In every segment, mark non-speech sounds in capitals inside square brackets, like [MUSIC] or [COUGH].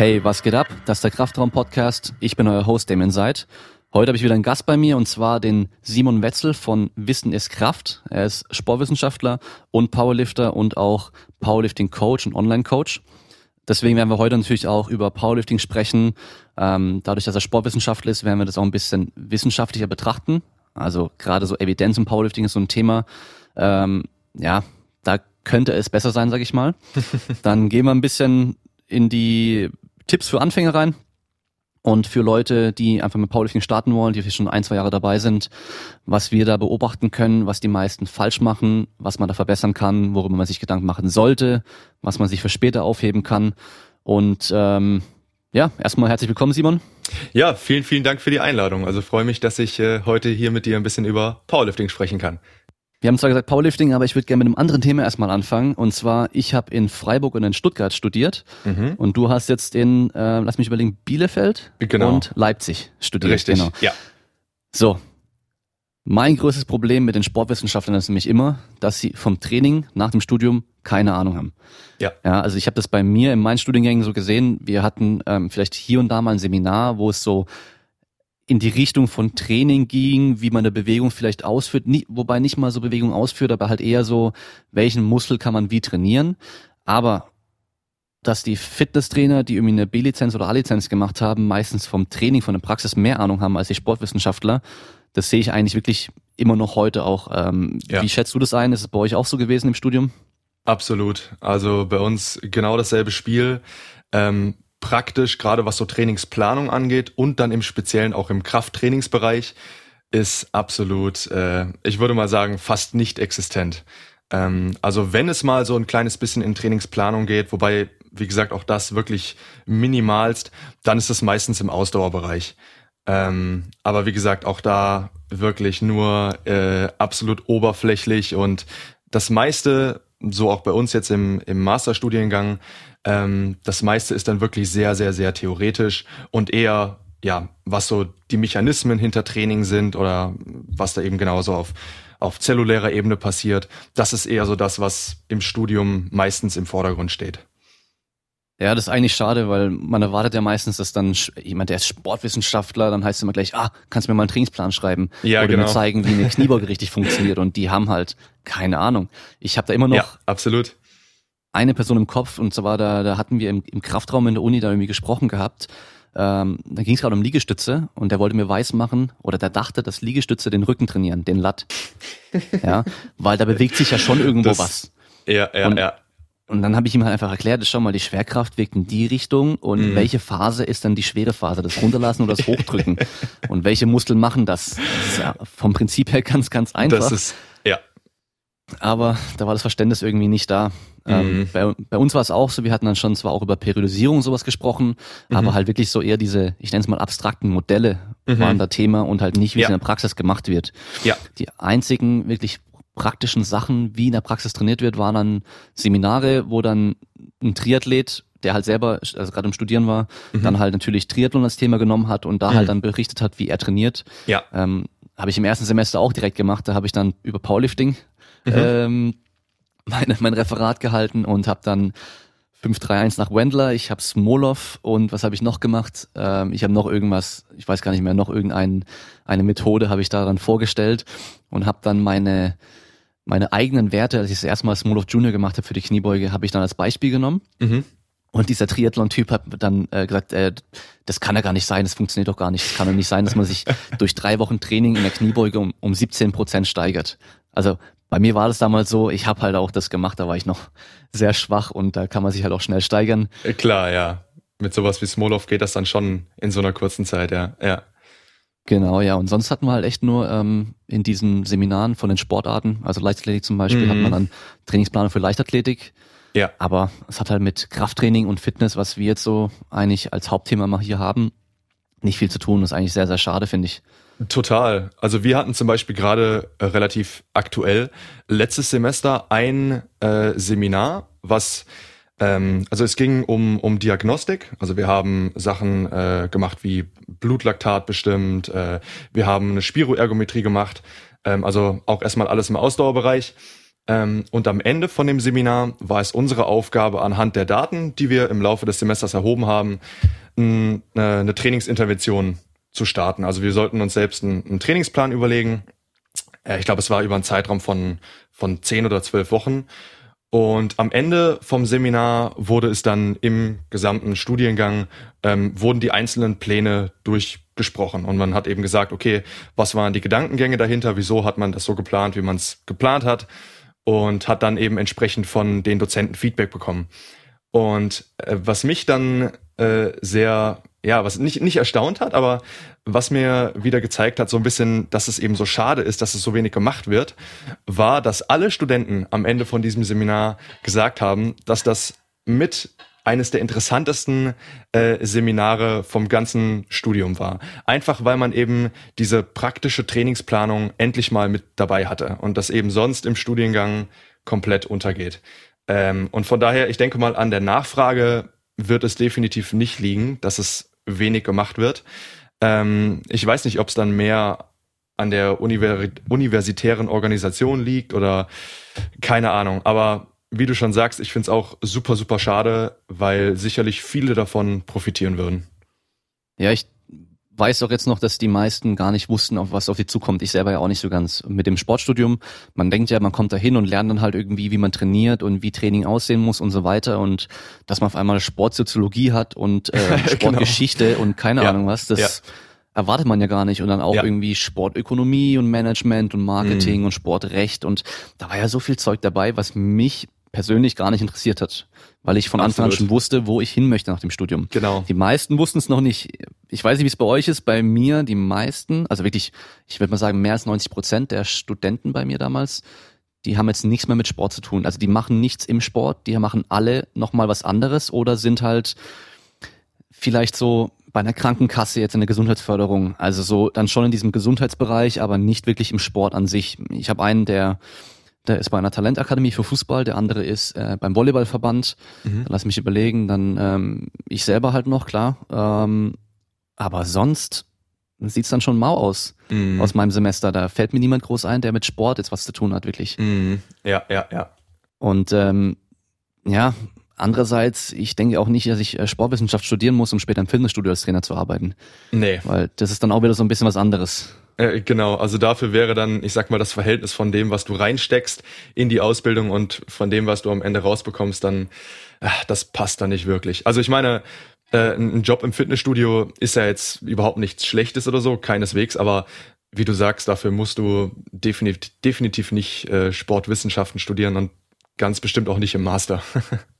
Hey, was geht ab? Das ist der Kraftraum-Podcast. Ich bin euer Host Damien Seid. Heute habe ich wieder einen Gast bei mir und zwar den Simon Wetzel von Wissen ist Kraft. Er ist Sportwissenschaftler und Powerlifter und auch Powerlifting-Coach und Online-Coach. Deswegen werden wir heute natürlich auch über Powerlifting sprechen. Ähm, dadurch, dass er Sportwissenschaftler ist, werden wir das auch ein bisschen wissenschaftlicher betrachten. Also gerade so Evidenz im Powerlifting ist so ein Thema. Ähm, ja, da könnte es besser sein, sage ich mal. [LAUGHS] Dann gehen wir ein bisschen in die Tipps für Anfänger rein. Und für Leute, die einfach mit Powerlifting starten wollen, die schon ein, zwei Jahre dabei sind, was wir da beobachten können, was die meisten falsch machen, was man da verbessern kann, worüber man sich Gedanken machen sollte, was man sich für später aufheben kann. Und ähm, ja, erstmal herzlich willkommen, Simon. Ja, vielen, vielen Dank für die Einladung. Also freue mich, dass ich äh, heute hier mit dir ein bisschen über Powerlifting sprechen kann. Wir haben zwar gesagt Powerlifting, aber ich würde gerne mit einem anderen Thema erstmal anfangen. Und zwar, ich habe in Freiburg und in Stuttgart studiert. Mhm. Und du hast jetzt in, äh, lass mich überlegen, Bielefeld genau. und Leipzig studiert. Richtig, genau. ja. So, mein größtes Problem mit den Sportwissenschaftlern ist nämlich immer, dass sie vom Training nach dem Studium keine Ahnung haben. Ja. Ja, also ich habe das bei mir in meinen Studiengängen so gesehen. Wir hatten ähm, vielleicht hier und da mal ein Seminar, wo es so in die Richtung von Training ging, wie man eine Bewegung vielleicht ausführt, nie, wobei nicht mal so Bewegung ausführt, aber halt eher so, welchen Muskel kann man wie trainieren. Aber dass die Fitnesstrainer, die irgendwie eine B-Lizenz oder A-Lizenz gemacht haben, meistens vom Training, von der Praxis mehr Ahnung haben als die Sportwissenschaftler, das sehe ich eigentlich wirklich immer noch heute auch. Ähm, ja. Wie schätzt du das ein? Ist es bei euch auch so gewesen im Studium? Absolut. Also bei uns genau dasselbe Spiel. Ähm, praktisch, gerade was so Trainingsplanung angeht und dann im Speziellen auch im Krafttrainingsbereich, ist absolut, äh, ich würde mal sagen, fast nicht existent. Ähm, also wenn es mal so ein kleines bisschen in Trainingsplanung geht, wobei, wie gesagt, auch das wirklich minimalst, dann ist es meistens im Ausdauerbereich. Ähm, aber wie gesagt, auch da wirklich nur äh, absolut oberflächlich und das meiste, so auch bei uns jetzt im, im Masterstudiengang, ähm, das meiste ist dann wirklich sehr, sehr, sehr theoretisch und eher, ja, was so die Mechanismen hinter Training sind oder was da eben genauso auf, auf zellulärer Ebene passiert. Das ist eher so das, was im Studium meistens im Vordergrund steht. Ja, das ist eigentlich schade, weil man erwartet ja meistens, dass dann jemand, der ist Sportwissenschaftler, dann heißt es immer gleich, ah, kannst du mir mal einen Trainingsplan schreiben ja, oder genau. mir zeigen, wie eine Kniebeuge richtig funktioniert und die haben halt keine Ahnung. Ich habe da immer noch ja, absolut eine Person im Kopf und zwar da, da hatten wir im, im Kraftraum in der Uni da irgendwie gesprochen gehabt. Ähm, da ging es gerade um Liegestütze und der wollte mir weismachen oder der dachte, dass Liegestütze den Rücken trainieren, den Latt. [LAUGHS] ja, weil da bewegt sich ja schon irgendwo das, was. Ja, ja, und, ja. Und dann habe ich ihm halt einfach erklärt, schau mal, die Schwerkraft wirkt in die Richtung und mhm. welche Phase ist dann die schwere Phase, das Runterlassen oder das [LAUGHS] Hochdrücken? und welche Muskeln machen das? Das ist ja vom Prinzip her ganz, ganz einfach. Das ist. Aber da war das Verständnis irgendwie nicht da. Ähm, mhm. bei, bei, uns war es auch so, wir hatten dann schon zwar auch über Periodisierung sowas gesprochen, mhm. aber halt wirklich so eher diese, ich nenne es mal abstrakten Modelle mhm. waren da Thema und halt nicht, wie ja. es in der Praxis gemacht wird. Ja. Die einzigen wirklich praktischen Sachen, wie in der Praxis trainiert wird, waren dann Seminare, wo dann ein Triathlet der halt selber, also gerade im Studieren war, mhm. dann halt natürlich Triathlon als Thema genommen hat und da mhm. halt dann berichtet hat, wie er trainiert. Ja. Ähm, habe ich im ersten Semester auch direkt gemacht. Da habe ich dann über Powerlifting mhm. ähm, mein, mein Referat gehalten und habe dann 531 nach Wendler, ich habe Smolov und was habe ich noch gemacht? Ähm, ich habe noch irgendwas, ich weiß gar nicht mehr, noch irgendeine eine Methode habe ich daran vorgestellt und habe dann meine meine eigenen Werte, als ich das erste Mal Smolov Junior gemacht habe für die Kniebeuge, habe ich dann als Beispiel genommen. Mhm. Und dieser Triathlon-Typ hat dann äh, gesagt, äh, das kann ja gar nicht sein, das funktioniert doch gar nicht. Es kann doch nicht sein, dass man sich [LAUGHS] durch drei Wochen Training in der Kniebeuge um, um 17 Prozent steigert. Also bei mir war das damals so, ich habe halt auch das gemacht, da war ich noch [LAUGHS] sehr schwach und da kann man sich halt auch schnell steigern. Äh, klar, ja. Mit sowas wie Smolov geht das dann schon in so einer kurzen Zeit, ja. ja. Genau, ja. Und sonst hatten wir halt echt nur ähm, in diesen Seminaren von den Sportarten, also Leichtathletik zum Beispiel, mhm. hat man dann Trainingsplanung für Leichtathletik. Ja. Aber es hat halt mit Krafttraining und Fitness, was wir jetzt so eigentlich als Hauptthema mal hier haben, nicht viel zu tun. Das ist eigentlich sehr, sehr schade, finde ich. Total. Also wir hatten zum Beispiel gerade äh, relativ aktuell letztes Semester ein äh, Seminar, was ähm, also es ging um, um Diagnostik. Also wir haben Sachen äh, gemacht wie Blutlaktat bestimmt, äh, wir haben eine Spiroergometrie gemacht, ähm, also auch erstmal alles im Ausdauerbereich. Ähm, und am Ende von dem Seminar war es unsere Aufgabe, anhand der Daten, die wir im Laufe des Semesters erhoben haben, eine Trainingsintervention zu starten. Also wir sollten uns selbst einen, einen Trainingsplan überlegen. Äh, ich glaube, es war über einen Zeitraum von, von zehn oder zwölf Wochen. Und am Ende vom Seminar wurde es dann im gesamten Studiengang, ähm, wurden die einzelnen Pläne durchgesprochen. Und man hat eben gesagt, okay, was waren die Gedankengänge dahinter? Wieso hat man das so geplant, wie man es geplant hat? Und hat dann eben entsprechend von den Dozenten Feedback bekommen. Und äh, was mich dann äh, sehr ja, was nicht, nicht erstaunt hat, aber was mir wieder gezeigt hat, so ein bisschen, dass es eben so schade ist, dass es so wenig gemacht wird, war, dass alle Studenten am Ende von diesem Seminar gesagt haben, dass das mit eines der interessantesten äh, Seminare vom ganzen Studium war. Einfach weil man eben diese praktische Trainingsplanung endlich mal mit dabei hatte und das eben sonst im Studiengang komplett untergeht. Ähm, und von daher, ich denke mal, an der Nachfrage wird es definitiv nicht liegen, dass es wenig gemacht wird. Ähm, ich weiß nicht, ob es dann mehr an der Univers universitären Organisation liegt oder keine Ahnung. Aber wie du schon sagst, ich finde es auch super, super schade, weil sicherlich viele davon profitieren würden. Ja, ich weiß auch jetzt noch, dass die meisten gar nicht wussten, auf was auf sie zukommt. Ich selber ja auch nicht so ganz. Mit dem Sportstudium, man denkt ja, man kommt da hin und lernt dann halt irgendwie, wie man trainiert und wie Training aussehen muss und so weiter. Und dass man auf einmal Sportsoziologie hat und [LAUGHS] äh, genau. Sportgeschichte genau. und keine ja. Ahnung was, das ja. erwartet man ja gar nicht. Und dann auch ja. irgendwie Sportökonomie und Management und Marketing mhm. und Sportrecht. Und da war ja so viel Zeug dabei, was mich persönlich gar nicht interessiert hat, weil ich von Anfang an schon wusste, wo ich hin möchte nach dem Studium. Genau. Die meisten wussten es noch nicht. Ich weiß nicht, wie es bei euch ist. Bei mir, die meisten, also wirklich, ich würde mal sagen, mehr als 90 Prozent der Studenten bei mir damals, die haben jetzt nichts mehr mit Sport zu tun. Also die machen nichts im Sport, die machen alle nochmal was anderes oder sind halt vielleicht so bei einer Krankenkasse jetzt in der Gesundheitsförderung. Also so dann schon in diesem Gesundheitsbereich, aber nicht wirklich im Sport an sich. Ich habe einen, der der ist bei einer Talentakademie für Fußball, der andere ist äh, beim Volleyballverband. Mhm. Lass mich überlegen, dann ähm, ich selber halt noch, klar. Ähm, aber sonst sieht's dann schon mau aus mhm. aus meinem Semester. Da fällt mir niemand groß ein, der mit Sport jetzt was zu tun hat, wirklich. Mhm. Ja, ja, ja. Und ähm, ja, andererseits, ich denke auch nicht, dass ich äh, Sportwissenschaft studieren muss, um später im Fitnessstudio als Trainer zu arbeiten. Nee. Weil das ist dann auch wieder so ein bisschen was anderes. Äh, genau, also dafür wäre dann, ich sag mal, das Verhältnis von dem, was du reinsteckst in die Ausbildung und von dem, was du am Ende rausbekommst, dann, ach, das passt dann nicht wirklich. Also ich meine, äh, ein Job im Fitnessstudio ist ja jetzt überhaupt nichts Schlechtes oder so, keineswegs, aber wie du sagst, dafür musst du definitiv, definitiv nicht äh, Sportwissenschaften studieren und ganz bestimmt auch nicht im Master.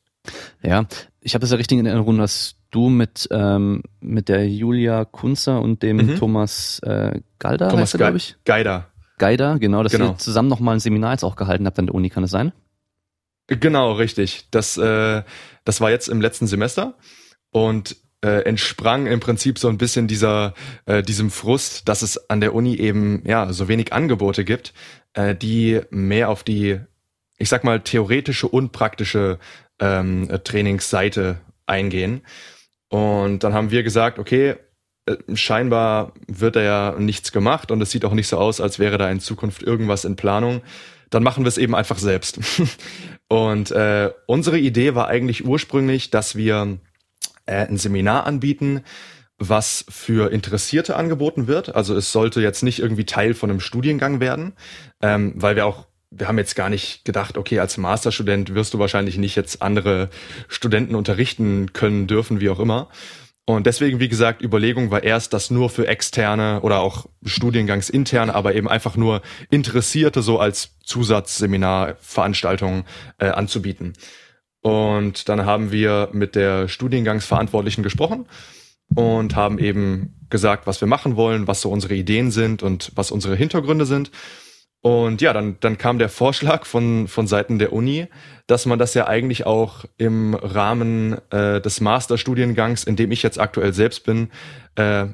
[LAUGHS] ja, ich habe das ja richtig in Erinnerung, dass du mit, ähm, mit der Julia Kunzer und dem mhm. Thomas äh, Galder, Thomas glaube ich. Geider. Geider, genau, dass genau. ihr zusammen nochmal ein Seminar jetzt auch gehalten habt an der Uni, kann es sein? Genau, richtig. Das, äh, das war jetzt im letzten Semester und äh, entsprang im Prinzip so ein bisschen dieser äh, diesem Frust, dass es an der Uni eben ja so wenig Angebote gibt, äh, die mehr auf die, ich sag mal, theoretische und praktische ähm, Trainingsseite eingehen. Und dann haben wir gesagt, okay, äh, scheinbar wird da ja nichts gemacht und es sieht auch nicht so aus, als wäre da in Zukunft irgendwas in Planung. Dann machen wir es eben einfach selbst. [LAUGHS] und äh, unsere Idee war eigentlich ursprünglich, dass wir äh, ein Seminar anbieten, was für Interessierte angeboten wird. Also es sollte jetzt nicht irgendwie Teil von einem Studiengang werden, ähm, weil wir auch wir haben jetzt gar nicht gedacht, okay, als Masterstudent wirst du wahrscheinlich nicht jetzt andere Studenten unterrichten können dürfen, wie auch immer. Und deswegen, wie gesagt, Überlegung war erst, das nur für externe oder auch studiengangsinterne, aber eben einfach nur Interessierte so als Zusatzseminarveranstaltung äh, anzubieten. Und dann haben wir mit der Studiengangsverantwortlichen gesprochen und haben eben gesagt, was wir machen wollen, was so unsere Ideen sind und was unsere Hintergründe sind. Und ja, dann, dann kam der Vorschlag von, von Seiten der Uni, dass man das ja eigentlich auch im Rahmen äh, des Masterstudiengangs, in dem ich jetzt aktuell selbst bin, äh,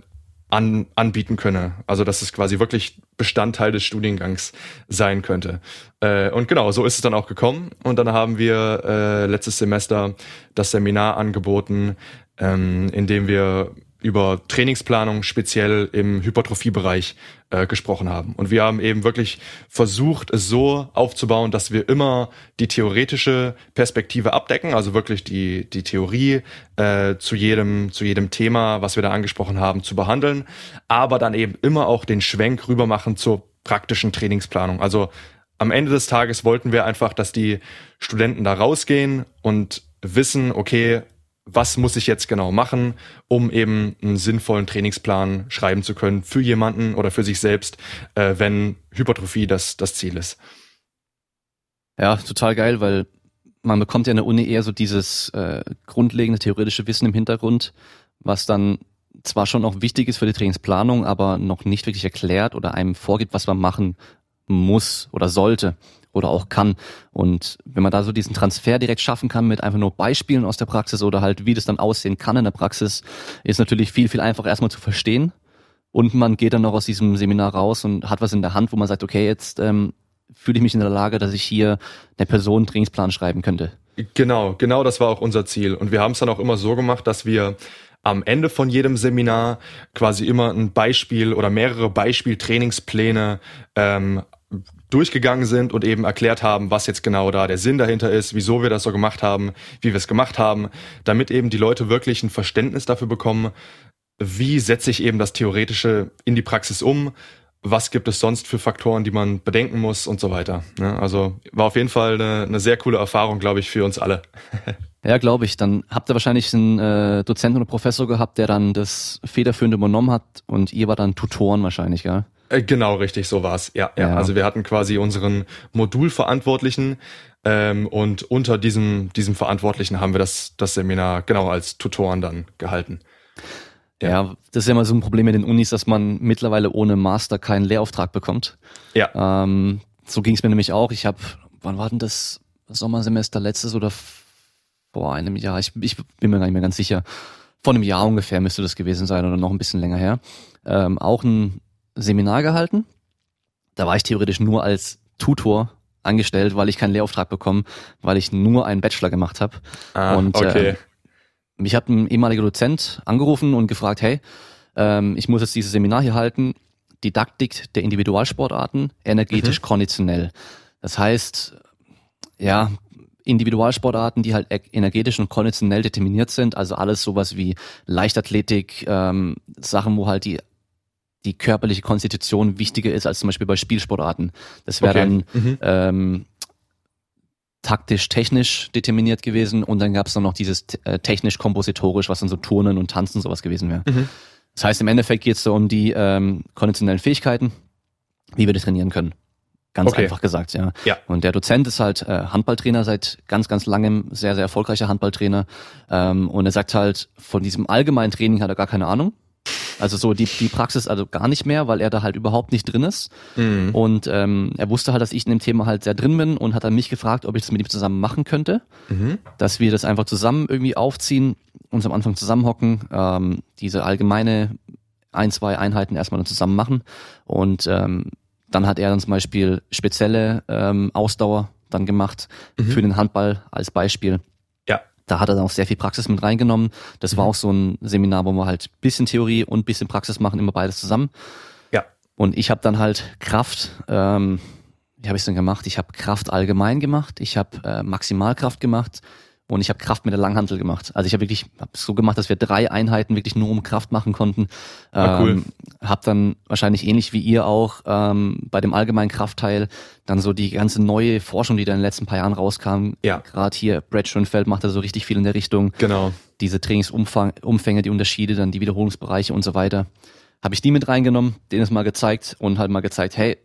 an, anbieten könne. Also dass es quasi wirklich Bestandteil des Studiengangs sein könnte. Äh, und genau, so ist es dann auch gekommen. Und dann haben wir äh, letztes Semester das Seminar angeboten, ähm, in dem wir über Trainingsplanung speziell im Hypertrophiebereich äh, gesprochen haben. Und wir haben eben wirklich versucht, es so aufzubauen, dass wir immer die theoretische Perspektive abdecken, also wirklich die, die Theorie äh, zu, jedem, zu jedem Thema, was wir da angesprochen haben, zu behandeln, aber dann eben immer auch den Schwenk rüber machen zur praktischen Trainingsplanung. Also am Ende des Tages wollten wir einfach, dass die Studenten da rausgehen und wissen, okay, was muss ich jetzt genau machen, um eben einen sinnvollen Trainingsplan schreiben zu können für jemanden oder für sich selbst, äh, wenn Hypertrophie das, das Ziel ist. Ja, total geil, weil man bekommt ja in der Uni eher so dieses äh, grundlegende theoretische Wissen im Hintergrund, was dann zwar schon auch wichtig ist für die Trainingsplanung, aber noch nicht wirklich erklärt oder einem vorgibt, was man machen muss oder sollte oder auch kann. Und wenn man da so diesen Transfer direkt schaffen kann mit einfach nur Beispielen aus der Praxis oder halt wie das dann aussehen kann in der Praxis, ist natürlich viel, viel einfacher erstmal zu verstehen. Und man geht dann noch aus diesem Seminar raus und hat was in der Hand, wo man sagt, okay, jetzt ähm, fühle ich mich in der Lage, dass ich hier eine Person einen Trainingsplan schreiben könnte. Genau, genau das war auch unser Ziel. Und wir haben es dann auch immer so gemacht, dass wir am Ende von jedem Seminar quasi immer ein Beispiel oder mehrere Beispieltrainingspläne ähm, durchgegangen sind und eben erklärt haben, was jetzt genau da der Sinn dahinter ist, wieso wir das so gemacht haben, wie wir es gemacht haben, damit eben die Leute wirklich ein Verständnis dafür bekommen, wie setze ich eben das Theoretische in die Praxis um, was gibt es sonst für Faktoren, die man bedenken muss und so weiter. Ne? Also war auf jeden Fall eine, eine sehr coole Erfahrung, glaube ich, für uns alle. [LAUGHS] Ja, glaube ich. Dann habt ihr wahrscheinlich einen äh, Dozenten oder Professor gehabt, der dann das Federführende übernommen hat und ihr war dann Tutoren wahrscheinlich, gell? Äh, genau, richtig, so war's. Ja, ja, ja. Also wir hatten quasi unseren Modulverantwortlichen ähm, und unter diesem, diesem Verantwortlichen haben wir das, das Seminar genau als Tutoren dann gehalten. Ja. ja, das ist ja immer so ein Problem mit den Unis, dass man mittlerweile ohne Master keinen Lehrauftrag bekommt. Ja. Ähm, so ging es mir nämlich auch. Ich habe, wann war denn das Sommersemester letztes oder vor einem Jahr? Ich, ich bin mir gar nicht mehr ganz sicher. Vor einem Jahr ungefähr müsste das gewesen sein oder noch ein bisschen länger her. Ähm, auch ein Seminar gehalten. Da war ich theoretisch nur als Tutor angestellt, weil ich keinen Lehrauftrag bekommen, weil ich nur einen Bachelor gemacht habe. Ah, und okay. äh, mich hat ein ehemaliger Dozent angerufen und gefragt, hey, ähm, ich muss jetzt dieses Seminar hier halten, Didaktik der Individualsportarten, energetisch mhm. konditionell. Das heißt, ja, Individualsportarten, die halt e-, energetisch und konditionell determiniert sind, also alles sowas wie Leichtathletik, ähm, Sachen, wo halt die die körperliche Konstitution wichtiger ist als zum Beispiel bei Spielsportarten. Das wäre okay. dann mhm. ähm, taktisch-technisch determiniert gewesen und dann gab es dann noch dieses äh, technisch-kompositorisch, was dann so Turnen und Tanzen sowas gewesen wäre. Mhm. Das heißt, im Endeffekt geht es so um die ähm, konditionellen Fähigkeiten, wie wir das trainieren können. Ganz okay. einfach gesagt, ja. ja. Und der Dozent ist halt äh, Handballtrainer seit ganz, ganz langem, sehr, sehr erfolgreicher Handballtrainer. Ähm, und er sagt halt, von diesem allgemeinen Training hat er gar keine Ahnung. Also so die, die Praxis also gar nicht mehr, weil er da halt überhaupt nicht drin ist. Mhm. Und ähm, er wusste halt, dass ich in dem Thema halt sehr drin bin und hat dann mich gefragt, ob ich das mit ihm zusammen machen könnte. Mhm. Dass wir das einfach zusammen irgendwie aufziehen, uns am Anfang zusammenhocken, ähm, diese allgemeine ein, zwei Einheiten erstmal dann zusammen machen. Und ähm, dann hat er dann zum Beispiel spezielle ähm, Ausdauer dann gemacht mhm. für den Handball als Beispiel. Da hat er dann auch sehr viel Praxis mit reingenommen. Das mhm. war auch so ein Seminar, wo wir halt bisschen Theorie und bisschen Praxis machen, immer beides zusammen. Ja. Und ich habe dann halt Kraft, ähm, wie habe ich denn gemacht? Ich habe Kraft allgemein gemacht, ich habe äh, Maximalkraft gemacht, und ich habe Kraft mit der Langhantel gemacht. Also ich habe wirklich hab so gemacht, dass wir drei Einheiten wirklich nur um Kraft machen konnten. Ah, cool. Ähm, habe dann wahrscheinlich ähnlich wie ihr auch ähm, bei dem allgemeinen Kraftteil dann so die ganze neue Forschung, die da in den letzten paar Jahren rauskam. Ja. Gerade hier Brad Schönfeld macht da so richtig viel in der Richtung. Genau. Diese Trainingsumfänge, die Unterschiede, dann die Wiederholungsbereiche und so weiter. Habe ich die mit reingenommen, denen es mal gezeigt und halt mal gezeigt, hey,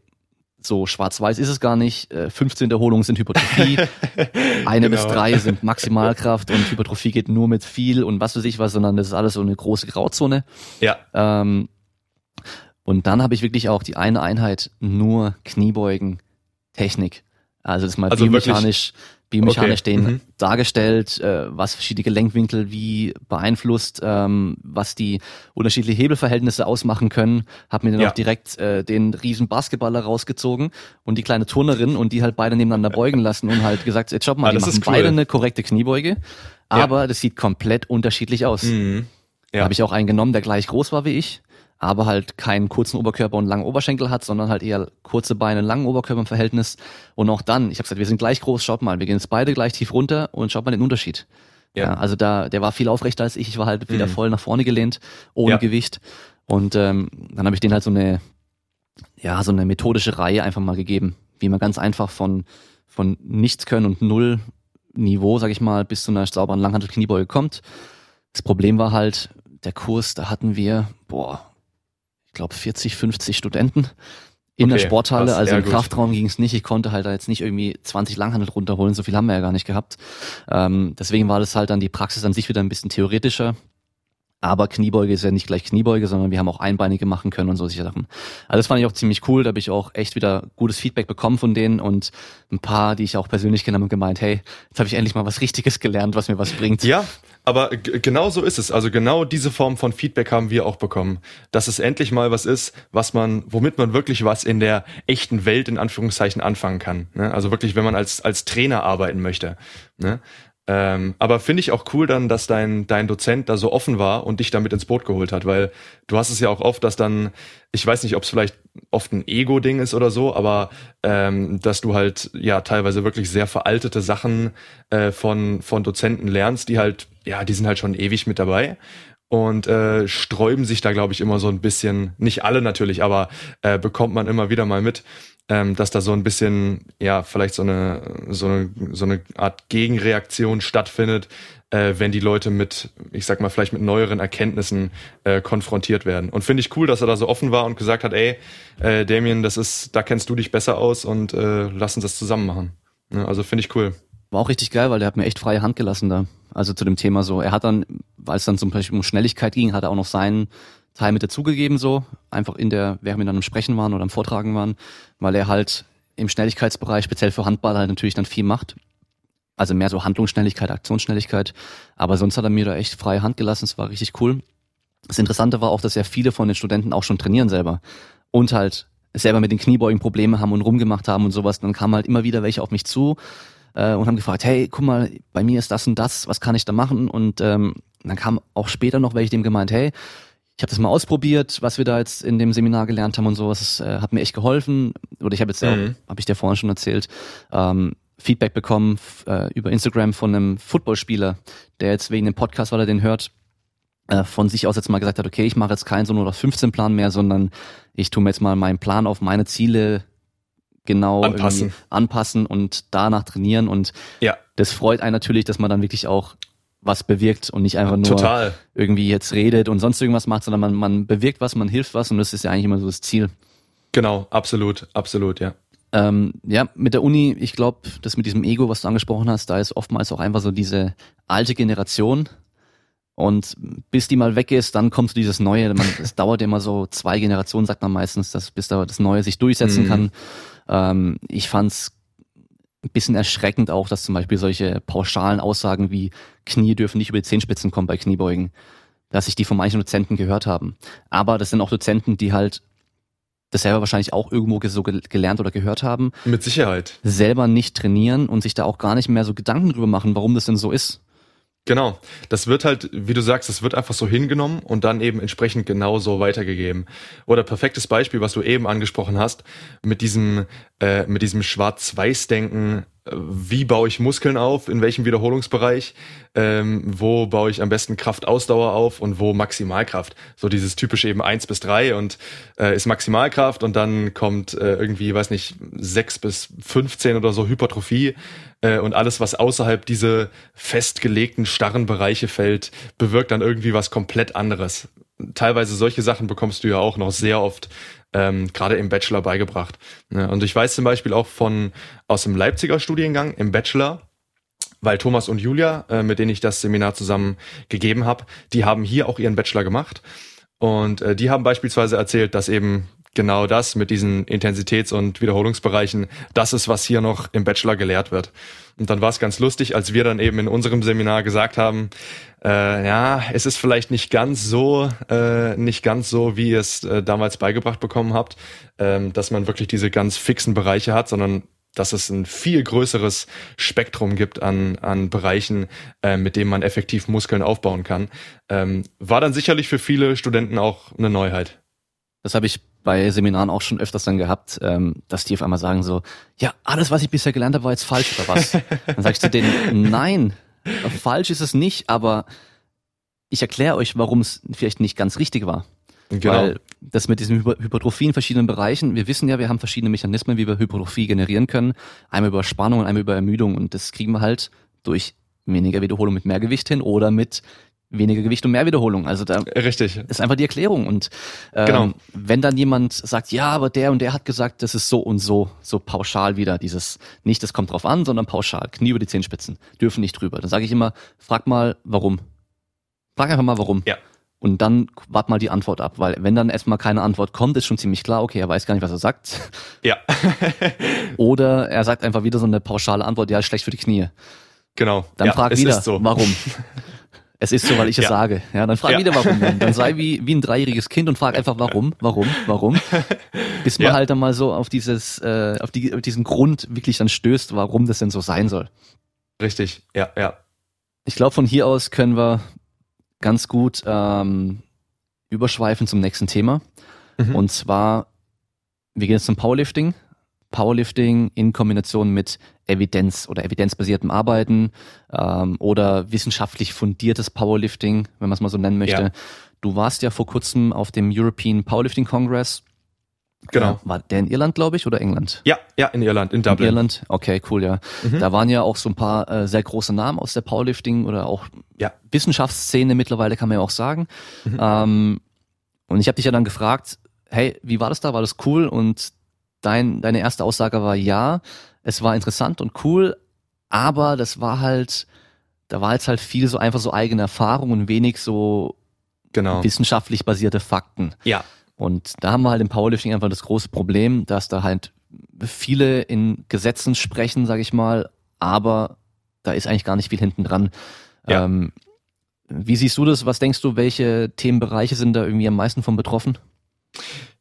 so schwarz-weiß ist es gar nicht. 15 äh, Wiederholungen sind Hypertrophie, [LAUGHS] eine genau. bis drei sind Maximalkraft und Hypertrophie geht nur mit viel und was weiß ich was, sondern das ist alles so eine große Grauzone. Ja. Ähm, und dann habe ich wirklich auch die eine Einheit nur Kniebeugen, Technik. Also das ist mal also biomechanisch, biomechanisch okay. den mhm. dargestellt, äh, was verschiedene Gelenkwinkel wie beeinflusst, ähm, was die unterschiedliche Hebelverhältnisse ausmachen können. Hab mir dann ja. auch direkt äh, den riesen Basketballer rausgezogen und die kleine Turnerin und die halt beide nebeneinander beugen lassen und halt gesagt, jetzt schau mal, ah, die machen cool. beide eine korrekte Kniebeuge, aber ja. das sieht komplett unterschiedlich aus. Mhm. Ja. Da habe ich auch einen genommen, der gleich groß war wie ich, aber halt keinen kurzen Oberkörper und langen Oberschenkel hat, sondern halt eher kurze Beine, langen Oberkörper im Verhältnis. Und auch dann, ich habe gesagt, wir sind gleich groß, schaut mal, wir gehen jetzt beide gleich tief runter und schaut mal den Unterschied. Ja. ja also da, der war viel aufrechter als ich, ich war halt wieder mhm. voll nach vorne gelehnt, ohne ja. Gewicht. Und ähm, dann habe ich den halt so eine, ja, so eine methodische Reihe einfach mal gegeben, wie man ganz einfach von, von nichts können und null Niveau, sag ich mal, bis zu einer sauberen Langhandel-Kniebeuge kommt. Das Problem war halt, der Kurs, da hatten wir, boah, ich glaube 40, 50 Studenten in okay, der Sporthalle, krass, also im gut. Kraftraum ging es nicht. Ich konnte halt da jetzt nicht irgendwie 20 Langhandel runterholen, so viel haben wir ja gar nicht gehabt. Ähm, deswegen war das halt dann die Praxis an sich wieder ein bisschen theoretischer. Aber Kniebeuge ist ja nicht gleich Kniebeuge, sondern wir haben auch Einbeinige machen können und so solche Sachen. Also das fand ich auch ziemlich cool. Da habe ich auch echt wieder gutes Feedback bekommen von denen und ein paar, die ich auch persönlich kenne, haben gemeint, hey, jetzt habe ich endlich mal was Richtiges gelernt, was mir was bringt. Ja, aber genau so ist es. Also genau diese Form von Feedback haben wir auch bekommen. Dass es endlich mal was ist, was man, womit man wirklich was in der echten Welt in Anführungszeichen anfangen kann. Ne? Also wirklich, wenn man als, als Trainer arbeiten möchte. Ne? Ähm, aber finde ich auch cool dann, dass dein, dein Dozent da so offen war und dich damit ins Boot geholt hat, weil du hast es ja auch oft, dass dann, ich weiß nicht, ob es vielleicht oft ein Ego-Ding ist oder so, aber ähm, dass du halt ja teilweise wirklich sehr veraltete Sachen äh, von, von Dozenten lernst, die halt, ja, die sind halt schon ewig mit dabei und äh, sträuben sich da, glaube ich, immer so ein bisschen, nicht alle natürlich, aber äh, bekommt man immer wieder mal mit, ähm, dass da so ein bisschen, ja, vielleicht so eine, so eine, so eine Art Gegenreaktion stattfindet, äh, wenn die Leute mit, ich sag mal, vielleicht mit neueren Erkenntnissen äh, konfrontiert werden. Und finde ich cool, dass er da so offen war und gesagt hat, ey, äh, Damien, das ist, da kennst du dich besser aus und äh, lass uns das zusammen machen. Ja, also finde ich cool. War auch richtig geil, weil der hat mir echt freie Hand gelassen da. Also zu dem Thema so. Er hat dann, weil es dann zum Beispiel um Schnelligkeit ging, hat er auch noch seinen Teil mit dazugegeben, so, einfach in der, während wir dann im Sprechen waren oder am Vortragen waren, weil er halt im Schnelligkeitsbereich, speziell für Handball, halt natürlich dann viel macht. Also mehr so Handlungsschnelligkeit, Aktionsschnelligkeit. Aber sonst hat er mir da echt freie Hand gelassen, es war richtig cool. Das Interessante war auch, dass ja viele von den Studenten auch schon trainieren selber und halt selber mit den Kniebeugen Probleme haben und rumgemacht haben und sowas. Dann kamen halt immer wieder welche auf mich zu äh, und haben gefragt, hey, guck mal, bei mir ist das und das, was kann ich da machen? Und ähm, dann kam auch später noch welche dem gemeint, hey, ich habe das mal ausprobiert, was wir da jetzt in dem Seminar gelernt haben und so. Das äh, hat mir echt geholfen. Oder ich habe jetzt mhm. habe ich dir vorhin schon erzählt, ähm, Feedback bekommen äh, über Instagram von einem Footballspieler, der jetzt wegen dem Podcast, weil er den hört, äh, von sich aus jetzt mal gesagt hat, okay, ich mache jetzt keinen so nur 15 Plan mehr, sondern ich tue mir jetzt mal meinen Plan auf meine Ziele genau anpassen, anpassen und danach trainieren und ja. das freut einen natürlich, dass man dann wirklich auch was bewirkt und nicht einfach nur Total. irgendwie jetzt redet und sonst irgendwas macht, sondern man, man bewirkt was, man hilft was und das ist ja eigentlich immer so das Ziel. Genau, absolut, absolut, ja. Ähm, ja, mit der Uni, ich glaube, das mit diesem Ego, was du angesprochen hast, da ist oftmals auch einfach so diese alte Generation. Und bis die mal weg ist, dann kommt so dieses Neue. Es [LAUGHS] dauert immer so zwei Generationen, sagt man meistens, dass bis da das Neue sich durchsetzen mhm. kann. Ähm, ich fand's ein bisschen erschreckend auch, dass zum Beispiel solche pauschalen Aussagen wie Knie dürfen nicht über die Zehenspitzen kommen bei Kniebeugen, dass ich die von manchen Dozenten gehört haben. Aber das sind auch Dozenten, die halt das selber wahrscheinlich auch irgendwo so gelernt oder gehört haben. Mit Sicherheit. Selber nicht trainieren und sich da auch gar nicht mehr so Gedanken drüber machen, warum das denn so ist. Genau, das wird halt, wie du sagst, das wird einfach so hingenommen und dann eben entsprechend genauso weitergegeben. Oder perfektes Beispiel, was du eben angesprochen hast, mit diesem, äh, mit diesem Schwarz-Weiß-Denken, wie baue ich Muskeln auf, in welchem Wiederholungsbereich, ähm, wo baue ich am besten Kraftausdauer auf und wo Maximalkraft. So dieses typische eben eins bis drei und äh, ist Maximalkraft und dann kommt äh, irgendwie, weiß nicht, sechs bis fünfzehn oder so Hypertrophie äh, und alles, was außerhalb diese festgelegten, starren Bereiche fällt, bewirkt dann irgendwie was komplett anderes. Teilweise solche Sachen bekommst du ja auch noch sehr oft ähm, gerade im Bachelor beigebracht. Ne? Und ich weiß zum Beispiel auch von aus dem Leipziger Studiengang im Bachelor, weil Thomas und Julia, äh, mit denen ich das Seminar zusammen gegeben habe, die haben hier auch ihren Bachelor gemacht. Und äh, die haben beispielsweise erzählt, dass eben genau das mit diesen Intensitäts- und Wiederholungsbereichen, das ist, was hier noch im Bachelor gelehrt wird. Und dann war es ganz lustig, als wir dann eben in unserem Seminar gesagt haben, äh, ja, es ist vielleicht nicht ganz so, äh, nicht ganz so, wie ihr es äh, damals beigebracht bekommen habt, ähm, dass man wirklich diese ganz fixen Bereiche hat, sondern dass es ein viel größeres Spektrum gibt an, an Bereichen, äh, mit denen man effektiv Muskeln aufbauen kann. Ähm, war dann sicherlich für viele Studenten auch eine Neuheit. Das habe ich bei Seminaren auch schon öfters dann gehabt, ähm, dass die auf einmal sagen so, ja, alles, was ich bisher gelernt habe, war jetzt falsch oder was? dann sagst du denen, nein, falsch ist es nicht, aber ich erkläre euch, warum es vielleicht nicht ganz richtig war. Genau. Weil das mit diesem Hypertrophie in verschiedenen Bereichen, wir wissen ja, wir haben verschiedene Mechanismen, wie wir Hypertrophie generieren können. Einmal über Spannung und einmal über Ermüdung. Und das kriegen wir halt durch weniger Wiederholung mit mehr Gewicht hin oder mit weniger Gewicht und mehr Wiederholung. Also da Richtig. ist einfach die Erklärung. Und ähm, genau. wenn dann jemand sagt, ja, aber der und der hat gesagt, das ist so und so, so pauschal wieder, dieses nicht, das kommt drauf an, sondern pauschal, Knie über die Zehenspitzen, dürfen nicht drüber. Dann sage ich immer, frag mal, warum. Frag einfach mal, warum. Ja. Und dann wart mal die Antwort ab, weil wenn dann erstmal keine Antwort kommt, ist schon ziemlich klar, okay, er weiß gar nicht, was er sagt. Ja. [LAUGHS] Oder er sagt einfach wieder so eine pauschale Antwort, ja, ist schlecht für die Knie. Genau. Dann ja, frag wieder, so. warum. [LAUGHS] Es ist so, weil ich es ja. sage. Ja, dann frag ja. wieder warum. Dann sei [LAUGHS] wie, wie ein dreijähriges Kind und frag einfach warum, warum, warum. Bis man ja. halt dann mal so auf dieses, äh, auf, die, auf diesen Grund wirklich dann stößt, warum das denn so sein soll. Richtig, ja, ja. Ich glaube, von hier aus können wir ganz gut ähm, überschweifen zum nächsten Thema. Mhm. Und zwar, wir gehen jetzt zum Powerlifting. Powerlifting in Kombination mit Evidenz oder evidenzbasiertem Arbeiten ähm, oder wissenschaftlich fundiertes Powerlifting, wenn man es mal so nennen möchte. Ja. Du warst ja vor kurzem auf dem European Powerlifting Congress. Genau. Äh, war der in Irland, glaube ich, oder England? Ja, ja, in Irland, in Dublin. In Irland, okay, cool, ja. Mhm. Da waren ja auch so ein paar äh, sehr große Namen aus der Powerlifting oder auch ja. Wissenschaftsszene mittlerweile, kann man ja auch sagen. Mhm. Ähm, und ich habe dich ja dann gefragt, hey, wie war das da? War das cool? Und dein, deine erste Aussage war ja, es war interessant und cool, aber das war halt, da war jetzt halt viel so einfach so eigene Erfahrung und wenig so genau. wissenschaftlich basierte Fakten. Ja. Und da haben wir halt im Powerlifting einfach das große Problem, dass da halt viele in Gesetzen sprechen, sage ich mal, aber da ist eigentlich gar nicht viel hinten dran. Ja. Ähm, wie siehst du das? Was denkst du, welche Themenbereiche sind da irgendwie am meisten von betroffen?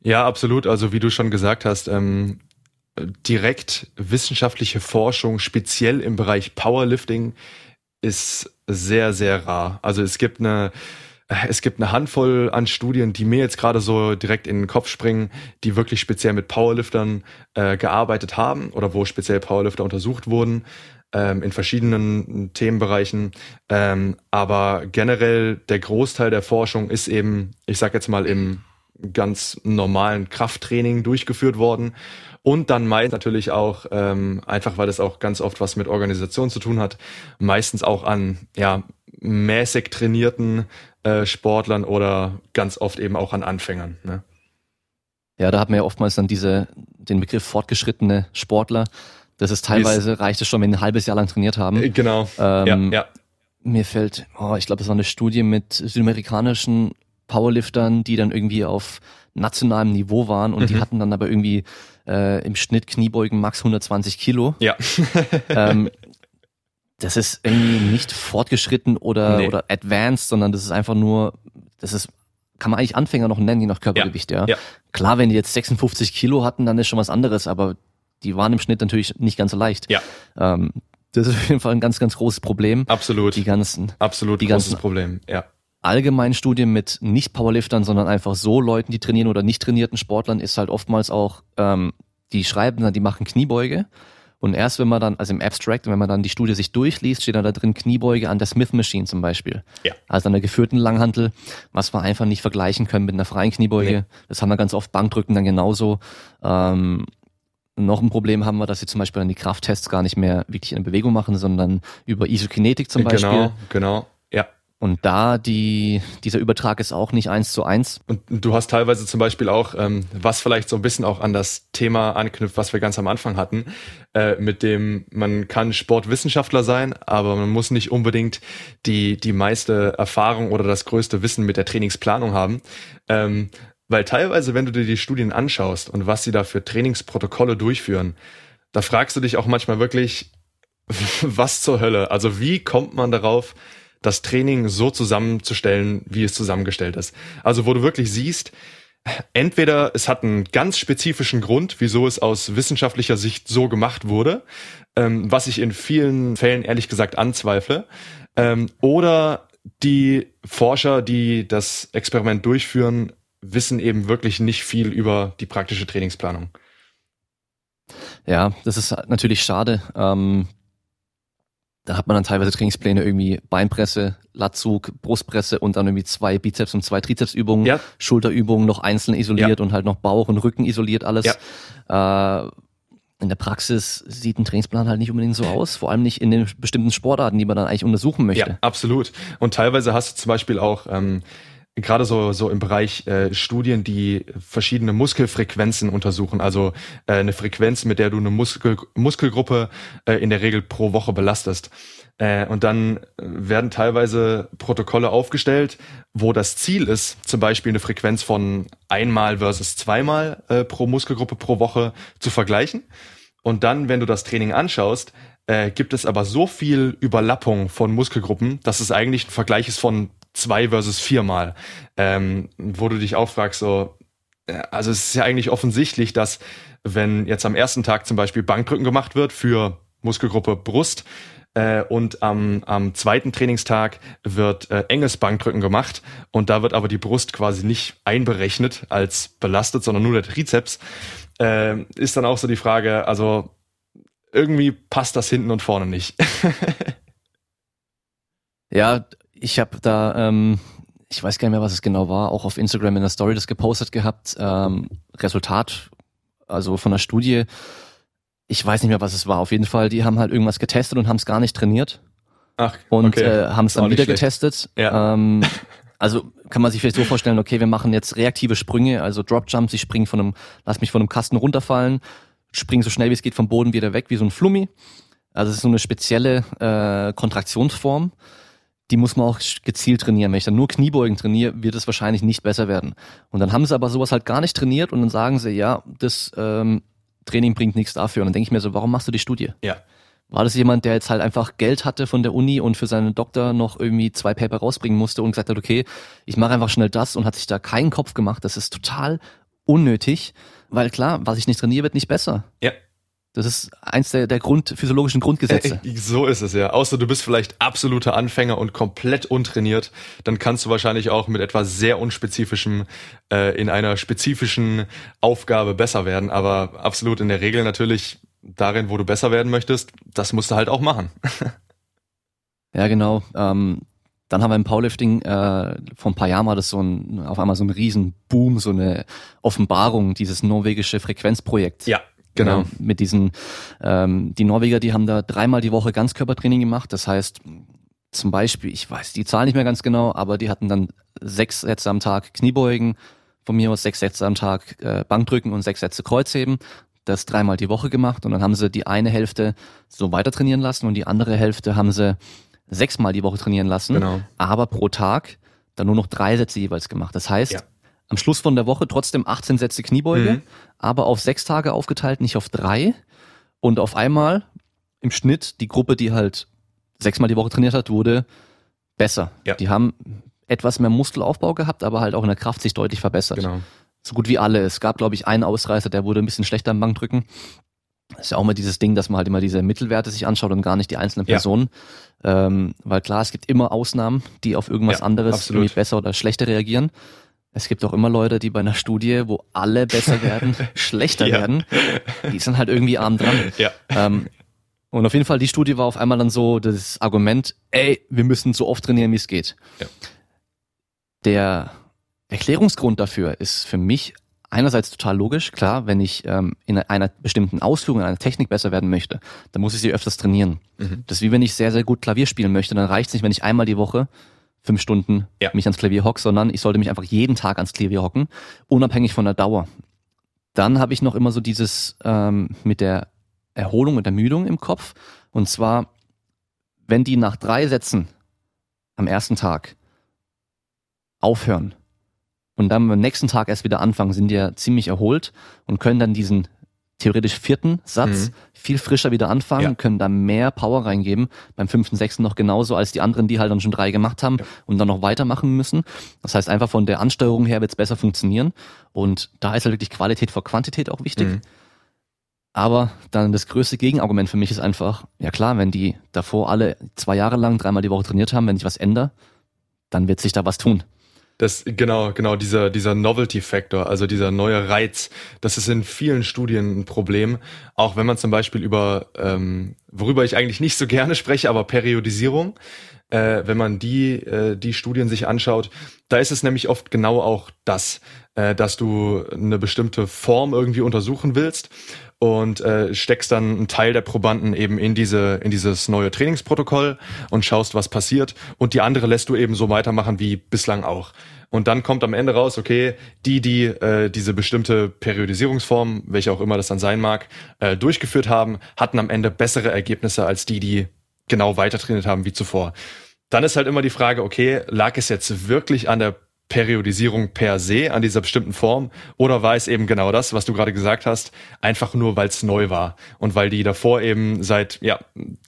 Ja, absolut. Also wie du schon gesagt hast, ähm, direkt wissenschaftliche Forschung, speziell im Bereich Powerlifting, ist sehr, sehr rar. Also es gibt eine es gibt eine Handvoll an Studien, die mir jetzt gerade so direkt in den Kopf springen, die wirklich speziell mit Powerliftern äh, gearbeitet haben oder wo speziell Powerlifter untersucht wurden ähm, in verschiedenen Themenbereichen. Ähm, aber generell der Großteil der Forschung ist eben, ich sag jetzt mal, im ganz normalen Krafttraining durchgeführt worden. Und dann meist natürlich auch, ähm, einfach weil das auch ganz oft was mit Organisation zu tun hat, meistens auch an ja, mäßig trainierten äh, Sportlern oder ganz oft eben auch an Anfängern. Ne? Ja, da hat man ja oftmals dann diese, den Begriff fortgeschrittene Sportler. Das ist teilweise, ist, reicht es schon, wenn ein halbes Jahr lang trainiert haben. Äh, genau. Ähm, ja, ja. Mir fällt, oh, ich glaube, das war eine Studie mit südamerikanischen Powerliftern, die dann irgendwie auf nationalem Niveau waren und mhm. die hatten dann aber irgendwie äh, im Schnitt Kniebeugen max 120 Kilo. Ja. [LAUGHS] ähm, das ist irgendwie nicht fortgeschritten oder, nee. oder advanced, sondern das ist einfach nur, das ist, kann man eigentlich Anfänger noch nennen, je nach Körpergewicht, ja. ja. Klar, wenn die jetzt 56 Kilo hatten, dann ist schon was anderes, aber die waren im Schnitt natürlich nicht ganz so leicht. Ja. Ähm, das ist auf jeden Fall ein ganz, ganz großes Problem. Absolut. Die ganzen, absolut die großes ganzen Problem, ja allgemeinen Studien mit nicht Powerliftern, sondern einfach so Leuten, die trainieren oder nicht trainierten Sportlern, ist halt oftmals auch, ähm, die schreiben dann, die machen Kniebeuge. Und erst wenn man dann, also im Abstract, wenn man dann die Studie sich durchliest, steht dann da drin Kniebeuge an der Smith Machine zum Beispiel. Ja. Also an der geführten Langhantel, was wir einfach nicht vergleichen können mit einer freien Kniebeuge. Nee. Das haben wir ganz oft Bankdrücken dann genauso. Ähm, noch ein Problem haben wir, dass sie zum Beispiel dann die Krafttests gar nicht mehr wirklich in Bewegung machen, sondern über Isokinetik zum Beispiel. Genau, genau. Und da die, dieser Übertrag ist auch nicht eins zu eins. Und du hast teilweise zum Beispiel auch, ähm, was vielleicht so ein bisschen auch an das Thema anknüpft, was wir ganz am Anfang hatten, äh, mit dem man kann Sportwissenschaftler sein, aber man muss nicht unbedingt die, die meiste Erfahrung oder das größte Wissen mit der Trainingsplanung haben. Ähm, weil teilweise, wenn du dir die Studien anschaust und was sie da für Trainingsprotokolle durchführen, da fragst du dich auch manchmal wirklich, [LAUGHS] was zur Hölle? Also wie kommt man darauf, das Training so zusammenzustellen, wie es zusammengestellt ist. Also wo du wirklich siehst, Entweder es hat einen ganz spezifischen Grund, wieso es aus wissenschaftlicher Sicht so gemacht wurde, ähm, was ich in vielen Fällen ehrlich gesagt anzweifle, ähm, oder die Forscher, die das Experiment durchführen, wissen eben wirklich nicht viel über die praktische Trainingsplanung. Ja, das ist natürlich schade. Ähm, da hat man dann teilweise Trainingspläne irgendwie Beinpresse, Latzug, Brustpresse und dann irgendwie zwei Bizeps und zwei Trizepsübungen, ja. Schulterübungen noch einzeln isoliert ja. und halt noch Bauch und Rücken isoliert alles. Ja. Äh, in der Praxis sieht ein Trainingsplan halt nicht unbedingt so aus, vor allem nicht in den bestimmten Sportarten, die man dann eigentlich untersuchen möchte. Ja, absolut. Und teilweise hast du zum Beispiel auch ähm, gerade so, so im Bereich äh, Studien, die verschiedene Muskelfrequenzen untersuchen, also äh, eine Frequenz, mit der du eine Muskel, Muskelgruppe äh, in der Regel pro Woche belastest. Äh, und dann werden teilweise Protokolle aufgestellt, wo das Ziel ist, zum Beispiel eine Frequenz von einmal versus zweimal äh, pro Muskelgruppe pro Woche zu vergleichen. Und dann, wenn du das Training anschaust, äh, gibt es aber so viel Überlappung von Muskelgruppen, dass es eigentlich ein Vergleich ist von zwei versus viermal, ähm, wo du dich auch fragst, so, äh, also es ist ja eigentlich offensichtlich, dass wenn jetzt am ersten Tag zum Beispiel Bankdrücken gemacht wird für Muskelgruppe Brust, äh, und am, am zweiten Trainingstag wird äh, enges Bankdrücken gemacht und da wird aber die Brust quasi nicht einberechnet als belastet, sondern nur der Trizeps. Äh, ist dann auch so die Frage, also irgendwie passt das hinten und vorne nicht. [LAUGHS] ja, ich habe da, ähm, ich weiß gar nicht mehr, was es genau war, auch auf Instagram in der Story das gepostet gehabt. Ähm, Resultat, also von der Studie, ich weiß nicht mehr, was es war. Auf jeden Fall, die haben halt irgendwas getestet und haben es gar nicht trainiert. Ach, und okay. äh, haben es dann wieder getestet. Ja. Ähm, [LAUGHS] also kann man sich vielleicht so vorstellen, okay, wir machen jetzt reaktive Sprünge, also Drop Jumps, ich springe von einem, lass mich von einem Kasten runterfallen, springe so schnell wie es geht vom Boden wieder weg, wie so ein Flummi. Also es ist so eine spezielle äh, Kontraktionsform die muss man auch gezielt trainieren. Wenn ich dann nur Kniebeugen trainiere, wird es wahrscheinlich nicht besser werden. Und dann haben sie aber sowas halt gar nicht trainiert und dann sagen sie, ja, das ähm, Training bringt nichts dafür. Und dann denke ich mir so, warum machst du die Studie? Ja. War das jemand, der jetzt halt einfach Geld hatte von der Uni und für seinen Doktor noch irgendwie zwei Paper rausbringen musste und gesagt hat, okay, ich mache einfach schnell das und hat sich da keinen Kopf gemacht. Das ist total unnötig, weil klar, was ich nicht trainiere, wird nicht besser. Ja. Das ist eins der, der Grund, physiologischen Grundgesetze. Äh, so ist es ja. Außer du bist vielleicht absoluter Anfänger und komplett untrainiert, dann kannst du wahrscheinlich auch mit etwas sehr unspezifischem äh, in einer spezifischen Aufgabe besser werden. Aber absolut in der Regel natürlich darin, wo du besser werden möchtest, das musst du halt auch machen. [LAUGHS] ja, genau. Ähm, dann haben wir im Powerlifting äh, vor ein paar Jahren war das so ein auf einmal so ein Riesenboom, so eine Offenbarung, dieses norwegische Frequenzprojekt. Ja, Genau. genau. Mit diesen, ähm, die Norweger, die haben da dreimal die Woche Ganzkörpertraining gemacht. Das heißt, zum Beispiel, ich weiß die Zahl nicht mehr ganz genau, aber die hatten dann sechs Sätze am Tag Kniebeugen, von mir aus sechs Sätze am Tag äh, Bankdrücken und sechs Sätze Kreuzheben. Das dreimal die Woche gemacht und dann haben sie die eine Hälfte so weiter trainieren lassen und die andere Hälfte haben sie sechsmal die Woche trainieren lassen, genau. aber pro Tag dann nur noch drei Sätze jeweils gemacht. Das heißt, ja am Schluss von der Woche trotzdem 18 Sätze Kniebeuge, mhm. aber auf sechs Tage aufgeteilt, nicht auf drei. Und auf einmal im Schnitt die Gruppe, die halt sechsmal die Woche trainiert hat, wurde besser. Ja. Die haben etwas mehr Muskelaufbau gehabt, aber halt auch in der Kraft sich deutlich verbessert. Genau. So gut wie alle. Es gab, glaube ich, einen Ausreißer, der wurde ein bisschen schlechter am Bankdrücken. Das ist ja auch immer dieses Ding, dass man halt immer diese Mittelwerte sich anschaut und gar nicht die einzelnen Personen. Ja. Ähm, weil klar, es gibt immer Ausnahmen, die auf irgendwas ja, anderes besser oder schlechter reagieren. Es gibt auch immer Leute, die bei einer Studie, wo alle besser werden, [LAUGHS] schlechter ja. werden. Die sind halt irgendwie arm dran. Ja. Ähm, und auf jeden Fall, die Studie war auf einmal dann so das Argument, ey, wir müssen so oft trainieren, wie es geht. Ja. Der Erklärungsgrund dafür ist für mich einerseits total logisch. Klar, wenn ich ähm, in einer bestimmten Ausführung, in einer Technik besser werden möchte, dann muss ich sie öfters trainieren. Mhm. Das ist wie wenn ich sehr, sehr gut Klavier spielen möchte, dann reicht es nicht, wenn ich einmal die Woche fünf Stunden ja. mich ans Klavier hocke, sondern ich sollte mich einfach jeden Tag ans Klavier hocken, unabhängig von der Dauer. Dann habe ich noch immer so dieses ähm, mit der Erholung und Ermüdung im Kopf. Und zwar, wenn die nach drei Sätzen am ersten Tag aufhören und dann am nächsten Tag erst wieder anfangen, sind die ja ziemlich erholt und können dann diesen theoretisch vierten Satz Mhm. viel frischer wieder anfangen, Ja. können da mehr Power reingeben. Beim fünften, sechsten noch genauso als die anderen, die halt dann schon drei gemacht haben Ja. und dann noch weitermachen müssen. Das heißt, einfach von der Ansteuerung her wird es besser funktionieren. Und da ist halt wirklich Qualität vor Quantität auch wichtig. Mhm. Aber dann das größte Gegenargument für mich ist einfach, ja klar, wenn die davor alle zwei Jahre lang dreimal die Woche trainiert haben, wenn ich was ändere, dann wird sich da was tun. Das, genau, genau, dieser, dieser Novelty-Factor, also dieser neue Reiz, das ist in vielen Studien ein Problem. Auch wenn man zum Beispiel über, ähm, worüber ich eigentlich nicht so gerne spreche, aber Periodisierung, äh, wenn man die, äh, die Studien sich anschaut, da ist es nämlich oft genau auch das, äh, dass du eine bestimmte Form irgendwie untersuchen willst und äh, steckst dann einen Teil der Probanden eben in diese in dieses neue Trainingsprotokoll und schaust, was passiert und die andere lässt du eben so weitermachen wie bislang auch. Und dann kommt am Ende raus, okay, die, die äh, diese bestimmte Periodisierungsform, welche auch immer das dann sein mag, äh, durchgeführt haben, hatten am Ende bessere Ergebnisse als die, die genau weiter trainiert haben wie zuvor. Dann ist halt immer die Frage, okay, lag es jetzt wirklich an der Periodisierung per se, an dieser bestimmten Form, oder war es eben genau das, was du gerade gesagt hast, einfach nur, weil es neu war und weil die davor eben seit ja,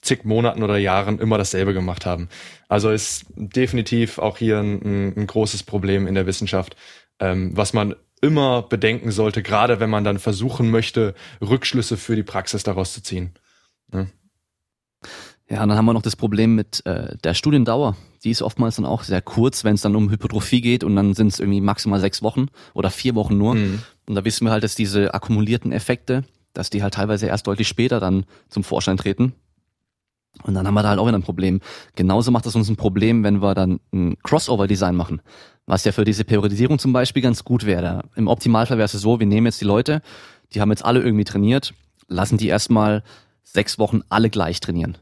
zig Monaten oder Jahren immer dasselbe gemacht haben. Also ist definitiv auch hier ein, ein großes Problem in der Wissenschaft, ähm, was man immer bedenken sollte, gerade wenn man dann versuchen möchte, Rückschlüsse für die Praxis daraus zu ziehen. Ja, und dann haben wir noch das Problem mit äh, der Studiendauer. Die ist oftmals dann auch sehr kurz, wenn es dann um Hypertrophie geht und dann sind es irgendwie maximal sechs Wochen oder vier Wochen nur. Mhm. Und da wissen wir halt, dass diese akkumulierten Effekte, dass die halt teilweise erst deutlich später dann zum Vorschein treten. Und dann haben wir da halt auch wieder ein Problem. Genauso macht es uns ein Problem, wenn wir dann ein Crossover-Design machen. Was ja für diese Periodisierung zum Beispiel ganz gut wäre. Im Optimalfall wäre es so, wir nehmen jetzt die Leute, die haben jetzt alle irgendwie trainiert, lassen die erstmal sechs Wochen alle gleich trainieren.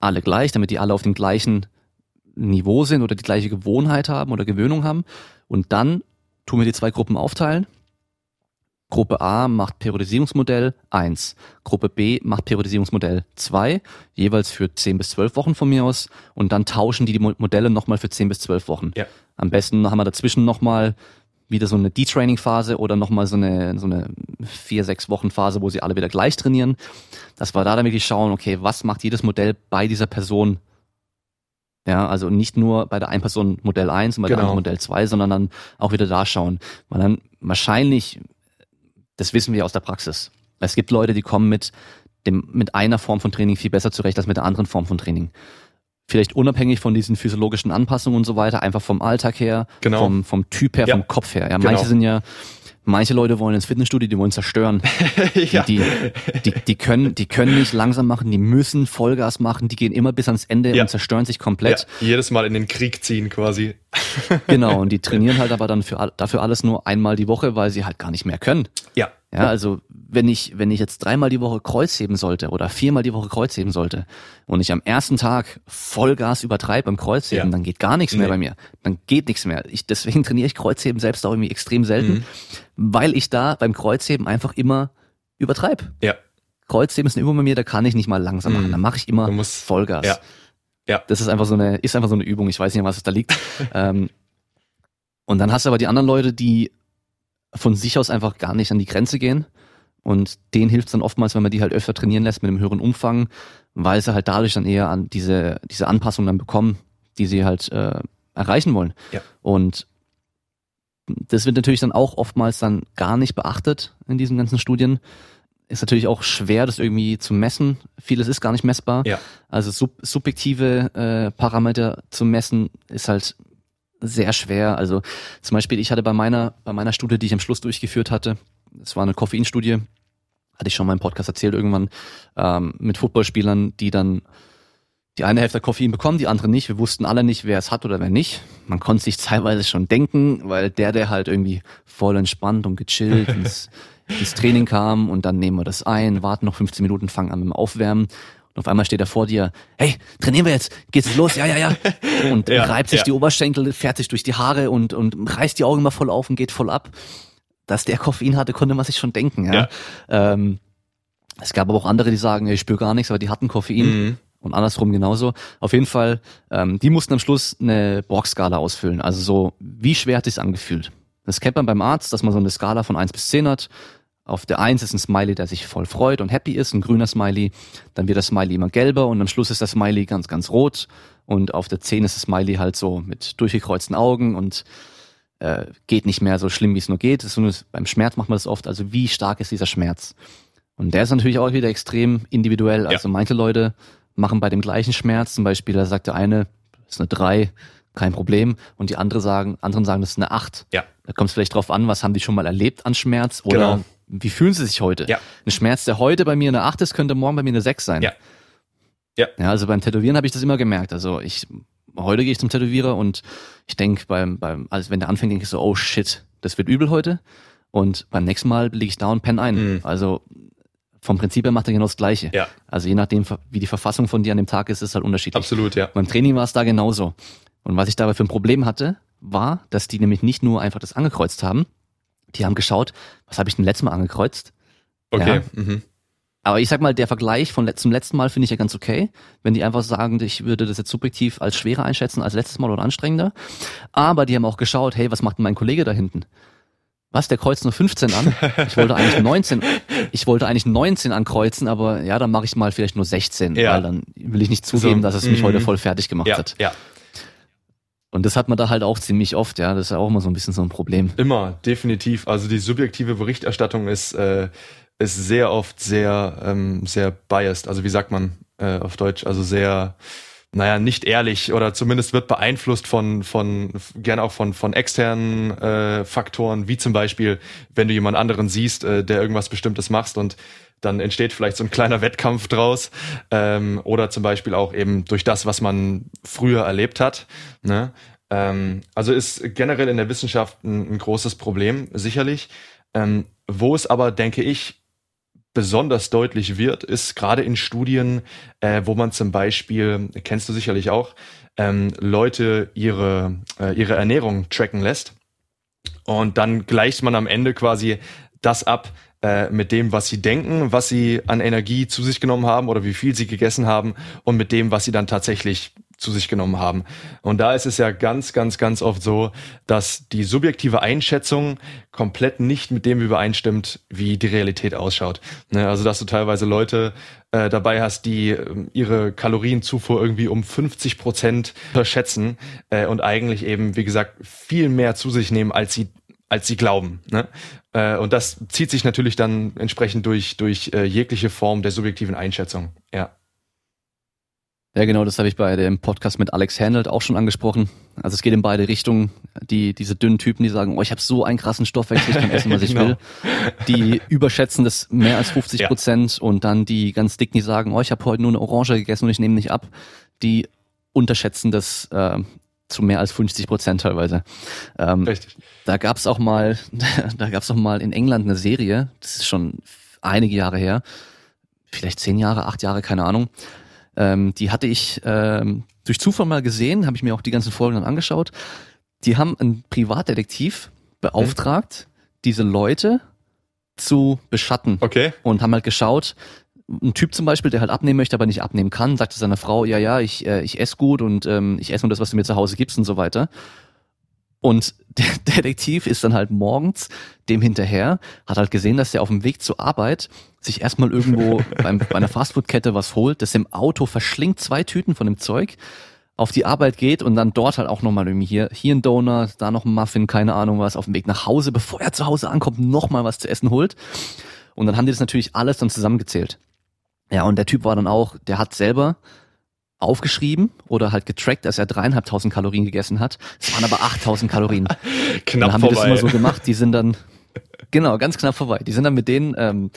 Alle gleich, damit die alle auf dem gleichen Niveau sind oder die gleiche Gewohnheit haben oder Gewöhnung haben. Und dann tun wir die zwei Gruppen aufteilen. Gruppe A macht Periodisierungsmodell 1, Gruppe B macht Periodisierungsmodell 2, jeweils für 10 bis 12 Wochen von mir aus und dann tauschen die die Mo- Modelle nochmal für 10 bis 12 Wochen. Ja. Am besten haben wir dazwischen nochmal wieder so eine Detraining-Phase oder nochmal so eine, so eine 4, 6 Wochen Phase, wo sie alle wieder gleich trainieren. Dass wir da dann wirklich schauen, okay, was macht jedes Modell bei dieser Person ja, also nicht nur bei der einen Person Modell 1 und bei der Genau. anderen Modell 2, sondern dann auch wieder da schauen. Weil dann wahrscheinlich, das wissen wir aus der Praxis. Es gibt Leute, die kommen mit dem, mit einer Form von Training viel besser zurecht als mit der anderen Form von Training. Vielleicht unabhängig von diesen physiologischen Anpassungen und so weiter, einfach vom Alltag her, Genau. vom, vom Typ her, Ja. vom Kopf her. Ja, Genau. manche sind ja, manche Leute wollen ins Fitnessstudio, die wollen zerstören. [LAUGHS] ja. Die, die, die, können, die können nicht langsam machen, die müssen Vollgas machen, die gehen immer bis ans Ende Ja. und zerstören sich komplett. ja, jedes Mal in den Krieg ziehen quasi. Genau, und die [LAUGHS] trainieren halt aber dann für, dafür alles nur einmal die Woche, weil sie halt gar nicht mehr können. Ja. Ja, also wenn ich, wenn ich jetzt dreimal die Woche Kreuz heben sollte oder viermal die Woche Kreuz heben sollte und ich am ersten Tag Vollgas übertreibe beim Kreuzheben, Ja. dann geht gar nichts mehr Nee. bei mir. Dann geht nichts mehr. Ich, deswegen [LAUGHS] trainiere ich Kreuzheben selbst auch irgendwie extrem selten, Mhm. weil ich da beim Kreuzheben einfach immer übertreibe. Ja. Kreuzheben ist eine Übung bei mir, da kann ich nicht mal langsam machen. Mhm. Da mache ich immer musst- Vollgas. Ja. Ja. Das ist einfach so eine, ist einfach so eine Übung. Ich weiß nicht, was es da liegt. [LAUGHS] ähm, und dann hast du aber die anderen Leute, die von sich aus einfach gar nicht an die Grenze gehen. Und denen hilft es dann oftmals, wenn man die halt öfter trainieren lässt mit einem höheren Umfang, weil sie halt dadurch dann eher an diese, diese Anpassung dann bekommen, die sie halt äh, erreichen wollen. Ja. Und das wird natürlich dann auch oftmals dann gar nicht beachtet in diesen ganzen Studien. Ist natürlich auch schwer, das irgendwie zu messen. Vieles ist gar nicht messbar. Ja. Also sub subjektive äh, Parameter zu messen ist halt sehr schwer. Also zum Beispiel, ich hatte bei meiner, bei meiner Studie, die ich am Schluss durchgeführt hatte, es war eine Koffeinstudie, hatte ich schon mal im Podcast erzählt irgendwann, ähm, mit Footballspielern, die dann die eine Hälfte Koffein bekommen, die andere nicht. Wir wussten alle nicht, wer es hat oder wer nicht. Man konnte sich [LAUGHS] teilweise schon denken, weil der, der halt irgendwie voll entspannt und gechillt [LAUGHS] ins, ins Training kam und dann nehmen wir das ein, warten noch 15 Minuten, fangen an mit dem Aufwärmen. Und auf einmal steht er vor dir, hey, trainieren wir jetzt, geht's los, ja, ja, ja. [LAUGHS] Und Ja, reibt sich ja. die Oberschenkel, fährt sich durch die Haare und, und reißt die Augen mal voll auf und geht voll ab. Dass der Koffein hatte, konnte man sich schon denken. Ja. Ähm, es gab aber auch andere, die sagen, ich spüre gar nichts, aber die hatten Koffein. Mhm. Und andersrum genauso. Auf jeden Fall, ähm, die mussten am Schluss eine Borg-Skala ausfüllen. Also so, wie schwer hat sich's angefühlt? Das kennt man beim Arzt, dass man so eine Skala von 1 bis 10 hat. Auf der Eins ist ein Smiley, der sich voll freut und happy ist, ein grüner Smiley. Dann wird das Smiley immer gelber und am Schluss ist das Smiley ganz, ganz rot. Und auf der Zehn ist das Smiley halt so mit durchgekreuzten Augen und äh, geht nicht mehr so schlimm, wie es nur geht. Das beim Schmerz macht man das oft. Also wie stark ist dieser Schmerz? Und der ist natürlich auch wieder extrem individuell. Also ja. manche Leute machen bei dem gleichen Schmerz, zum Beispiel, da sagt der eine, das ist eine drei, kein Problem. Und die andere sagen, anderen sagen, das ist eine acht. Ja. Da kommt es vielleicht drauf an, was haben die schon mal erlebt an Schmerz oder genau. Wie fühlen sie sich heute? Ja. Ein Schmerz, der heute bei mir eine acht ist, könnte morgen bei mir eine sechs sein. Ja. Ja. ja also beim Tätowieren habe ich das immer gemerkt. Also ich, heute gehe ich zum Tätowierer und ich denke beim, beim, also wenn der anfängt, denke ich so, oh shit, das wird übel heute. Und beim nächsten Mal liege ich da und penne ein. Mhm. Also vom Prinzip her macht er genau das Gleiche. Ja. Also je nachdem, wie die Verfassung von dir an dem Tag ist, ist halt unterschiedlich. Absolut, ja. Beim Training war es da genauso. Und was ich dabei für ein Problem hatte, war, dass die nämlich nicht nur einfach das angekreuzt haben, die haben geschaut, was habe ich denn letztes Mal angekreuzt? Okay. Ja. Mhm. Aber ich sag mal, der Vergleich von zum letzten Mal finde ich ja ganz okay. Wenn die einfach sagen, ich würde das jetzt subjektiv als schwerer einschätzen als letztes Mal oder anstrengender. Aber die haben auch geschaut, hey, was macht denn mein Kollege da hinten? Was, der kreuzt nur 15 an? Ich wollte eigentlich 19, ich wollte eigentlich 19 ankreuzen, aber ja, dann mache ich mal vielleicht nur 16, ja. weil dann will ich nicht zugeben, so, dass es mich heute mhm. voll fertig gemacht ja, hat. Ja. Und das hat man da halt auch ziemlich oft, ja. Das ist ja auch immer so ein bisschen so ein Problem. Immer, definitiv. Also die subjektive Berichterstattung ist, äh, ist sehr oft sehr, ähm, sehr biased. Also wie sagt man äh, auf Deutsch? Also sehr, naja, nicht ehrlich oder zumindest wird beeinflusst von, von gerne auch von, von externen äh, Faktoren, wie zum Beispiel, wenn du jemand anderen siehst, äh, der irgendwas Bestimmtes machst und dann entsteht vielleicht so ein kleiner Wettkampf draus ähm, oder zum Beispiel auch eben durch das, was man früher erlebt hat. Ne? Ähm, also ist generell in der Wissenschaft ein, ein großes Problem, sicherlich. Ähm, wo es aber, denke ich, besonders deutlich wird, ist gerade in Studien, äh, wo man zum Beispiel, kennst du sicherlich auch, ähm, Leute ihre, äh, ihre Ernährung tracken lässt. Und dann gleicht man am Ende quasi das ab, äh, mit dem, was sie denken, was sie an Energie zu sich genommen haben oder wie viel sie gegessen haben und mit dem, was sie dann tatsächlich zu sich genommen haben. Und da ist es ja ganz, ganz, ganz oft so, dass die subjektive Einschätzung komplett nicht mit dem übereinstimmt, wie die Realität ausschaut. Ne, also dass du teilweise Leute äh, dabei hast, die äh, ihre Kalorienzufuhr irgendwie um 50 Prozent verschätzen äh, und eigentlich eben, wie gesagt, viel mehr zu sich nehmen, als sie als sie glauben. Ne? Äh, und das zieht sich natürlich dann entsprechend durch, durch äh, jegliche Form der subjektiven Einschätzung. Ja. Ja, genau, das habe ich bei dem Podcast mit Alex Handelt auch schon angesprochen. Also es geht in beide Richtungen. Die, diese dünnen Typen, die sagen, oh, ich habe so einen krassen Stoffwechsel, ich kann essen, was ich [LAUGHS] genau. will. Die überschätzen das mehr als 50 Prozent ja. und dann die ganz dicken, die sagen, oh, ich habe heute nur eine Orange gegessen und ich nehme nicht ab. Die unterschätzen das äh, zu mehr als 50 Prozent teilweise. Ähm, Richtig. Da gab's auch mal, [LAUGHS] da gab's auch mal in England eine Serie, das ist schon einige Jahre her, vielleicht zehn Jahre, acht Jahre, keine Ahnung. Ähm, die hatte ich ähm, durch Zufall mal gesehen, habe ich mir auch die ganzen Folgen dann angeschaut. Die haben einen Privatdetektiv beauftragt, mhm. diese Leute zu beschatten. Okay. Und haben halt geschaut, ein Typ zum Beispiel, der halt abnehmen möchte, aber nicht abnehmen kann, sagt seiner Frau, ja, ja, ich, äh, ich esse gut und ähm, ich esse nur das, was du mir zu Hause gibst und so weiter. Und [LAUGHS] der Detektiv ist dann halt morgens dem hinterher, hat halt gesehen, dass der auf dem Weg zur Arbeit sich erstmal irgendwo [LAUGHS] beim, bei einer Fastfood-Kette was holt, das im Auto verschlingt zwei Tüten von dem Zeug, auf die Arbeit geht und dann dort halt auch nochmal irgendwie hier, hier ein Donut, da noch ein Muffin, keine Ahnung was, auf dem Weg nach Hause, bevor er zu Hause ankommt, nochmal was zu essen holt. Und dann haben die das natürlich alles dann zusammengezählt. Ja, und der Typ war dann auch, der hat selber aufgeschrieben oder halt getrackt, dass er dreieinhalbtausend Kalorien gegessen hat. Es waren aber achttausend Kalorien. [LAUGHS] knapp dann haben vorbei. die das immer so gemacht. Die sind dann, genau, ganz knapp vorbei. Die sind dann mit denen ähm,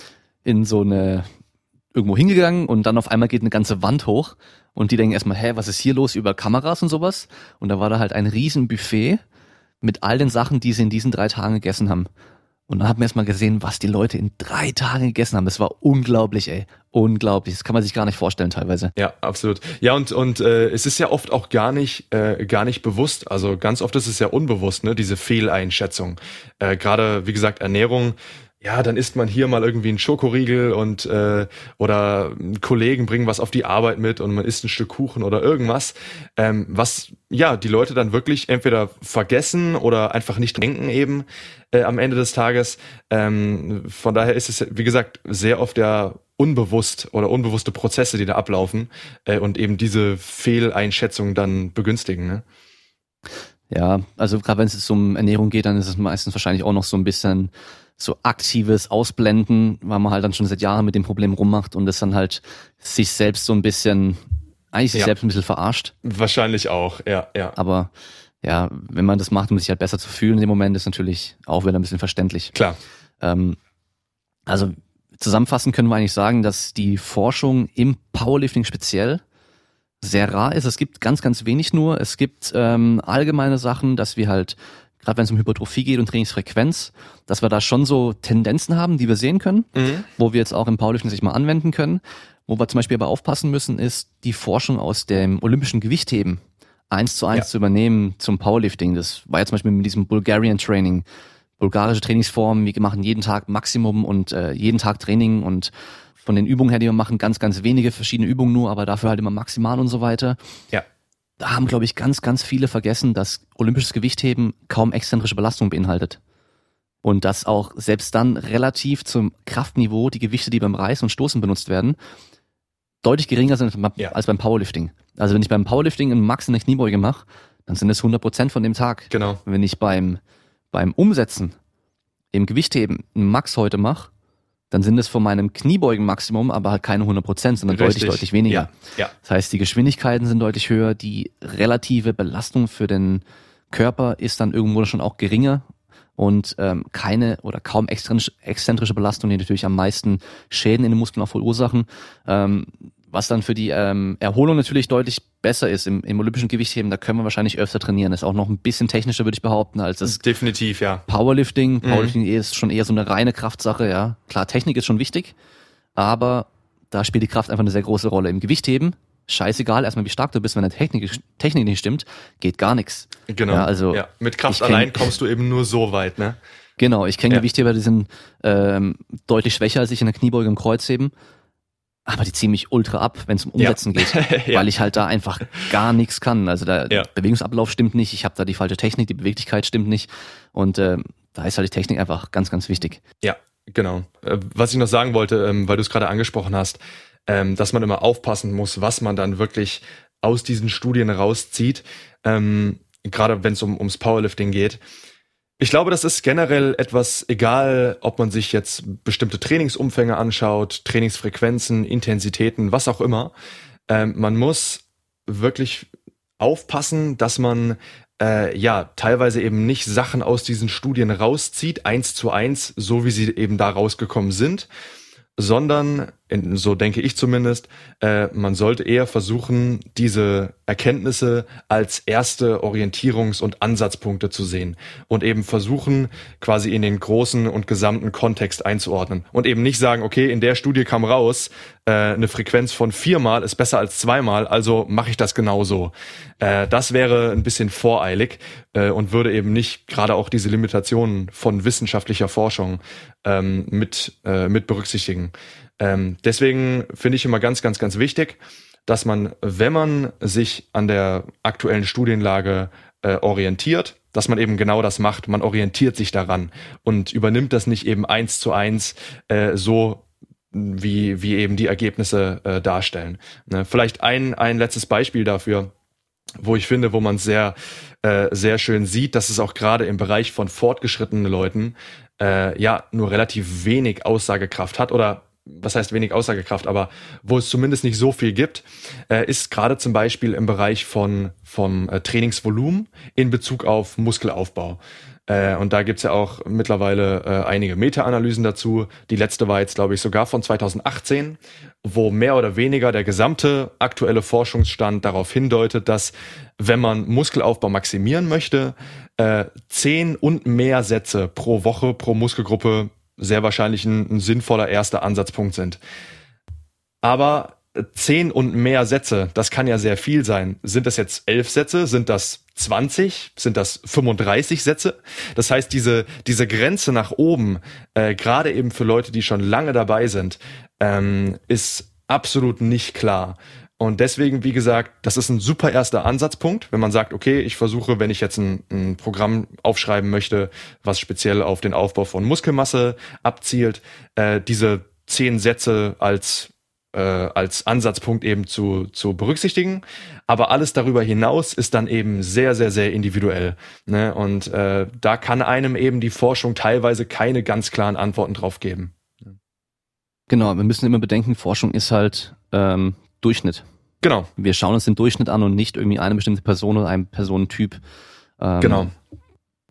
in so eine, irgendwo hingegangen und dann auf einmal geht eine ganze Wand hoch und die denken erstmal, hä, was ist hier los über Kameras und sowas? Und da war da halt ein riesen Buffet mit all den Sachen, die sie in diesen drei Tagen gegessen haben. Und dann haben wir erstmal gesehen, was die Leute in drei Tagen gegessen haben. Das war unglaublich, ey. Unglaublich. Das kann man sich gar nicht vorstellen teilweise. Ja, absolut. Ja, und, und äh, es ist ja oft auch gar nicht, äh, gar nicht bewusst. Also ganz oft ist es ja unbewusst, ne, diese Fehleinschätzung. Äh, Gerade, wie gesagt, Ernährung ja, dann isst man hier mal irgendwie einen Schokoriegel und äh, oder Kollegen bringen was auf die Arbeit mit und man isst ein Stück Kuchen oder irgendwas, ähm, was ja die Leute dann wirklich entweder vergessen oder einfach nicht denken eben äh, am Ende des Tages. Ähm, von daher ist es wie gesagt sehr oft ja unbewusst oder unbewusste Prozesse, die da ablaufen äh, und eben diese Fehleinschätzung dann begünstigen. Ne? Ja, also gerade wenn es um Ernährung geht, dann ist es meistens wahrscheinlich auch noch so ein bisschen so aktives Ausblenden, weil man halt dann schon seit Jahren mit dem Problem rummacht und es dann halt sich selbst so ein bisschen, eigentlich sich ja. selbst ein bisschen verarscht. Wahrscheinlich auch, ja, ja. Aber ja, wenn man das macht, um sich halt besser zu fühlen in dem Moment, ist natürlich auch wieder ein bisschen verständlich. Klar. Ähm, also zusammenfassend können wir eigentlich sagen, dass die Forschung im Powerlifting speziell sehr rar ist. Es gibt ganz, ganz wenig nur. Es gibt ähm, allgemeine Sachen, dass wir halt gerade wenn es um Hypertrophie geht und Trainingsfrequenz, dass wir da schon so Tendenzen haben, die wir sehen können, mhm. wo wir jetzt auch im Powerlifting sich mal anwenden können. Wo wir zum Beispiel aber aufpassen müssen, ist die Forschung aus dem olympischen Gewichtheben eins zu eins ja. zu übernehmen zum Powerlifting. Das war ja zum Beispiel mit diesem Bulgarian Training, bulgarische Trainingsformen. Wir machen jeden Tag Maximum und äh, jeden Tag Training und von den Übungen her, die wir machen, ganz, ganz wenige verschiedene Übungen nur, aber dafür halt immer maximal und so weiter. Ja haben, glaube ich, ganz, ganz viele vergessen, dass olympisches Gewichtheben kaum exzentrische Belastung beinhaltet. Und dass auch selbst dann relativ zum Kraftniveau die Gewichte, die beim Reißen und Stoßen benutzt werden, deutlich geringer sind ja. als beim Powerlifting. Also wenn ich beim Powerlifting einen Max in der Kniebeuge mache, dann sind es 100 Prozent von dem Tag. Genau. Wenn ich beim, beim Umsetzen im Gewichtheben einen Max heute mache, dann sind es von meinem Kniebeugen-Maximum aber halt keine 100 Prozent, sondern Richtig. deutlich, deutlich weniger. Ja. ja. Das heißt, die Geschwindigkeiten sind deutlich höher, die relative Belastung für den Körper ist dann irgendwo schon auch geringer und ähm, keine oder kaum exzentrische Belastung, die natürlich am meisten Schäden in den Muskeln auch verursachen. Ähm, was dann für die ähm, Erholung natürlich deutlich besser ist im, im olympischen Gewichtheben. Da können wir wahrscheinlich öfter trainieren. Das ist auch noch ein bisschen technischer, würde ich behaupten, als das definitiv ja. Powerlifting. Mhm. Powerlifting mhm. ist schon eher so eine reine Kraftsache. Ja, klar, Technik ist schon wichtig, aber da spielt die Kraft einfach eine sehr große Rolle. Im Gewichtheben scheißegal, erstmal wie stark du bist, wenn deine Technik, Technik nicht stimmt, geht gar nichts. Genau. Ja, also ja. Mit Kraft allein kommst du eben nur so weit, ne? Genau, ich kenne ja. Gewichtheber, die sind ähm, deutlich schwächer als ich in der Kniebeuge und Kreuzheben aber die ziehen mich ultra ab, wenn es um Umsetzen ja. geht, [LAUGHS] ja. weil ich halt da einfach gar nichts kann. Also der ja. Bewegungsablauf stimmt nicht, ich habe da die falsche Technik, die Beweglichkeit stimmt nicht und äh, da ist halt die Technik einfach ganz, ganz wichtig. Ja, genau. Äh, was ich noch sagen wollte, ähm, weil du es gerade angesprochen hast, ähm, dass man immer aufpassen muss, was man dann wirklich aus diesen Studien rauszieht, ähm, gerade wenn es um, ums Powerlifting geht. Ich glaube, das ist generell etwas egal, ob man sich jetzt bestimmte Trainingsumfänge anschaut, Trainingsfrequenzen, Intensitäten, was auch immer. Ähm, man muss wirklich aufpassen, dass man äh, ja teilweise eben nicht Sachen aus diesen Studien rauszieht, eins zu eins, so wie sie eben da rausgekommen sind, sondern, so denke ich zumindest, äh, man sollte eher versuchen, diese Erkenntnisse als erste Orientierungs- und Ansatzpunkte zu sehen und eben versuchen, quasi in den großen und gesamten Kontext einzuordnen und eben nicht sagen, okay, in der Studie kam raus, äh, eine Frequenz von viermal ist besser als zweimal, also mache ich das genauso. Äh, das wäre ein bisschen voreilig äh, und würde eben nicht gerade auch diese Limitationen von wissenschaftlicher Forschung ähm, mit, äh, mit berücksichtigen. Ähm, deswegen finde ich immer ganz, ganz, ganz wichtig, dass man, wenn man sich an der aktuellen Studienlage äh, orientiert, dass man eben genau das macht. Man orientiert sich daran und übernimmt das nicht eben eins zu eins äh, so wie, wie eben die Ergebnisse äh, darstellen. Ne? Vielleicht ein, ein letztes Beispiel dafür, wo ich finde, wo man sehr, äh, sehr schön sieht, dass es auch gerade im Bereich von fortgeschrittenen Leuten äh, ja nur relativ wenig Aussagekraft hat oder was heißt wenig Aussagekraft, aber wo es zumindest nicht so viel gibt, äh, ist gerade zum Beispiel im Bereich von vom äh, Trainingsvolumen in Bezug auf Muskelaufbau. Äh, und da gibt's ja auch mittlerweile äh, einige Meta-Analysen dazu. Die letzte war jetzt, glaube ich, sogar von 2018, wo mehr oder weniger der gesamte aktuelle Forschungsstand darauf hindeutet, dass wenn man Muskelaufbau maximieren möchte, äh, zehn und mehr Sätze pro Woche, pro Muskelgruppe sehr wahrscheinlich ein, ein sinnvoller erster Ansatzpunkt sind. Aber zehn und mehr Sätze, das kann ja sehr viel sein. Sind das jetzt elf Sätze? Sind das 20? Sind das 35 Sätze? Das heißt, diese, diese Grenze nach oben, äh, gerade eben für Leute, die schon lange dabei sind, ähm, ist absolut nicht klar. Und deswegen, wie gesagt, das ist ein super erster Ansatzpunkt, wenn man sagt, okay, ich versuche, wenn ich jetzt ein, ein, Programm aufschreiben möchte, was speziell auf den Aufbau von Muskelmasse abzielt, äh, diese zehn Sätze als äh, als Ansatzpunkt eben zu, zu berücksichtigen. Aber alles darüber hinaus ist dann eben sehr, sehr, sehr individuell. Ne? Und äh, da kann einem eben die Forschung teilweise keine ganz klaren Antworten drauf geben. Genau, wir müssen immer bedenken, Forschung ist halt ähm, Durchschnitt. Genau. Wir schauen uns den Durchschnitt an und nicht irgendwie eine bestimmte Person oder einen Personentyp. Ähm, genau.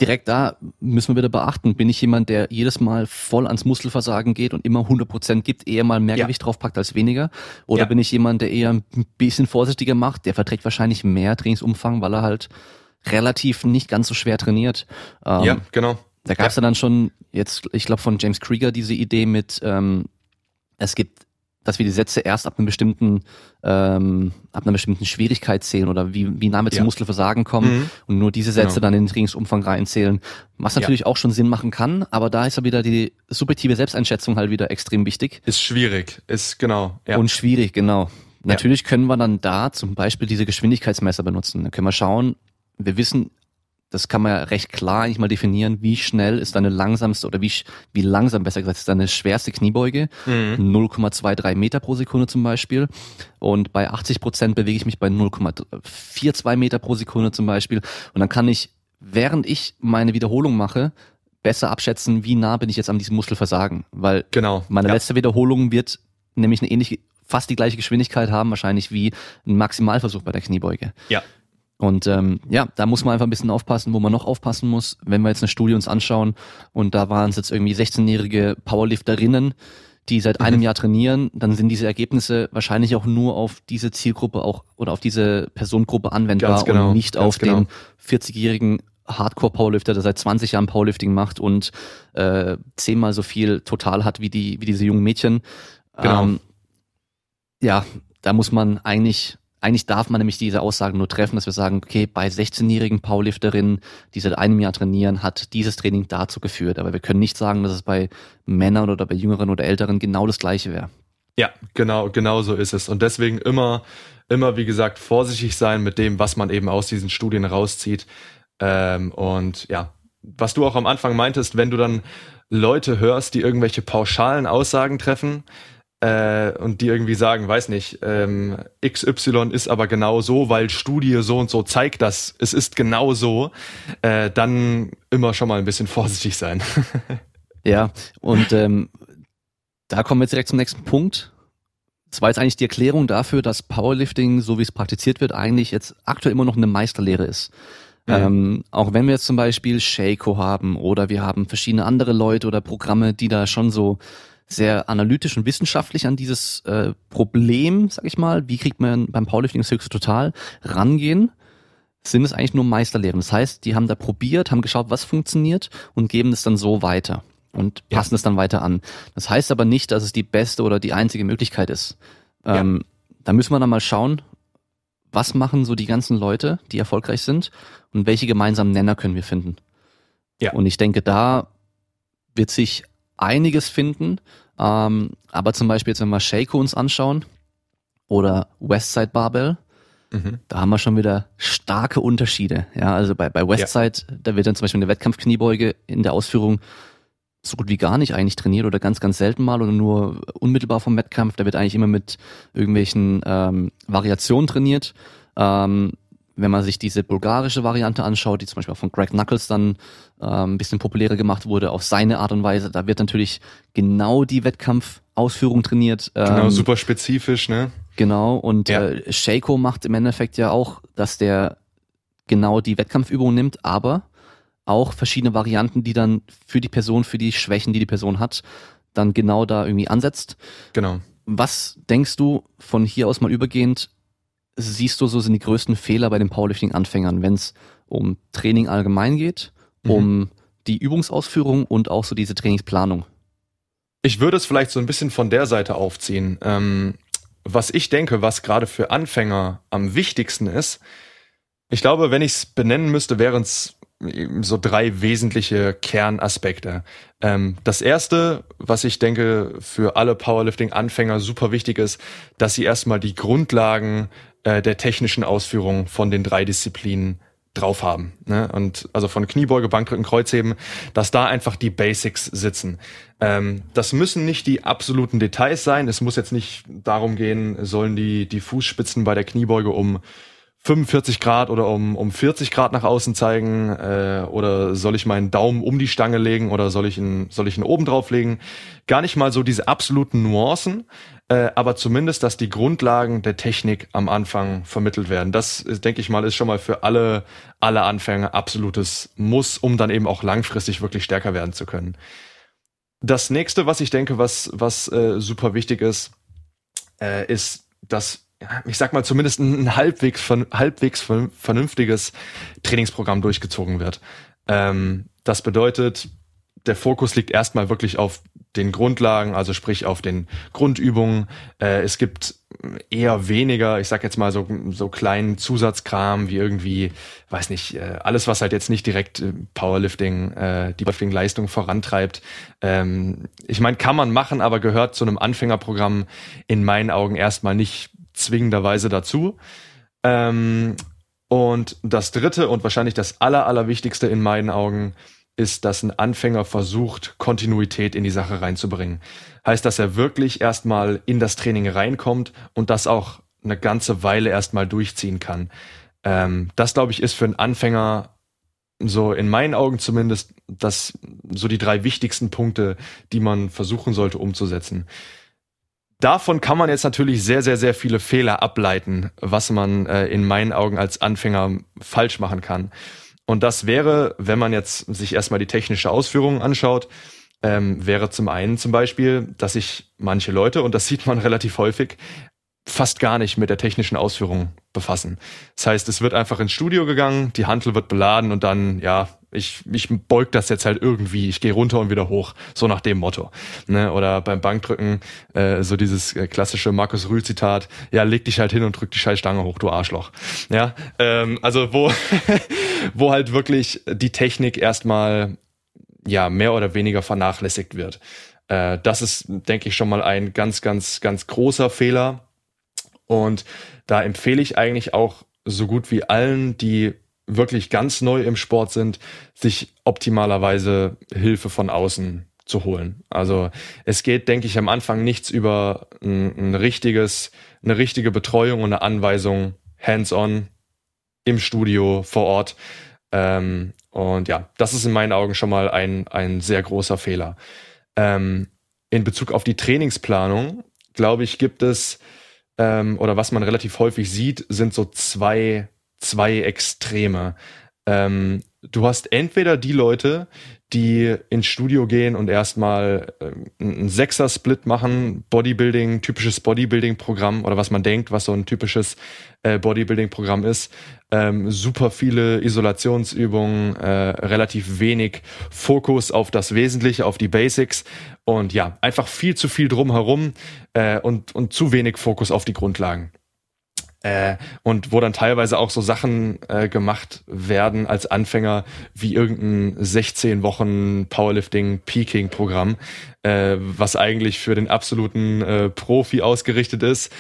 Direkt da müssen wir wieder beachten, bin ich jemand, der jedes Mal voll ans Muskelversagen geht und immer 100% gibt, eher mal mehr ja. Gewicht draufpackt als weniger? Oder ja. bin ich jemand, der eher ein bisschen vorsichtiger macht, der verträgt wahrscheinlich mehr Trainingsumfang, weil er halt relativ nicht ganz so schwer trainiert? Ähm, ja, genau. Da gab es ja. dann schon jetzt, ich glaube von James Krieger diese Idee mit, ähm, es gibt dass wir die Sätze erst ab einem bestimmten, ähm, ab einer bestimmten Schwierigkeit zählen oder wie, wie nah wir zum ja. Muskelversagen kommen mhm. und nur diese Sätze genau. dann in den Trainingsumfang reinzählen. Was natürlich ja. auch schon Sinn machen kann, aber da ist ja wieder die subjektive Selbsteinschätzung halt wieder extrem wichtig. Ist schwierig, ist genau. Ja. Und schwierig, genau. Natürlich können wir dann da zum Beispiel diese Geschwindigkeitsmesser benutzen. Da können wir schauen, wir wissen, das kann man ja recht klar eigentlich mal definieren, wie schnell ist deine langsamste oder wie, wie langsam besser gesagt ist deine schwerste Kniebeuge. Mhm. 0,23 Meter pro Sekunde zum Beispiel. Und bei 80 Prozent bewege ich mich bei 0,42 Meter pro Sekunde zum Beispiel. Und dann kann ich, während ich meine Wiederholung mache, besser abschätzen, wie nah bin ich jetzt an diesem Muskelversagen. Weil genau. meine ja. letzte Wiederholung wird nämlich eine ähnliche, fast die gleiche Geschwindigkeit haben, wahrscheinlich wie ein Maximalversuch bei der Kniebeuge. Ja. Und ähm, ja, da muss man einfach ein bisschen aufpassen, wo man noch aufpassen muss. Wenn wir jetzt eine Studie uns anschauen und da waren es jetzt irgendwie 16-jährige Powerlifterinnen, die seit mhm. einem Jahr trainieren, dann sind diese Ergebnisse wahrscheinlich auch nur auf diese Zielgruppe auch oder auf diese Personengruppe anwendbar genau, und nicht auf genau. den 40-jährigen Hardcore-Powerlifter, der seit 20 Jahren Powerlifting macht und äh, zehnmal so viel total hat wie die wie diese jungen Mädchen. Genau. Ähm, ja, da muss man eigentlich eigentlich darf man nämlich diese Aussagen nur treffen, dass wir sagen, okay, bei 16-jährigen Powerlifterinnen, die seit einem Jahr trainieren, hat dieses Training dazu geführt. Aber wir können nicht sagen, dass es bei Männern oder bei Jüngeren oder Älteren genau das Gleiche wäre. Ja, genau, genau so ist es. Und deswegen immer, immer, wie gesagt, vorsichtig sein mit dem, was man eben aus diesen Studien rauszieht. Ähm, und ja, was du auch am Anfang meintest, wenn du dann Leute hörst, die irgendwelche pauschalen Aussagen treffen, äh, und die irgendwie sagen, weiß nicht, ähm, XY ist aber genau so, weil Studie so und so zeigt das, es ist genau so, äh, dann immer schon mal ein bisschen [LAUGHS] vorsichtig sein. [LAUGHS] ja, und ähm, da kommen wir jetzt direkt zum nächsten Punkt. Das war jetzt eigentlich die Erklärung dafür, dass Powerlifting, so wie es praktiziert wird, eigentlich jetzt aktuell immer noch eine Meisterlehre ist. Mhm. Ähm, auch wenn wir jetzt zum Beispiel Shaco haben oder wir haben verschiedene andere Leute oder Programme, die da schon so sehr analytisch und wissenschaftlich an dieses äh, Problem, sag ich mal, wie kriegt man beim Powerlifting das höchste Total rangehen, sind es eigentlich nur Meisterlehren. Das heißt, die haben da probiert, haben geschaut, was funktioniert und geben es dann so weiter und passen ja. es dann weiter an. Das heißt aber nicht, dass es die beste oder die einzige Möglichkeit ist. Ähm, ja. Da müssen wir dann mal schauen, was machen so die ganzen Leute, die erfolgreich sind und welche gemeinsamen Nenner können wir finden. Ja. Und ich denke, da wird sich einiges finden. Ähm, aber zum Beispiel jetzt, wenn wir Shaco uns anschauen oder Westside Barbell, mhm. da haben wir schon wieder starke Unterschiede. Ja, also bei, bei Westside, ja. da wird dann zum Beispiel eine Wettkampfkniebeuge in der Ausführung so gut wie gar nicht eigentlich trainiert oder ganz, ganz selten mal oder nur unmittelbar vom Wettkampf. Da wird eigentlich immer mit irgendwelchen ähm, Variationen trainiert. Ähm, wenn man sich diese bulgarische Variante anschaut, die zum Beispiel auch von Greg Knuckles dann ähm, ein bisschen populärer gemacht wurde, auf seine Art und Weise, da wird natürlich genau die Wettkampfausführung trainiert. Genau, ähm, super spezifisch, ne? Genau, und ja. äh, Shaco macht im Endeffekt ja auch, dass der genau die Wettkampfübung nimmt, aber auch verschiedene Varianten, die dann für die Person, für die Schwächen, die die Person hat, dann genau da irgendwie ansetzt. Genau. Was denkst du von hier aus mal übergehend, siehst du, so sind die größten Fehler bei den Powerlifting-Anfängern, wenn es um Training allgemein geht, mhm. um die Übungsausführung und auch so diese Trainingsplanung? Ich würde es vielleicht so ein bisschen von der Seite aufziehen. Ähm, was ich denke, was gerade für Anfänger am wichtigsten ist, ich glaube, wenn ich es benennen müsste, wären es so drei wesentliche Kernaspekte. Ähm, das erste, was ich denke für alle Powerlifting-Anfänger super wichtig ist, dass sie erstmal die Grundlagen äh, der technischen Ausführung von den drei Disziplinen drauf haben. Ne? Und also von Kniebeuge, Bankdrücken, Kreuzheben, dass da einfach die Basics sitzen. Ähm, das müssen nicht die absoluten Details sein. Es muss jetzt nicht darum gehen, sollen die, die Fußspitzen bei der Kniebeuge um 45 Grad oder um, um 40 Grad nach außen zeigen äh, oder soll ich meinen Daumen um die Stange legen oder soll ich ihn, soll ich ihn oben drauf legen? Gar nicht mal so diese absoluten Nuancen, äh, aber zumindest, dass die Grundlagen der Technik am Anfang vermittelt werden. Das, ist, denke ich mal, ist schon mal für alle, alle Anfänger absolutes Muss, um dann eben auch langfristig wirklich stärker werden zu können. Das nächste, was ich denke, was, was äh, super wichtig ist, äh, ist, dass ich sag mal, zumindest ein halbwegs, halbwegs vernünftiges Trainingsprogramm durchgezogen wird. Ähm, das bedeutet, der Fokus liegt erstmal wirklich auf den Grundlagen, also sprich auf den Grundübungen. Äh, es gibt eher weniger, ich sag jetzt mal so, so kleinen Zusatzkram wie irgendwie, weiß nicht, äh, alles, was halt jetzt nicht direkt äh, Powerlifting, äh, die Powerlifting-Leistung vorantreibt. Ähm, ich meine, kann man machen, aber gehört zu einem Anfängerprogramm in meinen Augen erstmal nicht zwingenderweise dazu. Ähm, und das dritte und wahrscheinlich das aller, allerwichtigste in meinen Augen ist, dass ein Anfänger versucht, Kontinuität in die Sache reinzubringen. Heißt, dass er wirklich erstmal in das Training reinkommt und das auch eine ganze Weile erstmal durchziehen kann. Ähm, das, glaube ich, ist für einen Anfänger so in meinen Augen zumindest das so die drei wichtigsten Punkte, die man versuchen sollte umzusetzen. Davon kann man jetzt natürlich sehr, sehr, sehr viele Fehler ableiten, was man äh, in meinen Augen als Anfänger falsch machen kann. Und das wäre, wenn man jetzt sich erstmal die technische Ausführung anschaut, ähm, wäre zum einen zum Beispiel, dass sich manche Leute, und das [LAUGHS] sieht man relativ häufig, fast gar nicht mit der technischen Ausführung befassen. Das heißt, es wird einfach ins Studio gegangen, die Hantel wird beladen und dann, ja, ich, ich beug das jetzt halt irgendwie, ich gehe runter und wieder hoch, so nach dem Motto. Ne? Oder beim Bankdrücken, äh, so dieses äh, klassische Markus Rühl-Zitat, ja, leg dich halt hin und drück die scheiß Stange hoch, du Arschloch. Ja, ähm, also wo, [LAUGHS] wo halt wirklich die Technik erstmal ja mehr oder weniger vernachlässigt wird. Äh, das ist, denke ich, schon mal ein ganz, ganz, ganz großer Fehler. Und da empfehle ich eigentlich auch so gut wie allen, die wirklich ganz neu im Sport sind, sich optimalerweise Hilfe von außen zu holen. Also es geht, denke ich, am Anfang nichts über ein, ein richtiges, eine richtige Betreuung und eine Anweisung hands-on im Studio vor Ort. Ähm, und ja, das ist in meinen Augen schon mal ein, ein sehr großer Fehler. Ähm, in Bezug auf die Trainingsplanung, glaube ich, gibt es, ähm, oder was man relativ häufig sieht, sind so zwei zwei Extreme. Ähm, du hast entweder die Leute, die ins Studio gehen und erstmal äh, einen Sechser-Split machen, Bodybuilding, typisches Bodybuilding-Programm oder was man denkt, was so ein typisches äh, Bodybuilding-Programm ist. Ähm, super viele Isolationsübungen, äh, relativ wenig Fokus auf das Wesentliche, auf die Basics und ja, einfach viel zu viel drumherum äh, und, und zu wenig Fokus auf die Grundlagen. Äh, und wo dann teilweise auch so Sachen äh, gemacht werden als Anfänger wie irgendein 16 Wochen Powerlifting Peaking Programm, äh, was eigentlich für den absoluten äh, Profi ausgerichtet ist,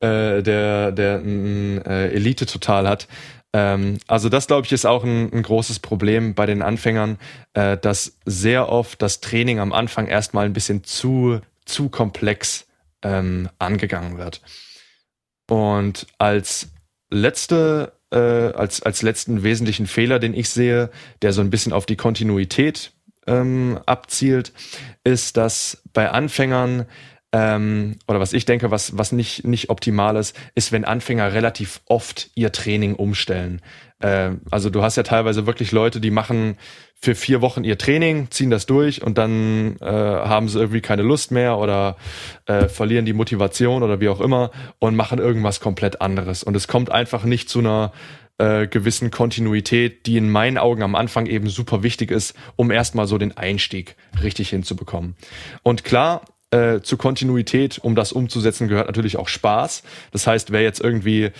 äh, der der ein äh, Elite total hat. Ähm, also das glaube ich ist auch ein, ein, großes Problem bei den Anfängern, dass sehr oft das Training am Anfang erstmal ein bisschen zu zu komplex ähm, angegangen wird. Und als letzte, äh, als, als letzten wesentlichen Fehler, den ich sehe, der so ein bisschen auf die Kontinuität ähm, abzielt, ist, dass bei Anfängern ähm, oder was ich denke, was, was nicht, nicht optimal ist, ist, wenn Anfänger relativ oft ihr Training umstellen. Äh, also du hast ja teilweise wirklich Leute, die machen für vier Wochen ihr Training, ziehen das durch und dann äh, haben sie irgendwie keine Lust mehr oder äh, verlieren die Motivation oder wie auch immer und machen irgendwas komplett anderes. Und es kommt einfach nicht zu einer äh, gewissen Kontinuität, die in meinen Augen am Anfang eben super wichtig ist, um erstmal so den Einstieg richtig hinzubekommen. Und klar, äh, zur Kontinuität, um das umzusetzen, gehört natürlich auch Spaß. Das heißt, wer jetzt irgendwie,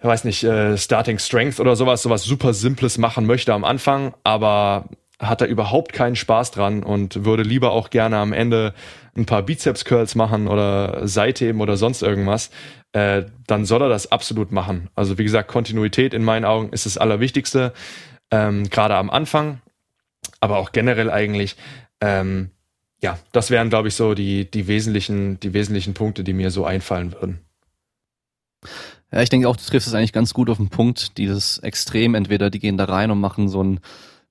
ich weiß nicht, äh, Starting Strength oder sowas, sowas super Simples machen möchte am Anfang, aber hat er überhaupt keinen Spaß dran und würde lieber auch gerne am Ende ein paar Bizeps Curls machen oder Seitheben oder sonst irgendwas, äh, dann soll er das absolut machen. Also wie gesagt, Kontinuität in meinen Augen ist das Allerwichtigste, ähm, gerade am Anfang, aber auch generell eigentlich. Ähm, ja, das wären, glaube ich, so die, die wesentlichen, die wesentlichen Punkte, die mir so einfallen würden. Ja, ich denke auch, du triffst es eigentlich ganz gut auf den Punkt, dieses Extrem, entweder die gehen da rein und machen so einen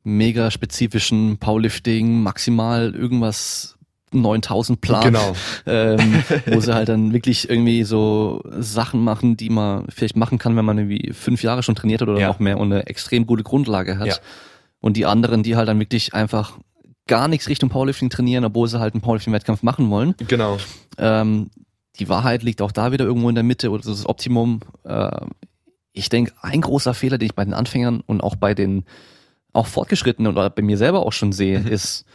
mega spezifischen Powerlifting, maximal irgendwas 9000 Plan, genau. ähm, [LAUGHS] wo sie halt dann wirklich irgendwie so Sachen machen, die man vielleicht machen kann, wenn man irgendwie fünf Jahre schon trainiert hat oder ja. noch mehr und eine extrem gute Grundlage hat. Ja. Und die anderen, die halt dann wirklich einfach gar nichts Richtung Powerlifting trainieren, obwohl sie halt einen Powerlifting-Wettkampf machen wollen. Genau. Ähm, die Wahrheit liegt auch da wieder irgendwo in der Mitte oder das Optimum. Äh, ich denke, ein großer Fehler, den ich bei den Anfängern und auch bei den auch Fortgeschrittenen oder bei mir selber auch schon sehe, mhm. ist,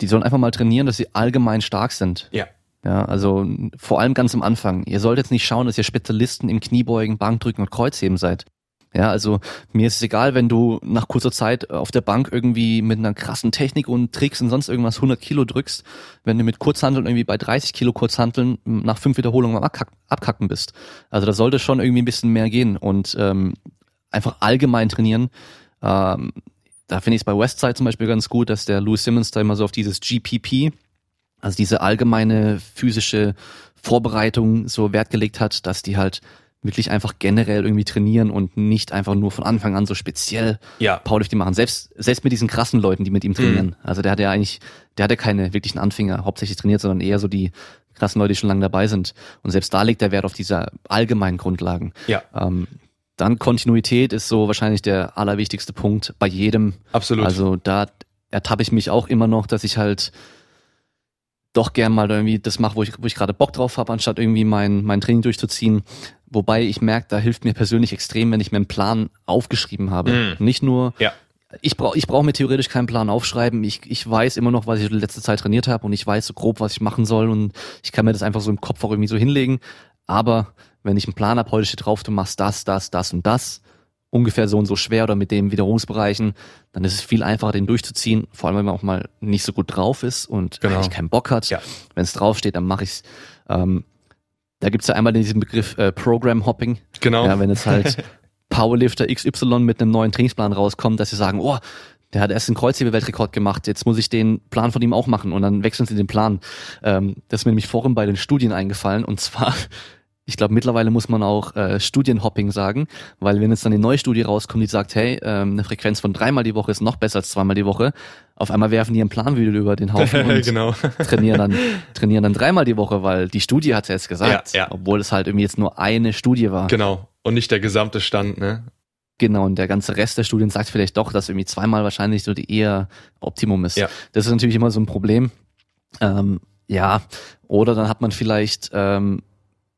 die sollen einfach mal trainieren, dass sie allgemein stark sind. Ja. Ja, also vor allem ganz am Anfang. Ihr solltet jetzt nicht schauen, dass ihr Spezialisten im Kniebeugen, Bankdrücken und Kreuzheben seid. Ja, also mir ist es egal, wenn du nach kurzer Zeit auf der Bank irgendwie mit einer krassen Technik und Tricks und sonst irgendwas 100 Kilo drückst, wenn du mit Kurzhanteln irgendwie bei 30 Kilo Kurzhanteln nach fünf Wiederholungen abkacken bist. Also da sollte schon irgendwie ein bisschen mehr gehen und ähm, einfach allgemein trainieren. Ähm, da finde ich es bei Westside zum Beispiel ganz gut, dass der Louis Simmons da immer so auf dieses GPP, also diese allgemeine physische Vorbereitung so Wert gelegt hat, dass die halt wirklich einfach generell irgendwie trainieren und nicht einfach nur von Anfang an so speziell ja. Powerlifting machen. Selbst, selbst mit diesen krassen Leuten, die mit ihm trainieren. Mhm. Also der hat ja eigentlich, der hat ja keine wirklichen Anfänger hauptsächlich trainiert, sondern eher so die krassen Leute, die schon lange dabei sind. Und selbst da legt der Wert auf diese allgemeinen Grundlagen. Ja. Ähm, dann Kontinuität ist so wahrscheinlich der allerwichtigste Punkt bei jedem. Absolut. Also da ertappe ich mich auch immer noch, dass ich halt doch gern mal irgendwie das mache, wo ich, wo ich gerade Bock drauf habe, anstatt irgendwie mein, mein Training durchzuziehen. Wobei ich merke, da hilft mir persönlich extrem, wenn ich mir einen Plan aufgeschrieben habe. Mm. Nicht nur, ja. ich brauche ich brauch mir theoretisch keinen Plan aufschreiben. Ich, ich weiß immer noch, was ich die letzte Zeit trainiert habe und ich weiß so grob, was ich machen soll und ich kann mir das einfach so im Kopf auch irgendwie so hinlegen. Aber wenn ich einen Plan habe, heute steht drauf, du machst das, das, das und das, ungefähr so und so schwer oder mit den Wiederholungsbereichen, dann ist es viel einfacher, den durchzuziehen, vor allem wenn man auch mal nicht so gut drauf ist und genau. eigentlich keinen Bock hat. Ja. Wenn es draufsteht, dann mache ich's. Ähm, da gibt's ja einmal diesen Begriff äh, Program Hopping. Genau. Ja, wenn jetzt halt [LAUGHS] Powerlifter XY mit einem neuen Trainingsplan rauskommt, dass sie sagen, oh, der hat erst einen Kreuzhebel-Weltrekord gemacht, jetzt muss ich den Plan von ihm auch machen und dann wechseln sie den Plan. Ähm, das ist mir nämlich vorhin bei den Studien eingefallen und zwar ich glaube, mittlerweile muss man auch äh, Studienhopping sagen, weil wenn jetzt dann eine neue Studie rauskommt, die sagt, hey, ähm, eine Frequenz von dreimal die Woche ist noch besser als zweimal die Woche, auf einmal werfen die einen Plan wieder über den Haufen [LAUGHS] und genau. trainieren dann trainieren dann dreimal die Woche, weil die Studie hat es jetzt gesagt, ja, ja. obwohl es halt irgendwie jetzt nur eine Studie war. Genau und nicht der gesamte Stand, ne? Genau, und der ganze Rest der Studien sagt vielleicht doch, dass irgendwie zweimal wahrscheinlich so die eher Optimum ist. Ja. Das ist natürlich immer so ein Problem. Ähm, ja, oder dann hat man vielleicht ähm,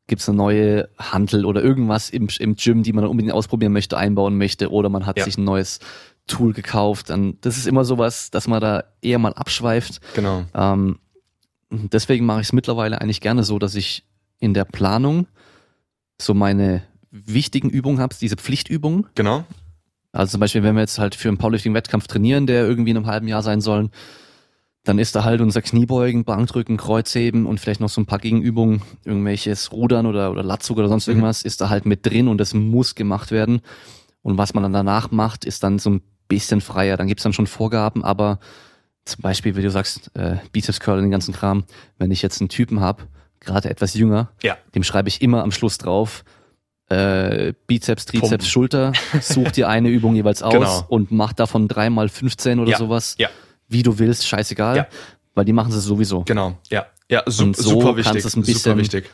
gibt es eine neue Handel oder irgendwas im, im Gym, die man unbedingt ausprobieren möchte, einbauen möchte, oder man hat ja. sich ein neues Tool gekauft. Dann, das ist immer sowas, dass man da eher mal abschweift. Genau. Ähm, deswegen mache ich es mittlerweile eigentlich gerne so, dass ich in der Planung so meine wichtigen Übungen habe, diese Pflichtübungen. Genau. Also zum Beispiel, wenn wir jetzt halt für einen Powerlifting-Wettkampf trainieren, der irgendwie in einem halben Jahr sein soll, dann ist da halt unser Kniebeugen, Bankdrücken, Kreuzheben und vielleicht noch so ein paar Gegenübungen, irgendwelches Rudern oder, oder Latzug oder sonst mhm. irgendwas, ist da halt mit drin und das muss gemacht werden. Und was man dann danach macht, ist dann so ein bisschen freier. Dann gibt's dann schon Vorgaben, aber zum Beispiel, wie du sagst, äh, Biceps Curl und den ganzen Kram, wenn ich jetzt einen Typen habe, gerade etwas jünger, ja. dem schreibe ich immer am Schluss drauf, äh, Bizeps, Trizeps, Pumpen. Schulter, such dir eine Übung jeweils [LAUGHS] aus genau. und mach davon dreimal 15 oder ja. sowas. Ja wie du willst, scheißegal, ja. weil die machen es sowieso. Genau, ja. Ja, su und so super wichtig. Kannst es ein bisschen, super wichtig.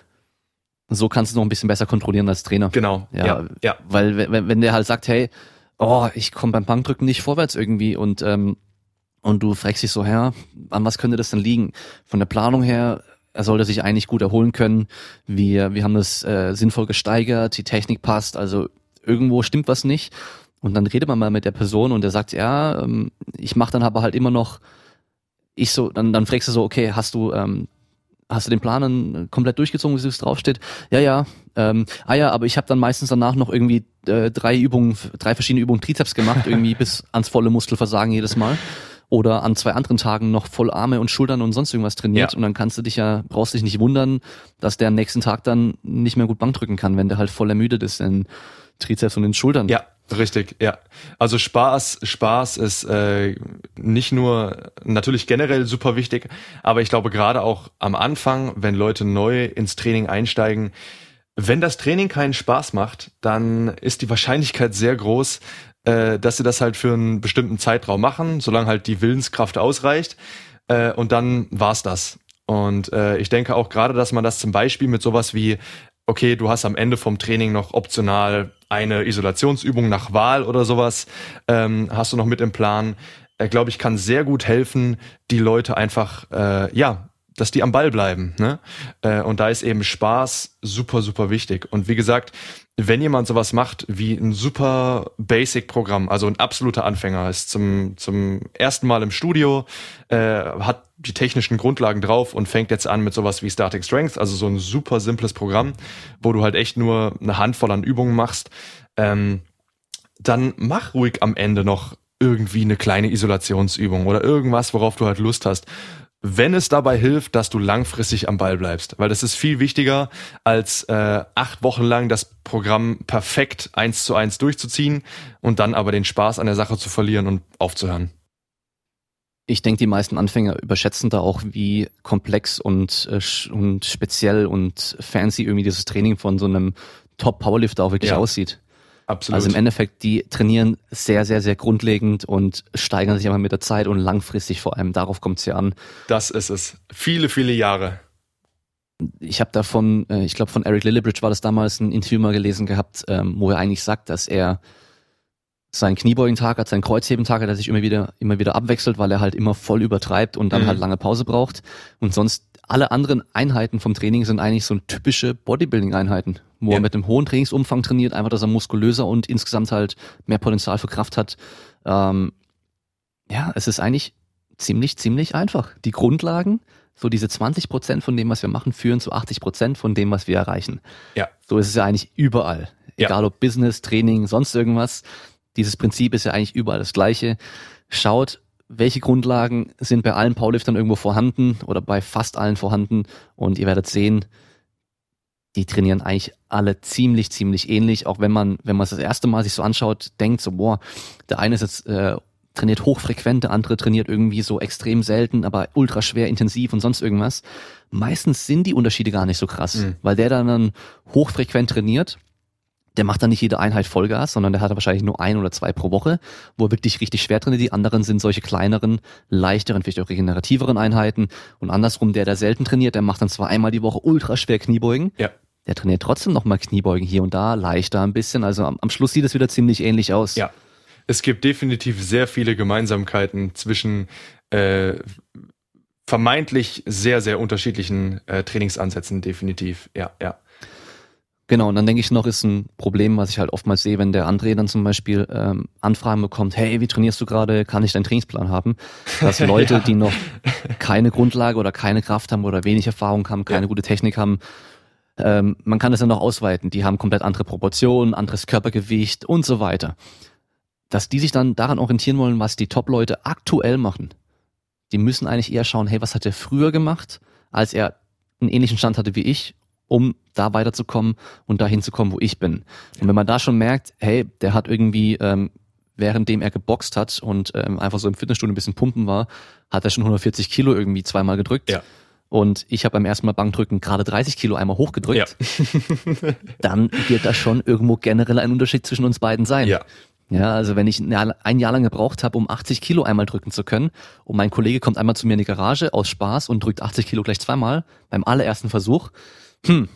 So kannst du noch ein bisschen besser kontrollieren als Trainer. Genau, ja. ja, ja. Weil wenn, wenn der halt sagt, hey, oh, ich komme beim Bankdrücken nicht vorwärts irgendwie und ähm, und du fragst dich so, her, an was könnte das denn liegen? Von der Planung her, er sollte sich eigentlich gut erholen können. Wir, wir haben das äh, sinnvoll gesteigert, die Technik passt, also irgendwo stimmt was nicht. Und dann redet man mal mit der Person und der sagt, ja, ähm, ich mache dann aber halt immer noch ich so, dann, dann fragst du so, okay, hast du, ähm, hast du den Plan dann komplett durchgezogen, wie es draufsteht? Ja, ja. Ähm, ah ja, aber ich habe dann meistens danach noch irgendwie äh, drei Übungen, drei verschiedene Übungen Trizeps gemacht, irgendwie [LAUGHS] bis ans volle Muskelversagen jedes Mal. Oder an zwei anderen Tagen noch voll Arme und Schultern und sonst irgendwas trainiert. Ja. Und dann kannst du dich ja, brauchst dich nicht wundern, dass der am nächsten Tag dann nicht mehr gut Bank drücken kann, wenn der halt voll ermüdet ist in Trizeps und in Schultern. Ja, Richtig, ja. Also Spaß, Spaß ist äh, nicht nur natürlich generell super wichtig, aber ich glaube gerade auch am Anfang, wenn Leute neu ins Training einsteigen, wenn das Training keinen Spaß macht, dann ist die Wahrscheinlichkeit sehr groß, äh, dass sie das halt für einen bestimmten Zeitraum machen, solange halt die Willenskraft ausreicht. Äh, und dann war's das. Und äh, ich denke auch gerade, dass man das zum Beispiel mit sowas wie okay, du hast am Ende vom Training noch optional eine Isolationsübung nach Wahl oder sowas, ähm, hast du noch mit im Plan. Er, glaube ich, kann sehr gut helfen, die Leute einfach, äh, ja, dass die am Ball bleiben. Ne? Äh, und da ist eben Spaß super, super wichtig. Und wie gesagt, wenn jemand sowas macht wie ein super Basic-Programm, also ein absoluter Anfänger, ist zum, zum ersten Mal im Studio, äh, hat die technischen Grundlagen drauf und fängt jetzt an mit sowas wie Static Strength, also so ein super simples Programm, wo du halt echt nur eine Handvoll an Übungen machst, ähm, dann mach ruhig am Ende noch irgendwie eine kleine Isolationsübung oder irgendwas, worauf du halt Lust hast wenn es dabei hilft, dass du langfristig am Ball bleibst. Weil das ist viel wichtiger, als äh, acht Wochen lang das Programm perfekt eins zu eins durchzuziehen und dann aber den Spaß an der Sache zu verlieren und aufzuhören. Ich denke, die meisten Anfänger überschätzen da auch, wie komplex und, äh, und speziell und fancy irgendwie dieses Training von so einem Top-Powerlifter auch wirklich ja. aussieht. Absolut. Also im Endeffekt, die trainieren sehr, sehr, sehr grundlegend und steigern sich immer mit der Zeit und langfristig vor allem. Darauf kommt es ja an. Das ist es. Viele, viele Jahre. Ich habe davon, äh, ich glaube von Eric Lillibridge war das damals ein Interview mal gelesen gehabt, ähm, wo er eigentlich sagt, dass er seinen Kniebeugentag hat, seinen Kreuzhebentag hat, der sich immer wieder, immer wieder abwechselt, weil er halt immer voll übertreibt und dann mhm. halt lange Pause braucht. Und sonst alle anderen Einheiten vom Training sind eigentlich so typische Bodybuilding-Einheiten, wo ja. er mit einem hohen Trainingsumfang trainiert, einfach, dass er muskulöser und insgesamt halt mehr Potenzial für Kraft hat. Ähm, ja, es ist eigentlich ziemlich, ziemlich einfach. Die Grundlagen, so diese 20 Prozent von dem, was wir machen, führen zu 80 Prozent von dem, was wir erreichen. Ja. So ist es ja eigentlich überall. Egal ja. ob Business, Training, sonst irgendwas. Dieses Prinzip ist ja eigentlich überall das gleiche. Schaut, welche Grundlagen sind bei allen Powerliftern irgendwo vorhanden oder bei fast allen vorhanden und ihr werdet sehen, die trainieren eigentlich alle ziemlich, ziemlich ähnlich, auch wenn man, wenn man es das erste Mal sich so anschaut, denkt so, boah, der eine ist jetzt äh, trainiert hochfrequent, der andere trainiert irgendwie so extrem selten, aber ultra schwer, intensiv und sonst irgendwas. Meistens sind die Unterschiede gar nicht so krass, mhm. weil der dann hochfrequent trainiert der macht dann nicht jede Einheit Vollgas, sondern der hat wahrscheinlich nur ein oder zwei pro Woche, wo er wirklich richtig schwer trainiert. Die anderen sind solche kleineren, leichteren, vielleicht auch regenerativeren Einheiten. Und andersrum, der, der selten trainiert, der macht dann zwar einmal die Woche ultra schwer Kniebeugen. Ja. Der trainiert trotzdem nochmal Kniebeugen hier und da, leichter ein bisschen. Also am, am Schluss sieht es wieder ziemlich ähnlich aus. Ja. Es gibt definitiv sehr viele Gemeinsamkeiten zwischen äh, vermeintlich sehr, sehr unterschiedlichen äh, Trainingsansätzen, definitiv. Ja, ja. Genau, und dann denke ich noch, ist ein Problem, was ich halt oftmals sehe, wenn der André dann zum Beispiel ähm, Anfragen bekommt, hey, wie trainierst du gerade, kann ich deinen Trainingsplan haben? Dass [LAUGHS] Leute, ja. die noch keine Grundlage oder keine Kraft haben oder wenig Erfahrung haben, keine ja. gute Technik haben, ähm, man kann das dann noch ausweiten. Die haben komplett andere Proportionen, anderes Körpergewicht und so weiter. Dass die sich dann daran orientieren wollen, was die Top-Leute aktuell machen. Die müssen eigentlich eher schauen, hey, was hat er früher gemacht, als er einen ähnlichen Stand hatte wie ich um da weiterzukommen und dahin zu kommen, wo ich bin. Und wenn man da schon merkt, hey, der hat irgendwie, ähm, währenddem er geboxt hat und ähm, einfach so im Fitnessstudio ein bisschen pumpen war, hat er schon 140 Kilo irgendwie zweimal gedrückt. Ja. Und ich habe beim ersten Mal Bankdrücken gerade 30 Kilo einmal hochgedrückt. Ja. [LAUGHS] [LAUGHS] dann wird da schon irgendwo generell ein Unterschied zwischen uns beiden sein. Ja. Ja, also wenn ich ein Jahr, lang gebraucht habe, um 80 Kilo einmal drücken zu können, und mein Kollege kommt einmal zu mir in die Garage aus Spaß und drückt 80 Kilo gleich zweimal beim allerersten Versuch, hm,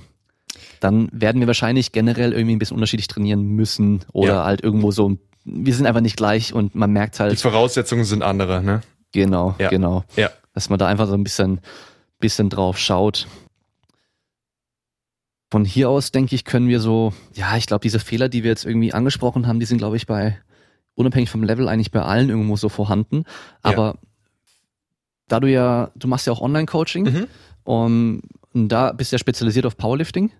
dann werden wir wahrscheinlich generell irgendwie ein bisschen unterschiedlich trainieren müssen oder ja. halt irgendwo so, wir sind einfach nicht gleich und man merkt halt. Die Voraussetzungen sind andere, ne? Genau, ja. genau. Ja. Dass man da einfach so ein bisschen, bisschen drauf schaut. Von hier aus, denke ich, können wir so, ja, ich glaube, diese Fehler, die wir jetzt irgendwie angesprochen haben, die sind, glaube ich, bei, unabhängig vom Level eigentlich bei allen irgendwo so vorhanden. Aber da du ja, du machst ja auch Online-Coaching Mhm. um, und da bist du ja spezialisiert auf Powerlifting.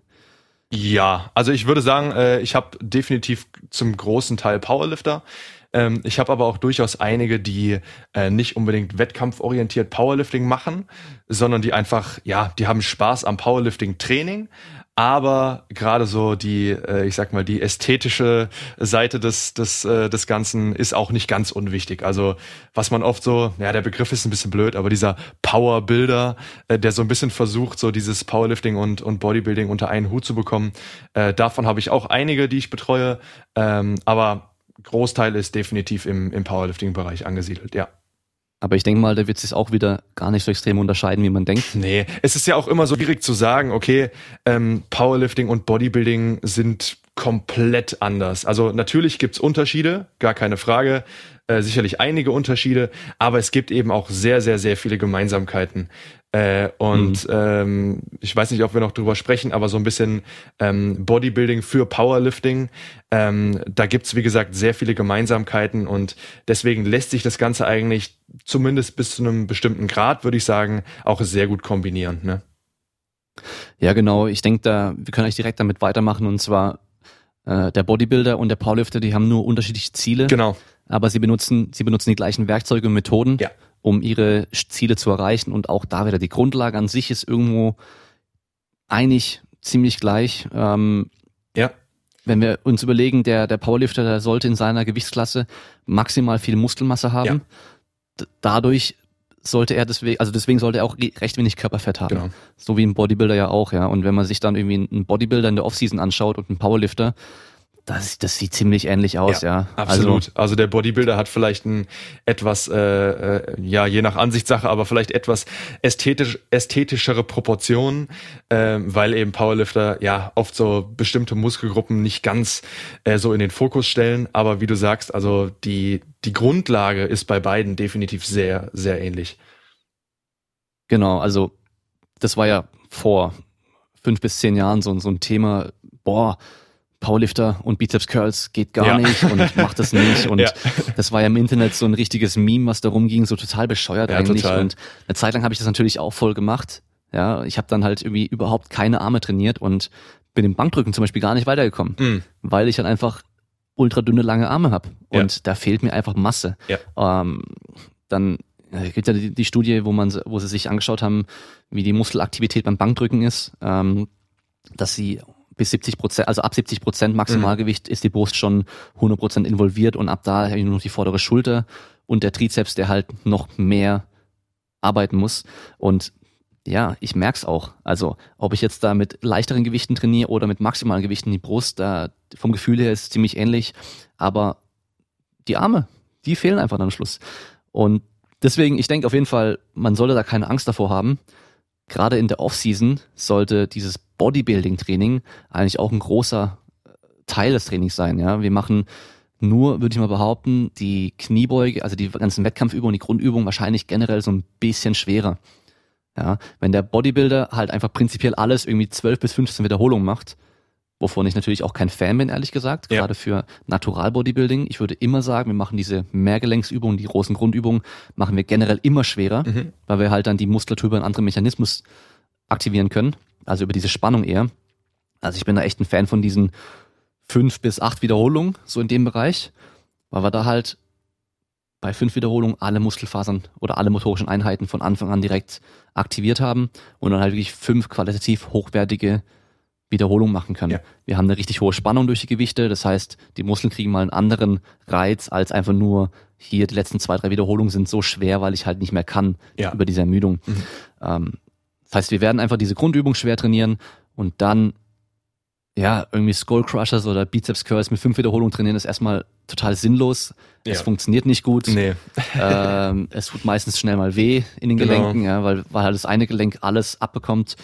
Ja, also ich würde sagen, äh, ich habe definitiv zum großen Teil Powerlifter. Ähm, ich habe aber auch durchaus einige, die äh, nicht unbedingt wettkampforientiert Powerlifting machen, sondern die einfach, ja, die haben Spaß am Powerlifting-Training. Aber gerade so die, äh, ich sag mal, die ästhetische Seite des, des, äh, des Ganzen ist auch nicht ganz unwichtig. Also was man oft so, ja, der Begriff ist ein bisschen blöd, aber dieser Power-Builder, äh, der so ein bisschen versucht, so dieses Powerlifting und, und Bodybuilding unter einen Hut zu bekommen, äh, davon habe ich auch einige, die ich betreue. Ähm, aber Großteil ist definitiv im, im Powerlifting-Bereich angesiedelt, ja. Aber ich denke mal, da wird sich auch wieder gar nicht so extrem unterscheiden, wie man denkt. Nee, es ist ja auch immer so schwierig zu sagen, okay, ähm, Powerlifting und Bodybuilding sind komplett anders. Also natürlich gibt's Unterschiede, gar keine Frage, äh, sicherlich einige Unterschiede, aber es gibt eben auch sehr, sehr, sehr viele Gemeinsamkeiten. Äh, und ähm, ich weiß nicht, ob wir noch drüber sprechen, aber so ein bisschen ähm, Bodybuilding für Powerlifting, ähm, da gibt's wie gesagt sehr viele Gemeinsamkeiten und deswegen lässt sich das Ganze eigentlich zumindest bis zu einem bestimmten Grad, würde ich sagen, auch sehr gut kombinieren. Ne? Ja, genau. Ich denke, da, wir können eigentlich direkt damit weitermachen und zwar äh, der Bodybuilder und der Powerlifter, die haben nur unterschiedliche Ziele, Genau. aber sie benutzen, sie benutzen die gleichen Werkzeuge und Methoden, Ja. Um ihre Ziele zu erreichen und auch da wieder die Grundlage an sich ist irgendwo eigentlich ziemlich gleich. Ähm, Ja. wenn wir uns überlegen, der, der Powerlifter, der sollte in seiner Gewichtsklasse maximal viel Muskelmasse haben. D- Dadurch sollte er deswegen, also deswegen sollte er auch re- recht wenig Körperfett haben. Genau. So wie ein Bodybuilder ja auch, ja. Und wenn man sich dann irgendwie einen Bodybuilder in der Offseason anschaut und einen Powerlifter, das, das sieht ziemlich ähnlich aus, ja. Absolut. Also, Also, der Bodybuilder hat vielleicht ein etwas, äh, äh, ja, je nach Ansichtssache, aber vielleicht etwas ästhetisch, ästhetischere Proportionen, äh, weil eben Powerlifter ja oft so bestimmte Muskelgruppen nicht ganz äh, so in den Fokus stellen. Aber wie du sagst, also die, die Grundlage ist bei beiden definitiv sehr, sehr ähnlich. genau, also das war ja vor fünf bis zehn Jahren so, so ein Thema, boah, Powerlifter und Bizeps Curls geht gar Ja. nicht und macht das nicht. [LAUGHS] Und Ja. das war ja im Internet so ein richtiges Meme, was darum ging, so total bescheuert Ja, eigentlich. total. Und eine Zeit lang habe ich das natürlich auch voll gemacht. Ja, ich habe dann halt irgendwie überhaupt keine Arme trainiert und bin im Bankdrücken zum Beispiel gar nicht weitergekommen, Mm. weil ich halt einfach ultra dünne lange Arme habe und da fehlt mir einfach Masse. Ähm, dann äh, gibt ja die, die Studie, wo man, wo sie sich angeschaut haben, wie die Muskelaktivität beim Bankdrücken ist, ähm, dass sie bis 70 Prozent, also ab 70 Prozent Maximalgewicht ist die Brust schon 100 Prozent involviert und ab da habe ich nur noch die vordere Schulter und der Trizeps, der halt noch mehr arbeiten muss. Und ja, ich merk's auch. Also, ob ich jetzt da mit leichteren Gewichten trainiere oder mit maximalen Gewichten die Brust, da vom Gefühl her ist es ziemlich ähnlich, aber die Arme, die fehlen einfach am Schluss. Und deswegen, ich denke auf jeden Fall, man sollte da keine Angst davor haben. Gerade in der Offseason sollte dieses Bodybuilding-Training eigentlich auch ein großer äh, Teil des Trainings sein. Ja, wir machen nur, würde ich mal behaupten, die Kniebeuge, also die ganzen Wettkampfübungen, die Grundübungen wahrscheinlich generell so ein bisschen schwerer. Ja, wenn der Bodybuilder halt einfach prinzipiell alles irgendwie 12 bis 15 Wiederholungen macht, wovon ich natürlich auch kein Fan bin, ehrlich gesagt, Ja. gerade für Natural Bodybuilding. Ich würde immer sagen, wir machen diese Mehrgelenksübungen, die großen Grundübungen, machen wir generell immer schwerer, Mhm. weil wir halt dann die Muskulatur über einen anderen Mechanismus aktivieren können, also über diese Spannung eher. Also ich bin da echt ein Fan von diesen fünf bis acht Wiederholungen, so in dem Bereich, weil wir da halt bei fünf Wiederholungen alle Muskelfasern oder alle motorischen Einheiten von Anfang an direkt aktiviert haben und dann halt wirklich fünf qualitativ hochwertige Wiederholungen machen können. Ja. Wir haben eine richtig hohe Spannung durch die Gewichte, das heißt, die Muskeln kriegen mal einen anderen Reiz als einfach nur hier die letzten zwei, drei Wiederholungen sind so schwer, weil ich halt nicht mehr kann Ja. über diese Ermüdung. Mhm. Ähm, das heißt, wir werden einfach diese Grundübung schwer trainieren und dann ja, irgendwie Skull Crushers oder Bizeps Curls mit fünf Wiederholungen trainieren ist erstmal total sinnlos. Es Ja. funktioniert nicht gut. Nee. Ähm, [LAUGHS] es tut meistens schnell mal weh in den Genau. Gelenken, ja, weil, weil halt das eine Gelenk alles abbekommt.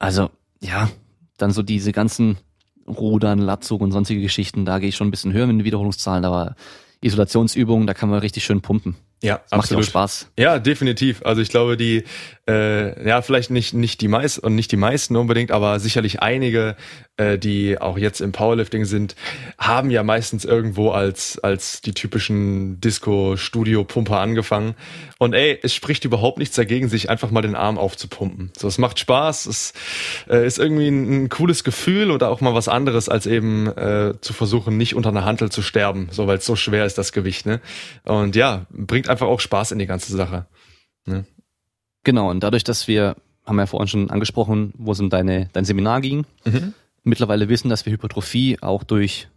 Also, ja, dann so diese ganzen Rudern, Latzug und sonstige Geschichten, da gehe ich schon ein bisschen höher mit den Wiederholungszahlen, aber Isolationsübungen, da kann man richtig schön pumpen. Ja, das absolut. Macht ja auch Spaß. Ja, definitiv. Also ich glaube, die, äh, ja, vielleicht nicht, nicht die meisten und nicht die meisten unbedingt, aber sicherlich einige, äh, die auch jetzt im Powerlifting sind, haben ja meistens irgendwo als, als die typischen Disco-Studio-Pumper angefangen. Und ey, es spricht überhaupt nichts dagegen, sich einfach mal den Arm aufzupumpen. So, es macht Spaß, es äh, ist irgendwie ein, ein cooles Gefühl oder auch mal was anderes, als eben äh, zu versuchen, nicht unter einer Hantel zu sterben, so weil es so schwer ist, das Gewicht, ne? Und ja, bringt einfach auch Spaß in die ganze Sache. Ne? Genau, und dadurch, dass wir, haben wir ja vorhin schon angesprochen, wo es um deine, dein Seminar ging, mhm. Mittlerweile wissen, dass wir Hypertrophie auch durch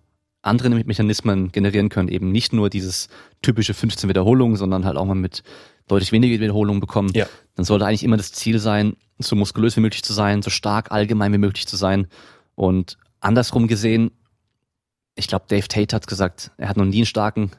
andere Mechanismen generieren können, eben nicht nur dieses typische 15 Wiederholungen, sondern halt auch mal mit deutlich weniger Wiederholungen bekommen, ja. dann sollte eigentlich immer das Ziel sein, so muskulös wie möglich zu sein, so stark allgemein wie möglich zu sein. Und andersrum gesehen, ich glaube, Dave Tate hat gesagt, er hat noch nie einen starken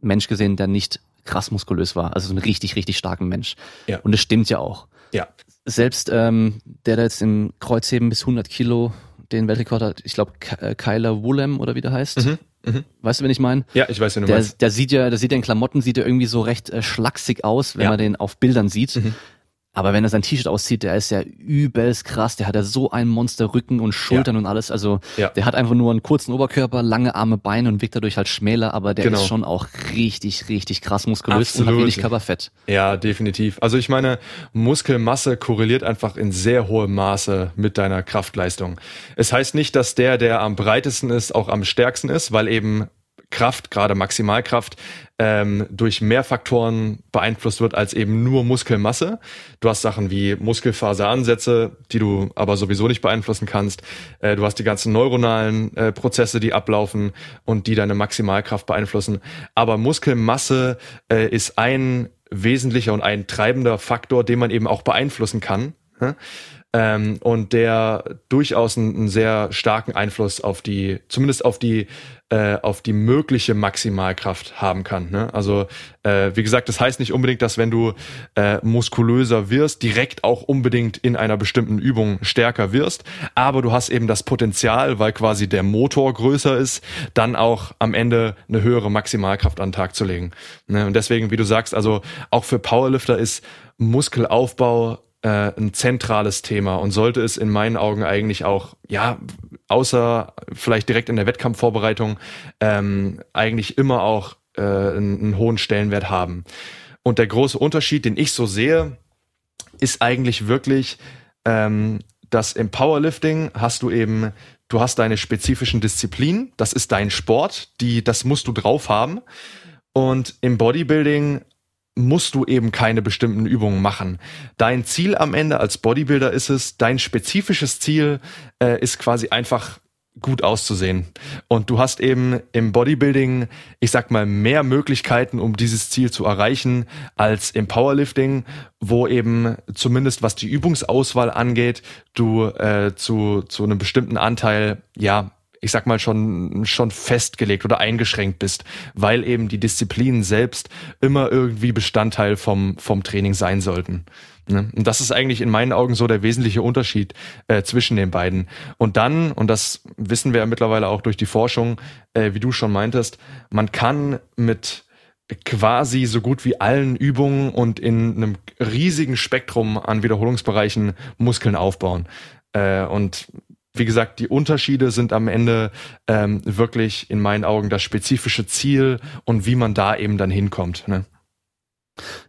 Mensch gesehen, der nicht krass muskulös war. Also so einen richtig, richtig starken Mensch. Ja. Und das stimmt ja auch. Ja. Selbst ähm, der, der jetzt im Kreuzheben bis 100 Kilo den Weltrekord hat, ich glaube äh, Kyler Woolham oder wie der heißt. Mhm. Mhm. Weißt du, wen ich meine? Ja, ich weiß, wen du der, meinst. Der sieht ja, der sieht ja in Klamotten, sieht ja irgendwie so recht äh, schlaksig aus, wenn ja. man den auf Bildern sieht. Mhm. Aber wenn er sein T-Shirt auszieht, der ist ja übelst krass. Der hat ja so einen Monsterrücken und Schultern ja. und alles. Also ja. der hat einfach nur einen kurzen Oberkörper, lange Arme, Beine und wirkt dadurch halt schmäler. Aber der genau. ist schon auch richtig, richtig krass muskulös Absolut. und hat wenig Körperfett. Ja, definitiv. Also ich meine, Muskelmasse korreliert einfach in sehr hohem Maße mit deiner Kraftleistung. Es heißt nicht, dass der, der am breitesten ist, auch am stärksten ist, weil eben Kraft, gerade Maximalkraft, ähm, durch mehr Faktoren beeinflusst wird als eben nur Muskelmasse. Du hast Sachen wie Muskelfaseransätze, die du aber sowieso nicht beeinflussen kannst. Äh, du hast die ganzen neuronalen äh, Prozesse, die ablaufen und die deine Maximalkraft beeinflussen. Aber Muskelmasse äh, ist ein wesentlicher und ein treibender Faktor, den man eben auch beeinflussen kann. Ähm, und der durchaus einen, einen, sehr starken Einfluss auf die, zumindest auf die äh, auf die mögliche Maximalkraft haben kann. Ne? Also äh, wie gesagt, das heißt nicht unbedingt, dass wenn du äh, muskulöser wirst, direkt auch unbedingt in einer bestimmten Übung stärker wirst, aber du hast eben das Potenzial, weil quasi der Motor größer ist, dann auch am Ende eine höhere Maximalkraft an den Tag zu legen. Ne? Und deswegen, wie du sagst, also auch für Powerlifter ist Muskelaufbau äh, ein zentrales Thema und sollte es in meinen Augen eigentlich auch, ja, außer vielleicht direkt in der Wettkampfvorbereitung, ähm, eigentlich immer auch äh, einen, einen hohen Stellenwert haben. Und der große Unterschied, den ich so sehe, ist eigentlich wirklich, ähm, dass im Powerlifting hast du eben, du hast deine spezifischen Disziplinen, das ist dein Sport, die, das musst du drauf haben. Und im Bodybuilding musst du eben keine bestimmten Übungen machen. Dein Ziel am Ende als Bodybuilder ist es, dein spezifisches Ziel äh, ist quasi einfach gut auszusehen. Und du hast eben im Bodybuilding, ich sag mal, mehr Möglichkeiten, um dieses Ziel zu erreichen, als im Powerlifting, wo eben zumindest was die Übungsauswahl angeht, du äh, zu, zu einem bestimmten Anteil, ja, ich sag mal, schon, schon festgelegt oder eingeschränkt bist, weil eben die Disziplinen selbst immer irgendwie Bestandteil vom, vom Training sein sollten. Ne? Und das ist eigentlich in meinen Augen so der wesentliche Unterschied äh, zwischen den beiden. Und dann, und das wissen wir ja mittlerweile auch durch die Forschung, äh, wie du schon meintest, man kann mit quasi so gut wie allen Übungen und in einem riesigen Spektrum an Wiederholungsbereichen Muskeln aufbauen. Äh, und wie gesagt, die Unterschiede sind am Ende ähm, wirklich in meinen Augen das spezifische Ziel und wie man da eben dann hinkommt. Ne?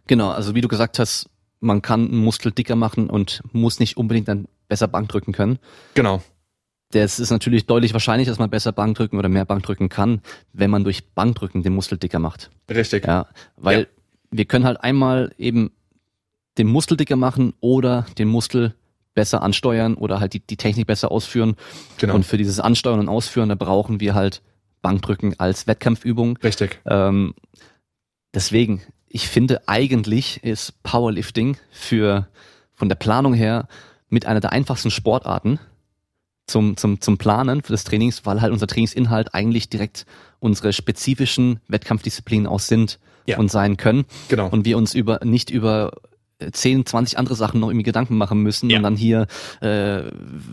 Genau, also wie du gesagt hast, man kann einen Muskel dicker machen und muss nicht unbedingt dann besser Bank drücken können. Genau. Das ist natürlich deutlich wahrscheinlich, dass man besser Bank drücken oder mehr Bank drücken kann, wenn man durch Bankdrücken den Muskel dicker macht. Richtig. Ja, weil ja. wir können halt einmal eben den Muskel dicker machen oder den Muskel besser ansteuern oder halt die, die Technik besser ausführen. Genau. Und für dieses Ansteuern und Ausführen, da brauchen wir halt Bankdrücken als Wettkampfübung. Richtig. Ähm, deswegen, ich finde eigentlich ist Powerlifting für von der Planung her mit einer der einfachsten Sportarten zum, zum, zum Planen für das Trainings, weil halt unser Trainingsinhalt eigentlich direkt unsere spezifischen Wettkampfdisziplinen aus sind ja. und sein können. Genau. Und wir uns über nicht über 10, 20 andere Sachen noch irgendwie Gedanken machen müssen ja. und dann hier, äh,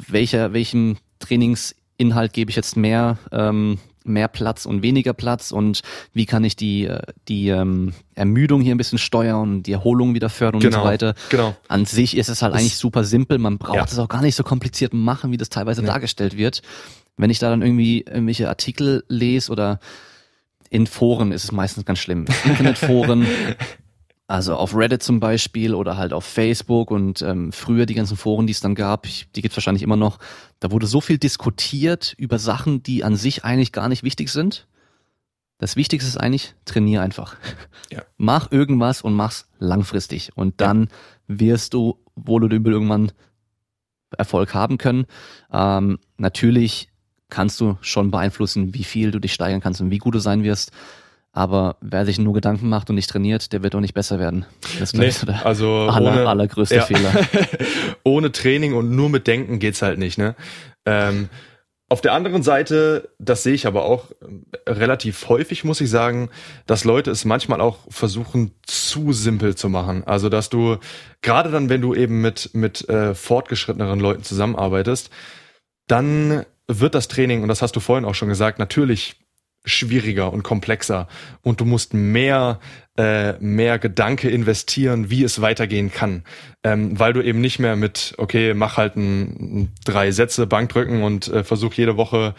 welcher, welchem Trainingsinhalt gebe ich jetzt mehr ähm, mehr Platz und weniger Platz und wie kann ich die, äh, die ähm, Ermüdung hier ein bisschen steuern und die Erholung wieder fördern genau, und so weiter. Genau. An sich ist es halt das eigentlich super simpel. Man braucht ja. es auch gar nicht so kompliziert machen, wie das teilweise ja. dargestellt wird. Wenn ich da dann irgendwie irgendwelche Artikel lese oder in Foren ist es meistens ganz schlimm. Internetforen, [LAUGHS] also auf Reddit zum Beispiel oder halt auf Facebook und ähm, früher die ganzen Foren, die es dann gab, ich, die gibt es wahrscheinlich immer noch, da wurde so viel diskutiert über Sachen, die an sich eigentlich gar nicht wichtig sind. Das Wichtigste ist eigentlich, trainier einfach. [LAUGHS] Ja. Mach irgendwas und mach's langfristig. Und dann ja. wirst du wohl oder übel irgendwann Erfolg haben können. Ähm, natürlich kannst du schon beeinflussen, wie viel du dich steigern kannst und wie gut du sein wirst. Aber wer sich nur Gedanken macht und nicht trainiert, der wird auch nicht besser werden. Das nee, ist der also aller, ohne, allergrößte ja. Fehler. [LAUGHS] ohne Training und nur mit Denken geht's halt nicht. Ne? Ähm, auf der anderen Seite, das sehe ich aber auch relativ häufig, muss ich sagen, dass Leute es manchmal auch versuchen, zu simpel zu machen. Also, dass du, gerade dann, wenn du eben mit, mit äh, fortgeschritteneren Leuten zusammenarbeitest, dann wird das Training, und das hast du vorhin auch schon gesagt, natürlich schwieriger und komplexer. Und du musst mehr äh, mehr Gedanke investieren, wie es weitergehen kann, ähm, weil du eben nicht mehr mit okay mach halt ein, drei Sätze Bankdrücken und äh, versuch jede Woche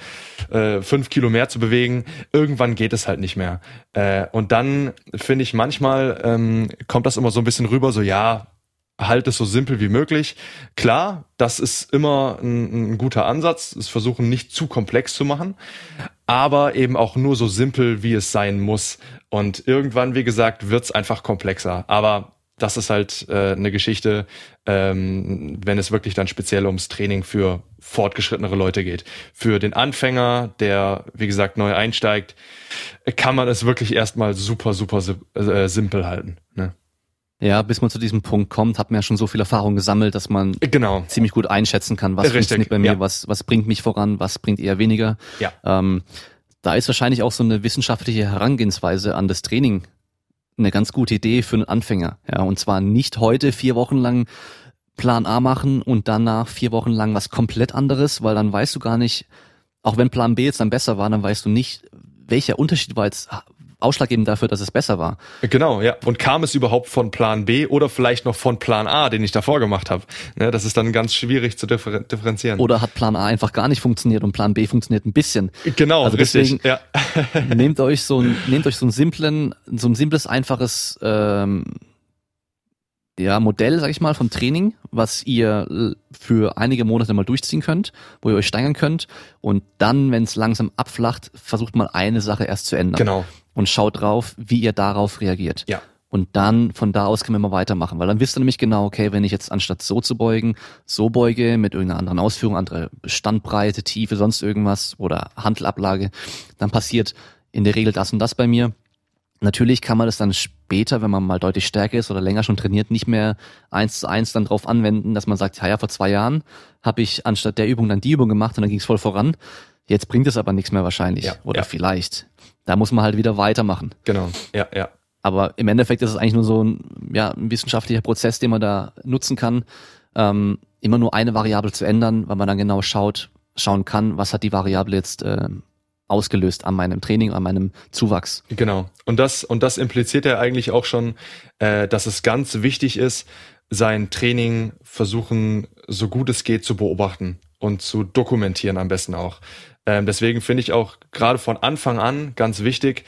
äh, fünf Kilo mehr zu bewegen. Irgendwann geht es halt nicht mehr. Äh, und dann finde ich manchmal ähm, kommt das immer so ein bisschen rüber so ja halt es so simpel wie möglich. Klar, das ist immer ein, ein, guter Ansatz, es versuchen nicht zu komplex zu machen, aber eben auch nur so simpel, wie es sein muss. Und irgendwann, wie gesagt, wird's einfach komplexer. Aber das ist halt äh, eine Geschichte, ähm, wenn es wirklich dann speziell ums Training für fortgeschrittenere Leute geht. Für den Anfänger, der, wie gesagt, neu einsteigt, kann man es wirklich erstmal super, super äh, simpel halten. Ne? Ja, bis man zu diesem Punkt kommt, hat man ja schon so viel Erfahrung gesammelt, dass man genau. ziemlich gut einschätzen kann, was Richtig, funktioniert bei mir, ja. was, was bringt mich voran, was bringt eher weniger. Ja. Ähm, da ist wahrscheinlich auch so eine wissenschaftliche Herangehensweise an das Training eine ganz gute Idee für einen Anfänger. Ja, und zwar nicht heute vier Wochen lang Plan A machen und danach vier Wochen lang was komplett anderes, weil dann weißt du gar nicht, auch wenn Plan B jetzt dann besser war, dann weißt du nicht, welcher Unterschied war jetzt ausschlaggebend dafür, dass es besser war. Genau, ja. Und kam es überhaupt von Plan B oder vielleicht noch von Plan A, den ich davor gemacht habe? Ne, das ist dann ganz schwierig zu differ differenzieren. Oder hat Plan A einfach gar nicht funktioniert und Plan B funktioniert ein bisschen? Genau, also deswegen ja. [LAUGHS] [LAUGHS] nehmt euch so ein, nehmt euch so einen simplen, so ein simples, einfaches ähm, ja, Modell, sag ich mal, von Training, was ihr für einige Monate mal durchziehen könnt, wo ihr euch steigern könnt. Und dann, wenn es langsam abflacht, versucht mal eine Sache erst zu ändern. Genau und schaut drauf, wie ihr darauf reagiert. Ja. Und dann von da aus können wir mal weitermachen, weil dann wisst ihr nämlich genau, okay, wenn ich jetzt anstatt so zu beugen, so beuge mit irgendeiner anderen Ausführung, andere Standbreite, Tiefe, sonst irgendwas oder Handelablage, dann passiert in der Regel das und das bei mir. Natürlich kann man das dann später, wenn man mal deutlich stärker ist oder länger schon trainiert, nicht mehr eins zu eins dann drauf anwenden, dass man sagt, ja, ja, vor zwei Jahren habe ich anstatt der Übung dann die Übung gemacht und dann ging es voll voran. Jetzt bringt es aber nichts mehr wahrscheinlich. Ja, oder ja. vielleicht. Da muss man halt wieder weitermachen. Genau, ja, ja. Aber im Endeffekt ist es eigentlich nur so ein, ja, ein wissenschaftlicher Prozess, den man da nutzen kann, ähm, immer nur eine Variable zu ändern, weil man dann genau schaut, schauen kann, was hat die Variable jetzt äh, ausgelöst an meinem Training, an meinem Zuwachs. Genau. Und das, und das impliziert ja eigentlich auch schon, äh, dass es ganz wichtig ist, sein Training versuchen, so gut es geht, zu beobachten und zu dokumentieren am besten auch. Ähm, deswegen finde ich auch gerade von Anfang an ganz wichtig,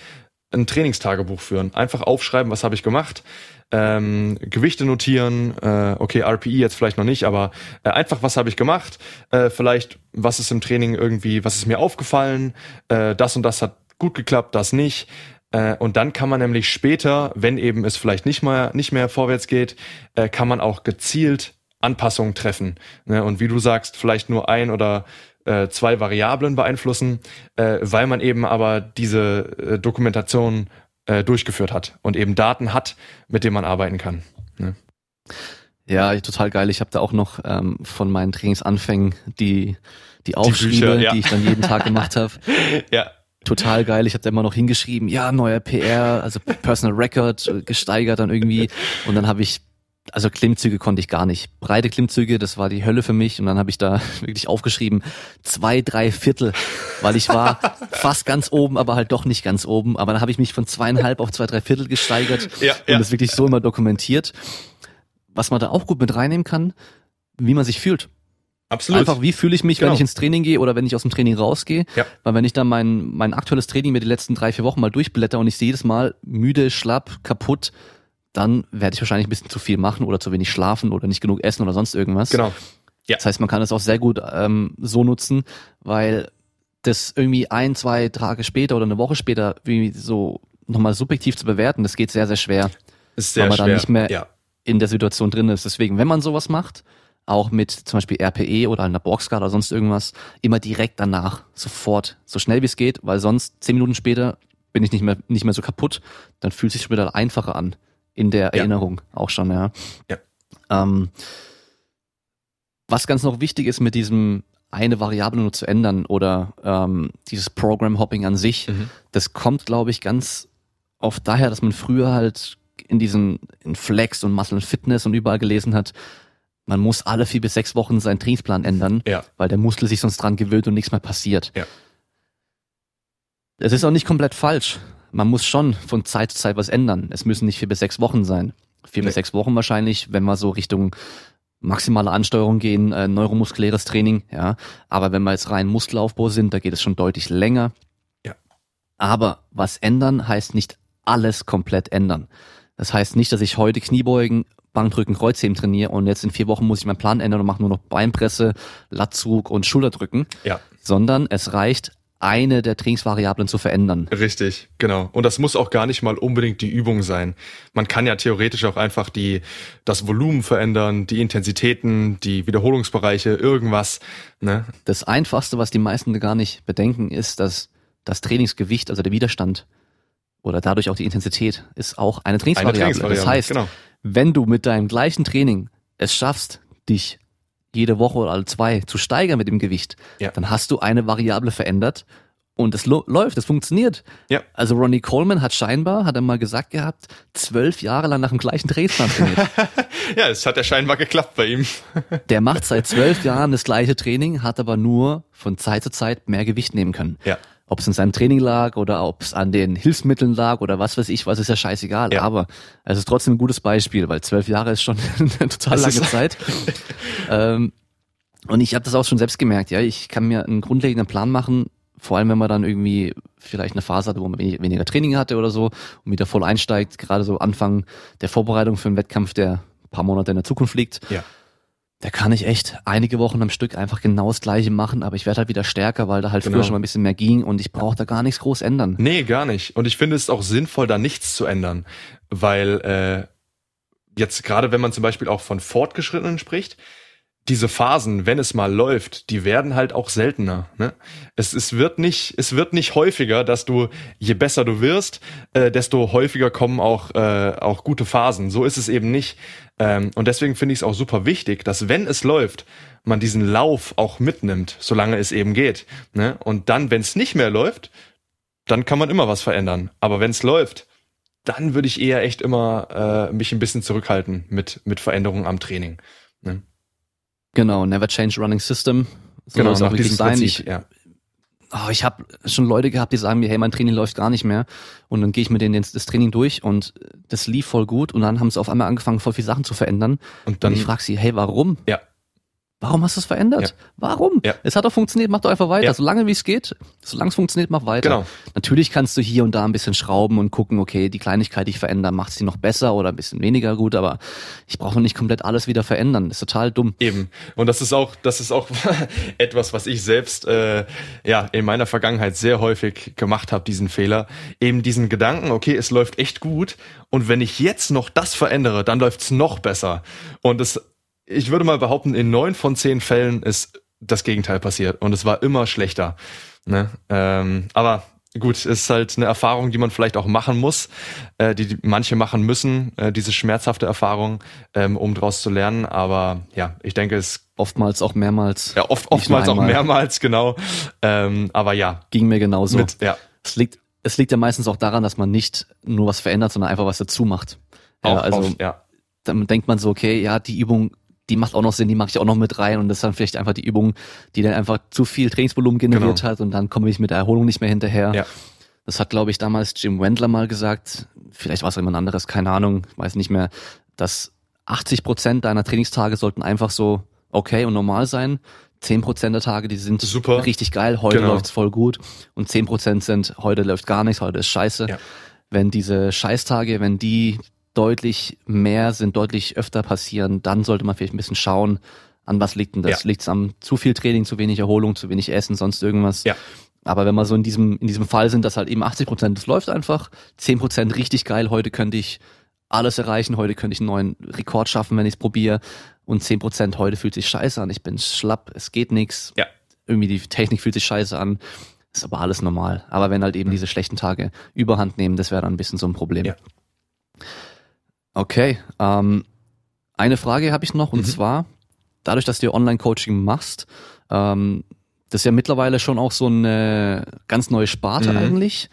ein Trainingstagebuch führen. Einfach aufschreiben, was habe ich gemacht. Ähm, Gewichte notieren, äh, okay, RPE jetzt vielleicht noch nicht, aber äh, einfach, was habe ich gemacht? Äh, vielleicht, was ist im Training irgendwie, was ist mir aufgefallen? Äh, das und das hat gut geklappt, das nicht. Äh, und dann kann man nämlich später, wenn eben es vielleicht nicht mehr, nicht mehr vorwärts geht, äh, kann man auch gezielt Anpassungen treffen. Ne? Und wie du sagst, vielleicht nur ein oder äh, zwei Variablen beeinflussen, äh, weil man eben aber diese äh, Dokumentation äh, durchgeführt hat und eben Daten hat, mit denen man arbeiten kann. Ne? Ja, total geil. Ich habe da auch noch ähm, von meinen Trainingsanfängen die die Aufschriebe, die, Bücher, ja. die ich dann jeden Tag gemacht habe. [LAUGHS] ja. Total geil. Ich habe da immer noch hingeschrieben, ja, neuer PR, also Personal Record gesteigert dann irgendwie. Und dann habe ich also Klimmzüge konnte ich gar nicht. Breite Klimmzüge, das war die Hölle für mich. Und dann habe ich da [LAUGHS] wirklich aufgeschrieben, zwei, drei Viertel, weil ich war [LAUGHS] fast ganz oben, aber halt doch nicht ganz oben. Aber dann habe ich mich von zweieinhalb auf zwei, drei Viertel gesteigert Ja, und ja. das wirklich so immer dokumentiert. Was man da auch gut mit reinnehmen kann, wie man sich fühlt. Absolut. Einfach, wie fühle ich mich, wenn Genau. ich ins Training gehe oder wenn ich aus dem Training rausgehe. Ja. Weil wenn ich dann mein, mein aktuelles Training mir die letzten drei, vier Wochen mal durchblätter und ich sehe jedes Mal müde, schlapp, kaputt, dann werde ich wahrscheinlich ein bisschen zu viel machen oder zu wenig schlafen oder nicht genug essen oder sonst irgendwas. Genau. Ja. Das heißt, man kann das auch sehr gut ähm, so nutzen, weil das irgendwie ein, zwei Tage später oder eine Woche später irgendwie so nochmal subjektiv zu bewerten, das geht sehr, sehr schwer Ist sehr weil man schwer. dann nicht mehr ja. in der Situation drin ist. Deswegen, wenn man sowas macht, auch mit zum Beispiel RPE oder einer Boxcard oder sonst irgendwas, immer direkt danach, sofort, so schnell wie es geht, weil sonst zehn Minuten später bin ich nicht mehr, nicht mehr so kaputt, dann fühlt sich schon wieder einfacher an. In der Ja. Erinnerung auch schon, ja. Ja. Ähm, was ganz noch wichtig ist mit diesem eine Variable nur zu ändern oder ähm, dieses Program Hopping an sich, Mhm. das kommt, glaube ich, ganz oft daher, dass man früher halt in diesen in Flex und Muscle Fitness und überall gelesen hat, man muss alle vier bis sechs Wochen seinen Trainingsplan ändern, Ja. weil der Muskel sich sonst dran gewöhnt und nichts mehr passiert. Ja. Es ist auch nicht komplett falsch. Man muss schon von Zeit zu Zeit was ändern. Es müssen nicht vier bis sechs Wochen sein. Vier Nee. bis sechs Wochen wahrscheinlich, wenn wir so Richtung maximale Ansteuerung gehen, äh, neuromuskuläres Training, ja. Aber wenn wir jetzt rein Muskelaufbau sind, da geht es schon deutlich länger. Ja. Aber was ändern heißt nicht alles komplett ändern. Das heißt nicht, dass ich heute Kniebeugen, Bankdrücken, Kreuzheben trainiere und jetzt in vier Wochen muss ich meinen Plan ändern und mache nur noch Beinpresse, Latzug und Schulterdrücken, Ja. sondern es reicht, eine der Trainingsvariablen zu verändern. Richtig, genau. Und das muss auch gar nicht mal unbedingt die Übung sein. Man kann ja theoretisch auch einfach die, das Volumen verändern, die Intensitäten, die Wiederholungsbereiche, irgendwas. Ne? Das Einfachste, was die meisten gar nicht bedenken, ist, dass das Trainingsgewicht, also der Widerstand oder dadurch auch die Intensität, ist auch eine Eine Trainingsvariable. Trainingsvariable. Das heißt, genau. wenn du mit deinem gleichen Training es schaffst, dich jede Woche oder alle zwei zu steigern mit dem Gewicht, Ja. dann hast du eine Variable verändert und es läuft, es funktioniert. Ja. Also Ronnie Coleman hat scheinbar, hat er mal gesagt gehabt, zwölf Jahre lang nach dem gleichen Trainingsplan trainiert. [LAUGHS] Ja, es hat ja scheinbar geklappt bei ihm. [LAUGHS] Der macht seit zwölf Jahren das gleiche Training, hat aber nur von Zeit zu Zeit mehr Gewicht nehmen können. Ja. Ob es in seinem Training lag oder ob es an den Hilfsmitteln lag oder was weiß ich, was ist ja scheißegal. Ja. Aber es ist trotzdem ein gutes Beispiel, weil zwölf Jahre ist schon [LAUGHS] eine total Es lange Zeit. ähm, und ich habe das auch schon selbst gemerkt, ja. Ich kann mir einen grundlegenden Plan machen, vor allem wenn man dann irgendwie vielleicht eine Phase hatte, wo man wenig- weniger Training hatte oder so und wieder voll einsteigt, gerade so Anfang der Vorbereitung für einen Wettkampf, der ein paar Monate in der Zukunft liegt. Ja. Da kann ich echt einige Wochen am Stück einfach genau das gleiche machen, aber ich werde halt wieder stärker, weil da halt Genau. früher schon mal ein bisschen mehr ging und ich brauche da gar nichts groß ändern. Nee, gar nicht. Und ich finde es auch sinnvoll, da nichts zu ändern. Weil äh, jetzt gerade, wenn man zum Beispiel auch von Fortgeschrittenen spricht, diese Phasen, wenn es mal läuft, die werden halt auch seltener. Ne? Es, es, wird nicht, es wird nicht häufiger, dass du, je besser du wirst, äh, desto häufiger kommen auch, äh, auch gute Phasen. So ist es eben nicht. Ähm, und deswegen finde ich es auch super wichtig, dass wenn es läuft, man diesen Lauf auch mitnimmt, solange es eben geht. Ne? Und dann, wenn es nicht mehr läuft, dann kann man immer was verändern. Aber wenn es läuft, dann würde ich eher echt immer äh, mich ein bisschen zurückhalten mit, mit Veränderungen am Training. Genau, never change running system. So Genau, soll es auch wirklich sein. Prinzip. Ich, ja. oh, ich habe schon Leute gehabt, die sagen mir, hey, mein Training läuft gar nicht mehr. Und dann gehe ich mit denen das Training durch und das lief voll gut. Und dann haben sie auf einmal angefangen, voll viele Sachen zu verändern. Und Dann dann, und ich frage sie, hey, warum? ja, Warum hast du es verändert? Warum? Ja. Es hat doch funktioniert, mach doch einfach weiter. Ja. Solange wie es geht, solange es funktioniert, mach weiter. Genau. Natürlich kannst du hier und da ein bisschen schrauben und gucken, okay, die Kleinigkeit, die ich verändere, macht sie noch besser oder ein bisschen weniger gut, aber ich brauche noch nicht komplett alles wieder verändern. Das ist total dumm. Eben. Und das ist auch, das ist auch [LAUGHS] etwas, was ich selbst äh, ja in meiner Vergangenheit sehr häufig gemacht habe, diesen Fehler. Eben diesen Gedanken, okay, es läuft echt gut und wenn ich jetzt noch das verändere, dann läuft's noch besser. Und es, ich würde mal behaupten, in neun von zehn Fällen ist das Gegenteil passiert und es war immer schlechter. Ne? Ähm, aber gut, es ist halt eine Erfahrung, die man vielleicht auch machen muss, äh, die, die manche machen müssen, äh, diese schmerzhafte Erfahrung, ähm, um daraus zu lernen. Aber ja, ich denke, es Oftmals auch mehrmals. ja oft, oftmals auch mehrmals genau. Ähm, aber ja, Ging mir genauso. mit ja Es liegt, es liegt ja meistens auch daran, dass man nicht nur was verändert, sondern einfach was dazu macht. auch ja, also oft, ja dann denkt man so, okay, ja, die Übung, die macht auch noch Sinn, die mache ich auch noch mit rein und das ist dann vielleicht einfach die Übung, die dann einfach zu viel Trainingsvolumen generiert genau. hat und dann komme ich mit der Erholung nicht mehr hinterher. Ja. Das hat, glaube ich, damals Jim Wendler mal gesagt, vielleicht war es jemand anderes, keine Ahnung, weiß nicht mehr, dass 80 Prozent deiner Trainingstage sollten einfach so okay und normal sein. 10 Prozent der Tage, die sind Super. richtig geil, heute genau. läuft's voll gut und 10 Prozent sind, heute läuft gar nichts, heute ist scheiße. Ja. Wenn diese Scheißtage, wenn die deutlich mehr sind, deutlich öfter passieren, dann sollte man vielleicht ein bisschen schauen, an was liegt denn das? Ja. Liegt es am zu viel Training, zu wenig Erholung, zu wenig Essen, sonst irgendwas? Ja. Aber wenn wir so in diesem, in diesem Fall sind, dass halt eben 80 Prozent, das läuft einfach, 10 Prozent richtig geil, heute könnte ich alles erreichen, heute könnte ich einen neuen Rekord schaffen, wenn ich es probiere und 10 Prozent heute fühlt sich scheiße an, ich bin schlapp, es geht nichts, ja. irgendwie die Technik fühlt sich scheiße an, ist aber alles normal. Aber wenn halt eben mhm. diese schlechten Tage überhand nehmen, das wäre dann ein bisschen so ein Problem. Ja. Okay, ähm, eine Frage habe ich noch und mhm. zwar, dadurch, dass du Online-Coaching machst, ähm, das ist ja mittlerweile schon auch so eine ganz neue Sparte mhm. eigentlich.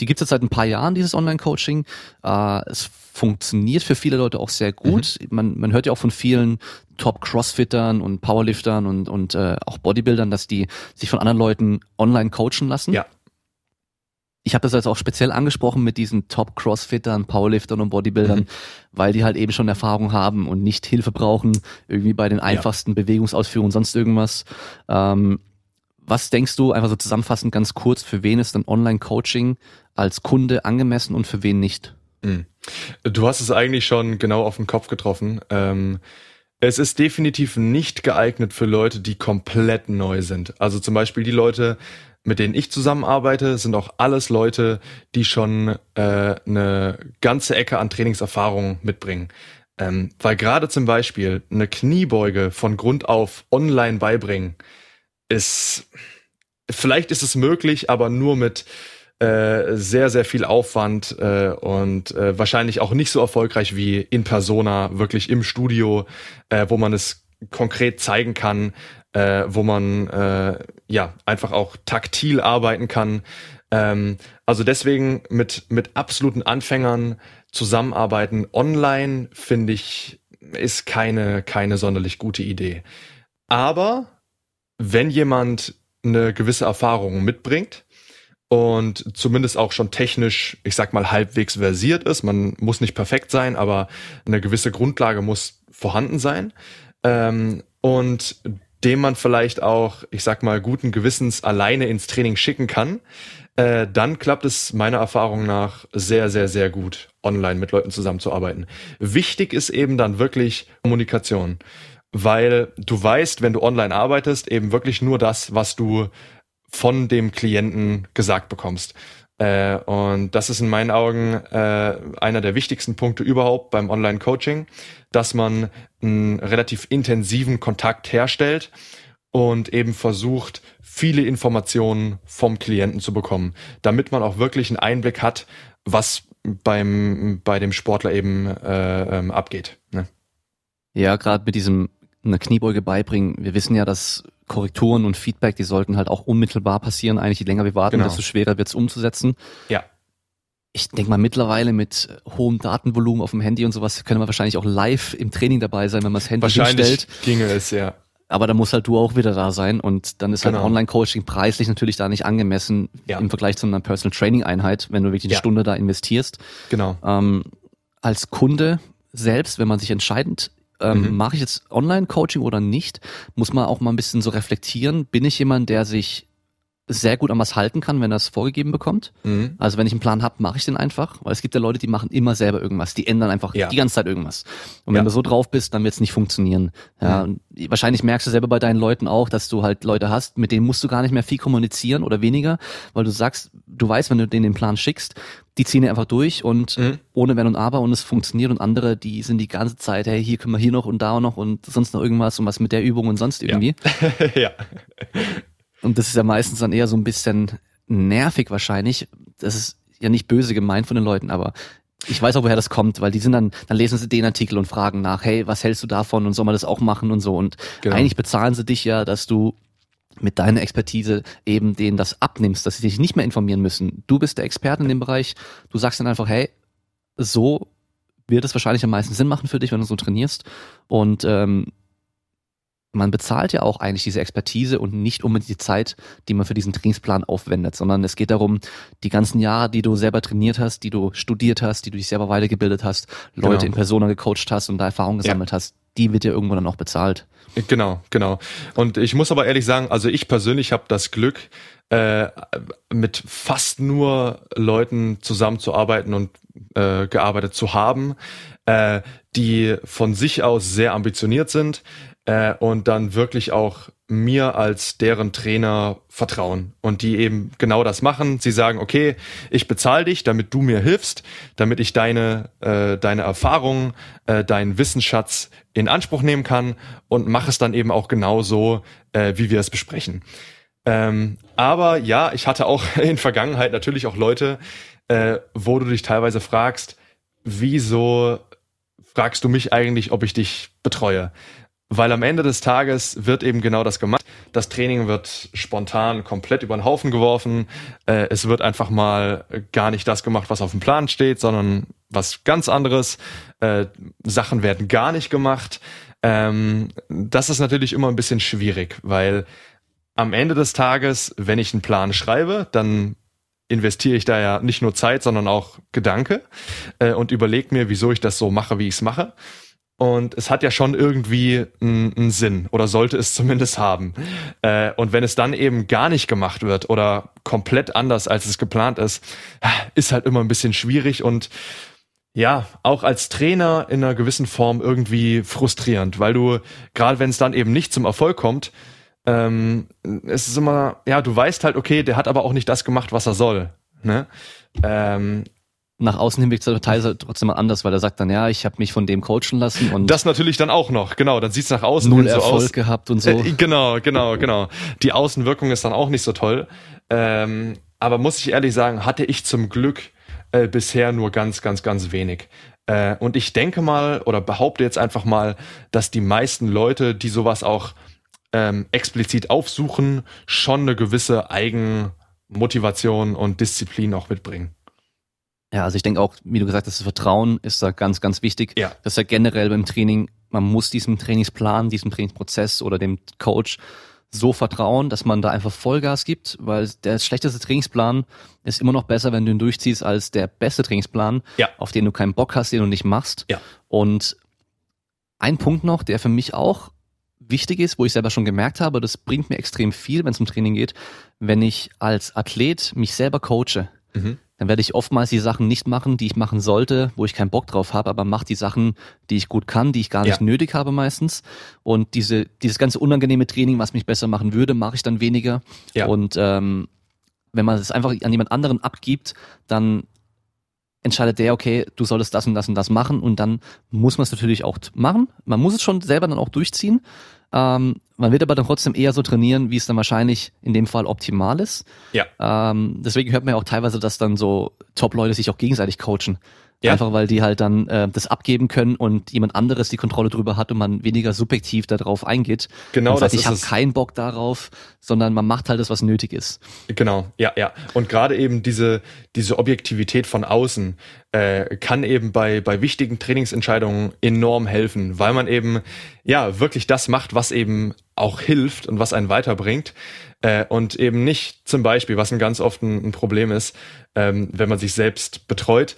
Die gibt es jetzt seit ein paar Jahren, dieses Online-Coaching. Äh, es funktioniert für viele Leute auch sehr gut. Mhm. Man, man hört ja auch von vielen Top-Crossfittern und Powerliftern und, und äh, auch Bodybuildern, dass die sich von anderen Leuten online coachen lassen. Ja ich habe das jetzt auch speziell angesprochen mit diesen Top-Crossfittern, Powerliftern und Bodybuildern, mhm. weil die halt eben schon Erfahrung haben und nicht Hilfe brauchen, irgendwie bei den einfachsten ja. Bewegungsausführungen, sonst irgendwas. Ähm, was denkst du, einfach so zusammenfassend ganz kurz, für wen ist denn Online-Coaching als Kunde angemessen und für wen nicht? Mhm. Du hast es eigentlich schon genau auf den Kopf getroffen. Ähm, es ist definitiv nicht geeignet für Leute, die komplett neu sind. Also zum Beispiel die Leute, mit denen ich zusammenarbeite, sind auch alles Leute, die schon äh, eine ganze Ecke an Trainingserfahrung mitbringen. Ähm, weil gerade zum Beispiel eine Kniebeuge von Grund auf online beibringen, ist vielleicht ist es möglich, aber nur mit äh, sehr, sehr viel Aufwand äh, und äh, wahrscheinlich auch nicht so erfolgreich wie in Persona, wirklich im Studio, äh, wo man es konkret zeigen kann, äh, wo man äh, ja einfach auch taktil arbeiten kann. Ähm, also deswegen mit mit absoluten Anfängern zusammenarbeiten online finde ich ist keine keine sonderlich gute Idee. Aber wenn jemand eine gewisse Erfahrung mitbringt und zumindest auch schon technisch, ich sag mal, halbwegs versiert ist, man muss nicht perfekt sein, aber eine gewisse Grundlage muss vorhanden sein. Ähm, und dem man vielleicht auch, ich sag mal, guten Gewissens alleine ins Training schicken kann, äh, dann klappt es meiner Erfahrung nach sehr, sehr, sehr gut, online mit Leuten zusammenzuarbeiten. Wichtig ist eben dann wirklich Kommunikation, weil du weißt, wenn du online arbeitest, eben wirklich nur das, was du von dem Klienten gesagt bekommst. Äh, und das ist in meinen Augen äh, einer der wichtigsten Punkte überhaupt beim Online-Coaching, dass man einen relativ intensiven Kontakt herstellt und eben versucht, viele Informationen vom Klienten zu bekommen, damit man auch wirklich einen Einblick hat, was beim bei dem Sportler eben äh, ähm, abgeht. Ne? Ja, gerade mit diesem eine Kniebeuge beibringen. Wir wissen ja, dass Korrekturen und Feedback, die sollten halt auch unmittelbar passieren. Eigentlich je länger wir warten, genau. desto schwerer wird es umzusetzen. Ja. Ich denke mal, mittlerweile mit hohem Datenvolumen auf dem Handy und sowas können wir wahrscheinlich auch live im Training dabei sein, wenn man das Handy wahrscheinlich hinstellt. ginge es, ja. Aber da muss halt du auch wieder da sein und dann ist halt genau. halt Online-Coaching preislich natürlich da nicht angemessen ja. im Vergleich zu einer Personal Training Einheit, wenn du wirklich eine ja. Stunde da investierst. Genau. Ähm, als Kunde selbst, wenn man sich entscheidend ähm, mhm. mache ich jetzt Online-Coaching oder nicht, muss man auch mal ein bisschen so reflektieren. Bin ich jemand, der sich sehr gut an was halten kann, wenn er es vorgegeben bekommt. Mhm. Also wenn ich einen Plan habe, mache ich den einfach, weil es gibt ja Leute, die machen immer selber irgendwas, die ändern einfach ja. die ganze Zeit irgendwas. Und wenn ja. du so drauf bist, dann wird es nicht funktionieren. Ja, mhm. wahrscheinlich merkst du selber bei deinen Leuten auch, dass du halt Leute hast, mit denen musst du gar nicht mehr viel kommunizieren oder weniger, weil du sagst, du weißt, wenn du denen den Plan schickst, die ziehen einfach durch und mhm. ohne Wenn und Aber und es funktioniert und andere, die sind die ganze Zeit, hey, hier können wir hier noch und da noch und sonst noch irgendwas und was mit der Übung und sonst irgendwie. [LAUGHS] Ja. Und das ist ja meistens dann eher so ein bisschen nervig wahrscheinlich. Das ist ja nicht böse gemeint von den Leuten, aber ich weiß auch, woher das kommt, weil die sind dann, dann lesen sie den Artikel und fragen nach, hey, was hältst du davon und soll man das auch machen und so. Und genau. eigentlich bezahlen sie dich ja, dass du mit deiner Expertise eben denen das abnimmst, dass sie dich nicht mehr informieren müssen. Du bist der Experte in dem Bereich. Du sagst dann einfach, hey, so wird es wahrscheinlich am meisten Sinn machen für dich, wenn du so trainierst. Und ähm, man bezahlt ja auch eigentlich diese Expertise und nicht unbedingt die Zeit, die man für diesen Trainingsplan aufwendet, sondern es geht darum, die ganzen Jahre, die du selber trainiert hast, die du studiert hast, die du dich selber weitergebildet hast, Leute genau. in Persona gecoacht hast und da Erfahrung gesammelt ja. hast, die wird dir irgendwo dann auch bezahlt. Genau, genau. Und ich muss aber ehrlich sagen, also ich persönlich habe das Glück, äh, mit fast nur Leuten zusammenzuarbeiten und äh, gearbeitet zu haben, äh, die von sich aus sehr ambitioniert sind, äh, und dann wirklich auch mir als deren Trainer vertrauen und die eben genau das machen. Sie sagen, okay, ich bezahle dich, damit du mir hilfst, damit ich deine äh, deine Erfahrungen, äh, deinen Wissensschatz in Anspruch nehmen kann und mache es dann eben auch genau so, äh, wie wir es besprechen. Ähm, aber ja, ich hatte auch [LAUGHS] in Vergangenheit natürlich auch Leute, äh, wo du dich teilweise fragst, wieso fragst du mich eigentlich, ob ich dich betreue? Weil am Ende des Tages wird eben genau das gemacht. Das Training wird spontan komplett über den Haufen geworfen. Äh, es wird einfach mal gar nicht das gemacht, was auf dem Plan steht, sondern was ganz anderes. Äh, Sachen werden gar nicht gemacht. Ähm, das ist natürlich immer ein bisschen schwierig, weil am Ende des Tages, wenn ich einen Plan schreibe, dann investiere ich da ja nicht nur Zeit, sondern auch Gedanke äh, und überlege mir, wieso ich das so mache, wie ich es mache. Und es hat ja schon irgendwie einen, Sinn oder sollte es zumindest haben. Äh, und wenn es dann eben gar nicht gemacht wird oder komplett anders, als es geplant ist, ist halt immer ein bisschen schwierig und ja, auch als Trainer in einer gewissen Form irgendwie frustrierend, weil du, gerade wenn es dann eben nicht zum Erfolg kommt, ähm, es ist immer, ja, du weißt halt, okay, der hat aber auch nicht das gemacht, was er soll. Ne? Ähm, nach außen hin wirkt Partei trotzdem mal anders, weil er sagt dann, ja, ich habe mich von dem coachen lassen und das natürlich dann auch noch, genau, dann sieht's nach außen null so Erfolg aus. gehabt und so. Äh, genau, genau, genau. Die Außenwirkung ist dann auch nicht so toll. Ähm, aber muss ich ehrlich sagen, hatte ich zum Glück äh, bisher nur ganz, ganz, ganz wenig. Äh, und ich denke mal oder behaupte jetzt einfach mal, dass die meisten Leute, die sowas auch ähm, explizit aufsuchen, schon eine gewisse Eigenmotivation und Disziplin auch mitbringen. Ja, also ich denke auch, wie du gesagt hast, das Vertrauen ist da ganz, ganz wichtig. Ja. Das ist ja generell beim Training, man muss diesem Trainingsplan, diesem Trainingsprozess oder dem Coach so vertrauen, dass man da einfach Vollgas gibt, weil der schlechteste Trainingsplan ist immer noch besser, wenn du ihn durchziehst, als der beste Trainingsplan, ja. auf den du keinen Bock hast, den du nicht machst. Ja. Und ein Punkt noch, der für mich auch wichtig ist, wo ich selber schon gemerkt habe, das bringt mir extrem viel, wenn es um Training geht, wenn ich als Athlet mich selber coache. Mhm dann werde ich oftmals die Sachen nicht machen, die ich machen sollte, wo ich keinen Bock drauf habe, aber mache die Sachen, die ich gut kann, die ich gar nicht ja. nötig habe meistens. Und diese, dieses ganze unangenehme Training, was mich besser machen würde, mache ich dann weniger. Ja. Und ähm, wenn man es einfach an jemand anderen abgibt, dann entscheidet der, okay, du solltest das und das und das machen und dann muss man es natürlich auch machen. Man muss es schon selber dann auch durchziehen. Ähm, man wird aber dann trotzdem eher so trainieren, wie es dann wahrscheinlich in dem Fall optimal ist. Ja. Ähm, deswegen hört man ja auch teilweise, dass dann so Top-Leute sich auch gegenseitig coachen. Ja. Einfach weil die halt dann äh, das abgeben können und jemand anderes die Kontrolle drüber hat und man weniger subjektiv darauf eingeht. Genau, und sagt, das ich habe keinen Bock darauf, sondern man macht halt das, was nötig ist. Genau, ja, ja. Und gerade eben diese diese Objektivität von außen äh, kann eben bei bei wichtigen Trainingsentscheidungen enorm helfen, weil man eben ja wirklich das macht, was eben auch hilft und was einen weiterbringt. Äh, und eben nicht zum Beispiel, was ein ganz oft ein, ein Problem ist, ähm, wenn man sich selbst betreut.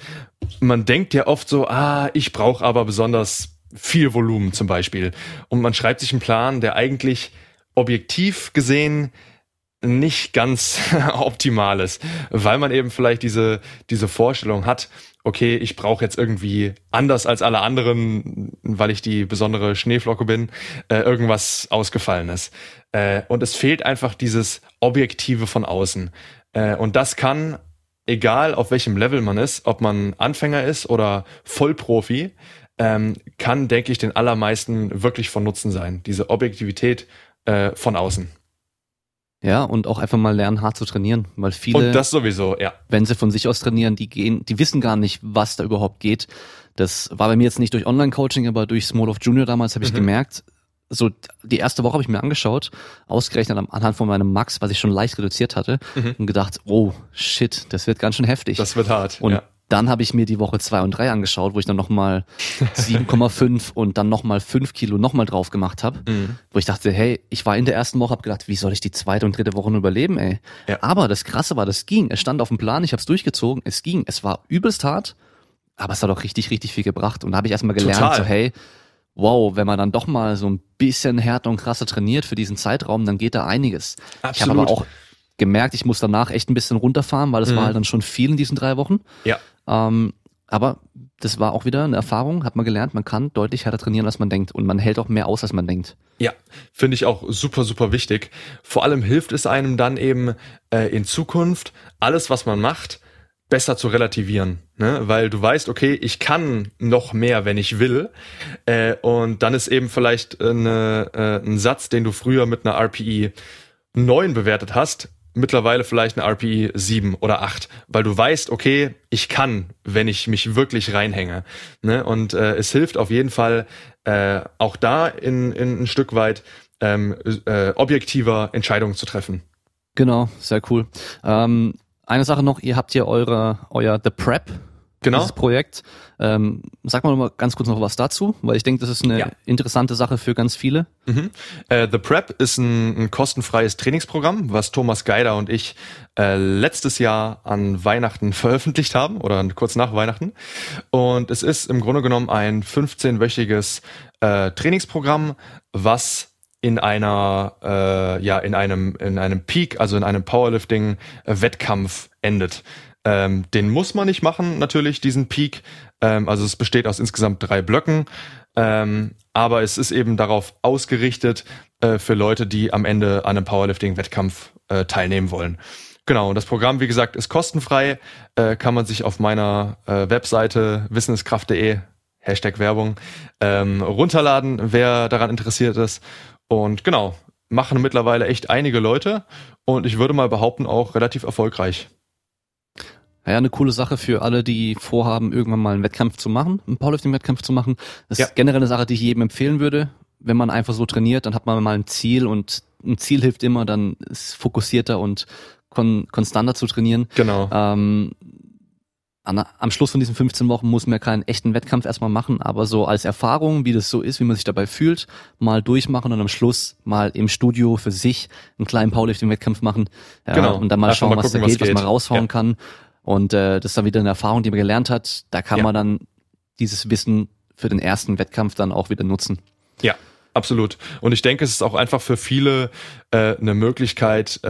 Man denkt ja oft so, ah, ich brauche aber besonders viel Volumen zum Beispiel. Und man schreibt sich einen Plan, der eigentlich objektiv gesehen nicht ganz [LAUGHS] optimal ist, weil man eben vielleicht diese, diese Vorstellung hat, okay, ich brauche jetzt irgendwie anders als alle anderen, weil ich die besondere Schneeflocke bin, äh, irgendwas Ausgefallenes. Äh, und es fehlt einfach dieses Objektive von außen. Äh, und das kann, egal auf welchem Level man ist, ob man Anfänger ist oder Vollprofi, ähm, kann, denke ich, den allermeisten wirklich von Nutzen sein. Diese Objektivität äh, von außen. Ja, und auch einfach mal lernen, hart zu trainieren, weil viele. Und das sowieso, ja. Wenn sie von sich aus trainieren, die gehen, die wissen gar nicht, was da überhaupt geht. Das war bei mir jetzt nicht durch Online-Coaching, aber durch Small of Junior damals habe ich mhm. gemerkt, so die erste Woche habe ich mir angeschaut, ausgerechnet anhand von meinem Max, was ich schon leicht reduziert hatte, mhm. und gedacht, oh shit, das wird ganz schön heftig. Das wird hart. Und ja. Dann habe ich mir die Woche zwei und drei angeschaut, wo ich dann nochmal [LAUGHS] 7,5 und dann nochmal 5 Kilo nochmal drauf gemacht habe. Mhm. Wo ich dachte, hey, ich war in der ersten Woche, habe gedacht, wie soll ich die zweite und dritte Woche nur überleben, ey. Ja. Aber das Krasse war, das ging. Es stand auf dem Plan, ich habe es durchgezogen, es ging. Es war übelst hart, aber es hat auch richtig, richtig viel gebracht. Und da habe ich erstmal gelernt, Total. so hey, wow, wenn man dann doch mal so ein bisschen härter und krasser trainiert für diesen Zeitraum, dann geht da einiges. Absolut. Ich habe aber auch gemerkt, ich muss danach echt ein bisschen runterfahren, weil es mhm. war halt dann schon viel in diesen drei Wochen. Ja. Ähm, aber das war auch wieder eine Erfahrung, hat man gelernt, man kann deutlich härter trainieren, als man denkt und man hält auch mehr aus, als man denkt. Ja, finde ich auch super, super wichtig. Vor allem hilft es einem dann eben äh, in Zukunft, alles, was man macht, besser zu relativieren, ne? weil du weißt, okay, ich kann noch mehr, wenn ich will, äh, und dann ist eben vielleicht eine, äh, ein Satz, den du früher mit einer RPE 9 bewertet hast, mittlerweile vielleicht eine RPE 7 oder 8, weil du weißt, okay, ich kann, wenn ich mich wirklich reinhänge. Ne? Und äh, es hilft auf jeden Fall äh, auch da in, in ein Stück weit ähm, äh, objektiver Entscheidungen zu treffen. Genau, sehr cool. Ähm, eine Sache noch, ihr habt hier eure, euer The Prep genau. dieses Projekt. Ähm, sag mal noch mal ganz kurz noch was dazu, weil ich denke, das ist eine ja. interessante Sache für ganz viele. Mhm. Äh, The Prep ist ein, ein, kostenfreies Trainingsprogramm, was Thomas Geider und ich äh, letztes Jahr an Weihnachten veröffentlicht haben oder kurz nach Weihnachten. Und es ist im Grunde genommen ein 15-wöchiges äh, Trainingsprogramm, was in einer äh, ja in einem in einem Peak, also in einem Powerlifting Wettkampf endet. Ähm, den muss man nicht machen, natürlich, diesen Peak. Ähm, also es besteht aus insgesamt drei Blöcken. Ähm, aber es ist eben darauf ausgerichtet äh, für Leute, die am Ende an einem Powerlifting-Wettkampf äh, teilnehmen wollen. Genau, und das Programm, wie gesagt, ist kostenfrei, äh, kann man sich auf meiner äh, Webseite wissenskraft.de, Hashtag Werbung, ähm, runterladen, wer daran interessiert ist. Und genau, machen mittlerweile echt einige Leute und ich würde mal behaupten, auch relativ erfolgreich. Ja, eine coole Sache für alle, die vorhaben, irgendwann mal einen Wettkampf zu machen, einen Powerlifting-Wettkampf zu machen. Das ja. ist generell eine Sache, die ich jedem empfehlen würde. Wenn man einfach so trainiert, dann hat man mal ein Ziel und ein Ziel hilft immer, dann ist fokussierter und kon konstanter zu trainieren. Genau. Ähm, an, am Schluss von diesen 15 Wochen muss man keinen echten Wettkampf erstmal machen, aber so als Erfahrung, wie das so ist, wie man sich dabei fühlt, mal durchmachen und am Schluss mal im Studio für sich einen kleinen Powerlifting-Wettkampf machen ja, genau. und dann mal Einfach schauen, mal gucken, was da geht, was, geht. was man raushauen ja. kann. Und äh, das ist dann wieder eine Erfahrung, die man gelernt hat. Da kann ja. man dann dieses Wissen für den ersten Wettkampf dann auch wieder nutzen. Ja, absolut. Und ich denke, es ist auch einfach für viele äh, eine Möglichkeit, äh,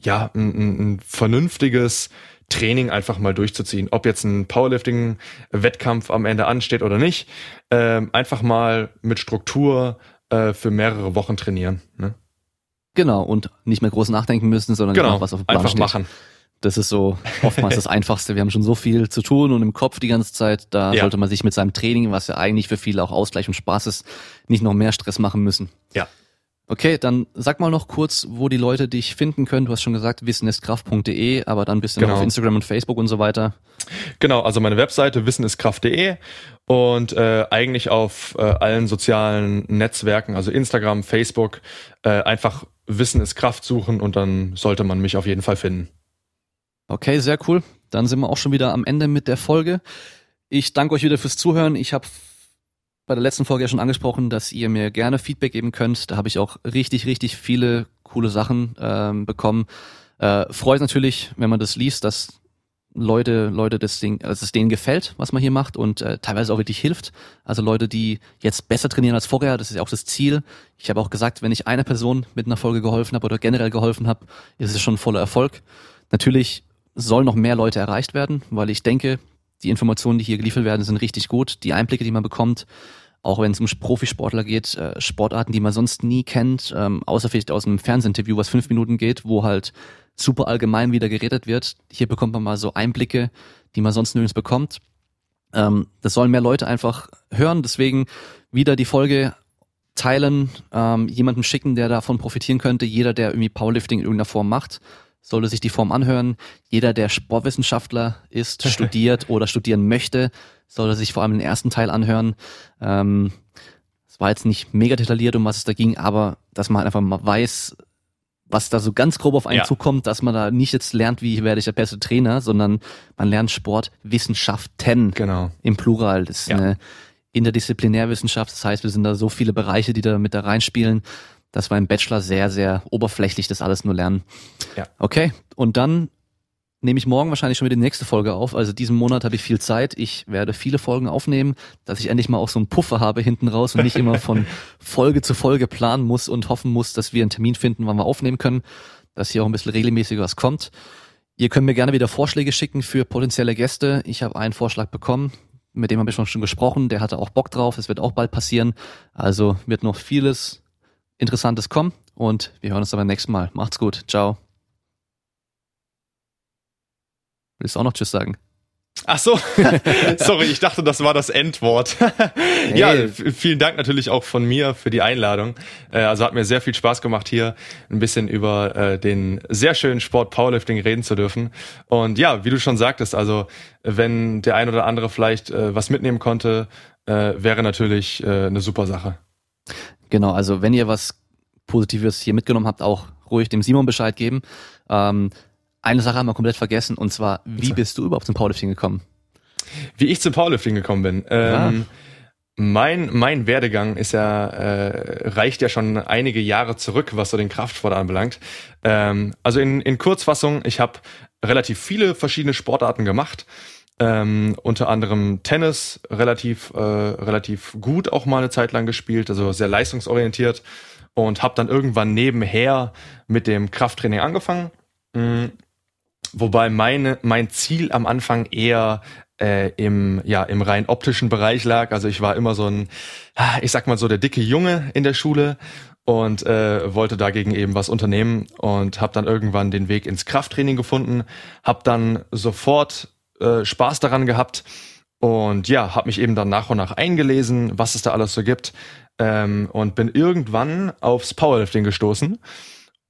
ja, ein, ein vernünftiges Training einfach mal durchzuziehen. Ob jetzt ein Powerlifting-Wettkampf am Ende ansteht oder nicht, äh, einfach mal mit Struktur äh, für mehrere Wochen trainieren. Ne? Genau, und nicht mehr groß nachdenken müssen, sondern genau, was auf dem Plan einfach steht. machen. Das ist so oftmals das [LAUGHS] Einfachste. Wir haben schon so viel zu tun und im Kopf die ganze Zeit. Da ja. sollte man sich mit seinem Training, was ja eigentlich für viele auch Ausgleich und Spaß ist, nicht noch mehr Stress machen müssen. Ja. Okay, dann sag mal noch kurz, wo die Leute dich finden können. Du hast schon gesagt, wissenistkraft.de, aber dann bist du genau. noch auf Instagram und Facebook und so weiter. Genau, also meine Webseite wissenistkraft.de und äh, eigentlich auf äh, allen sozialen Netzwerken, also Instagram, Facebook, äh, einfach Wissen ist Kraft suchen und dann sollte man mich auf jeden Fall finden. Okay, sehr cool. Dann sind wir auch schon wieder am Ende mit der Folge. Ich danke euch wieder fürs Zuhören. Ich habe bei der letzten Folge ja schon angesprochen, dass ihr mir gerne Feedback geben könnt. Da habe ich auch richtig, richtig viele coole Sachen ähm, bekommen. Äh, freut natürlich, wenn man das liest, dass Leute, Leute das Ding, also es denen gefällt, was man hier macht und äh, teilweise auch wirklich hilft. Also Leute, die jetzt besser trainieren als vorher, das ist ja auch das Ziel. Ich habe auch gesagt, wenn ich einer Person mit einer Folge geholfen habe oder generell geholfen habe, ist es schon voller Erfolg. Natürlich soll noch mehr Leute erreicht werden, weil ich denke, die Informationen, die hier geliefert werden, sind richtig gut. Die Einblicke, die man bekommt, auch wenn es um Profisportler geht, äh, Sportarten, die man sonst nie kennt, ähm, außer vielleicht aus einem Fernsehinterview, was fünf Minuten geht, wo halt super allgemein wieder geredet wird. Hier bekommt man mal so Einblicke, die man sonst nirgends bekommt. Ähm, das sollen mehr Leute einfach hören. Deswegen wieder die Folge teilen, ähm, jemanden schicken, der davon profitieren könnte. Jeder, der irgendwie Powerlifting in irgendeiner Form macht, sollte sich die Form anhören. Jeder, der Sportwissenschaftler ist, [LAUGHS] studiert oder studieren möchte, sollte sich vor allem den ersten Teil anhören. Ähm, es war jetzt nicht mega detailliert, um was es da ging, aber dass man einfach mal weiß, was da so ganz grob auf einen Ja. zukommt, dass man da nicht jetzt lernt, wie werde ich der beste Trainer, sondern man lernt Sportwissenschaften Genau. im Plural. Das ist Ja. eine Interdisziplinärwissenschaft. Das heißt, wir sind da so viele Bereiche, die da mit da reinspielen, dass wir im Bachelor sehr, sehr oberflächlich das alles nur lernen. Ja. Okay. Und dann nehme ich morgen wahrscheinlich schon wieder die nächste Folge auf. Also diesen Monat habe ich viel Zeit. Ich werde viele Folgen aufnehmen, dass ich endlich mal auch so einen Puffer habe hinten raus und nicht immer von [LAUGHS] Folge zu Folge planen muss und hoffen muss, dass wir einen Termin finden, wann wir aufnehmen können, dass hier auch ein bisschen regelmäßig was kommt. Ihr könnt mir gerne wieder Vorschläge schicken für potenzielle Gäste. Ich habe einen Vorschlag bekommen, mit dem habe ich schon schon gesprochen. Der hatte auch Bock drauf. Es wird auch bald passieren. Also wird noch vieles Interessantes kommen und wir hören uns dann beim nächsten Mal. Macht's gut. Ciao. Willst du auch noch Tschüss sagen? Ach so, [LAUGHS] sorry, ich dachte, das war das Endwort. [LAUGHS] ja, vielen Dank natürlich auch von mir für die Einladung. Äh, Also hat mir sehr viel Spaß gemacht, hier ein bisschen über äh, den sehr schönen Sport Powerlifting reden zu dürfen. Und ja, wie du schon sagtest, also wenn der ein oder andere vielleicht äh, was mitnehmen konnte, wäre natürlich eine super Sache. Genau, also wenn ihr was Positives hier mitgenommen habt, auch ruhig dem Simon Bescheid geben. Ähm, eine Sache haben wir komplett vergessen und zwar, wie bist du überhaupt zum Powerlifting gekommen? Wie ich zum Powerlifting gekommen bin. Ähm, Mein, mein Werdegang ist ja, äh, reicht ja schon einige Jahre zurück, was so den Kraftsport anbelangt. Ähm, also in, in Kurzfassung, ich habe relativ viele verschiedene Sportarten gemacht. Ähm, unter anderem Tennis, relativ, äh, relativ gut auch mal eine Zeit lang gespielt, also sehr leistungsorientiert und habe dann irgendwann nebenher mit dem Krafttraining angefangen. Mm, Wobei meine, mein Ziel am Anfang eher äh, im, ja, im rein optischen Bereich lag. Also ich war immer so ein, ich sag mal so der dicke Junge in der Schule und äh, wollte dagegen eben was unternehmen und habe dann irgendwann den Weg ins Krafttraining gefunden, habe dann sofort äh, Spaß daran gehabt. Und ja, habe mich eben dann nach und nach eingelesen, was es da alles so gibt. Ähm, und bin irgendwann aufs Powerlifting gestoßen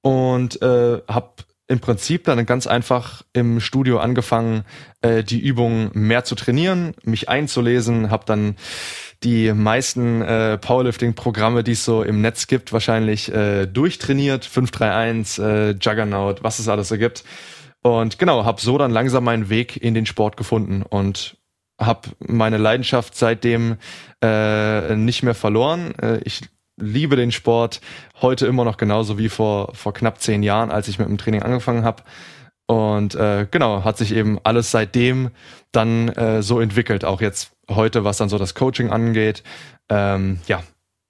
und äh, habe im Prinzip dann ganz einfach im Studio angefangen, äh, die Übungen mehr zu trainieren, mich einzulesen, habe dann die meisten äh, Powerlifting-Programme, die es so im Netz gibt, wahrscheinlich äh, durchtrainiert, 531, äh, Juggernaut, was es alles so gibt. Und genau, habe so dann langsam meinen Weg in den Sport gefunden und habe meine Leidenschaft seitdem äh, nicht mehr verloren. Äh, ich liebe den Sport heute immer noch genauso wie vor, vor knapp zehn Jahren, als ich mit dem Training angefangen habe. Und äh, genau, hat sich eben alles seitdem dann äh, so entwickelt, auch jetzt heute, was dann so das Coaching angeht. Ähm, ja,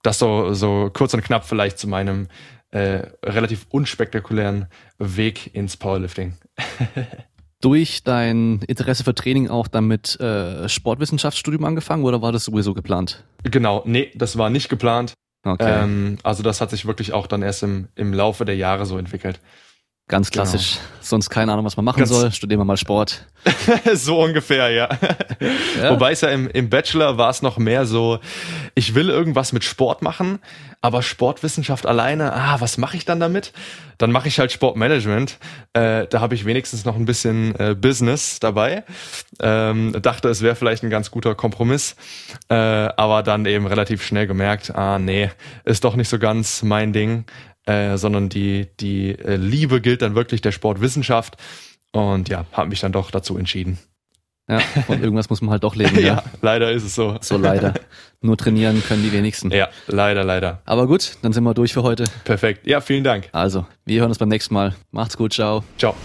das so, so kurz und knapp vielleicht zu meinem äh, relativ unspektakulären Weg ins Powerlifting. [LAUGHS] Durch dein Interesse für Training auch dann mit äh, Sportwissenschaftsstudium angefangen oder war das sowieso geplant? Genau, nee, das war nicht geplant. Okay, Ähm, also das hat sich wirklich auch dann erst im, im Laufe der Jahre so entwickelt. Ganz klassisch. Sonst keine Ahnung, was man machen Ganz- soll. Studieren wir mal Sport. [LAUGHS] so ungefähr, ja. Ja. Wobei es ja im, im Bachelor war es noch mehr so, ich will irgendwas mit Sport machen, aber Sportwissenschaft alleine, ah, was mache ich dann damit? Dann mache ich halt Sportmanagement. Äh, da habe ich wenigstens noch ein bisschen äh, Business dabei. Ähm, dachte, es wäre vielleicht ein ganz guter Kompromiss, äh, aber dann eben relativ schnell gemerkt, ah, nee, ist doch nicht so ganz mein Ding. Äh, sondern die, die äh, Liebe gilt dann wirklich der Sportwissenschaft. Und ja, habe mich dann doch dazu entschieden. Ja, von irgendwas muss man halt doch leben. Ja, [LAUGHS] ja. leider ist es so. So leider. Nur trainieren können die wenigsten. Ja, leider, leider. Aber gut, dann sind wir durch für heute. Perfekt. Ja, vielen Dank. Also, wir hören uns beim nächsten Mal. Macht's gut, ciao. Ciao.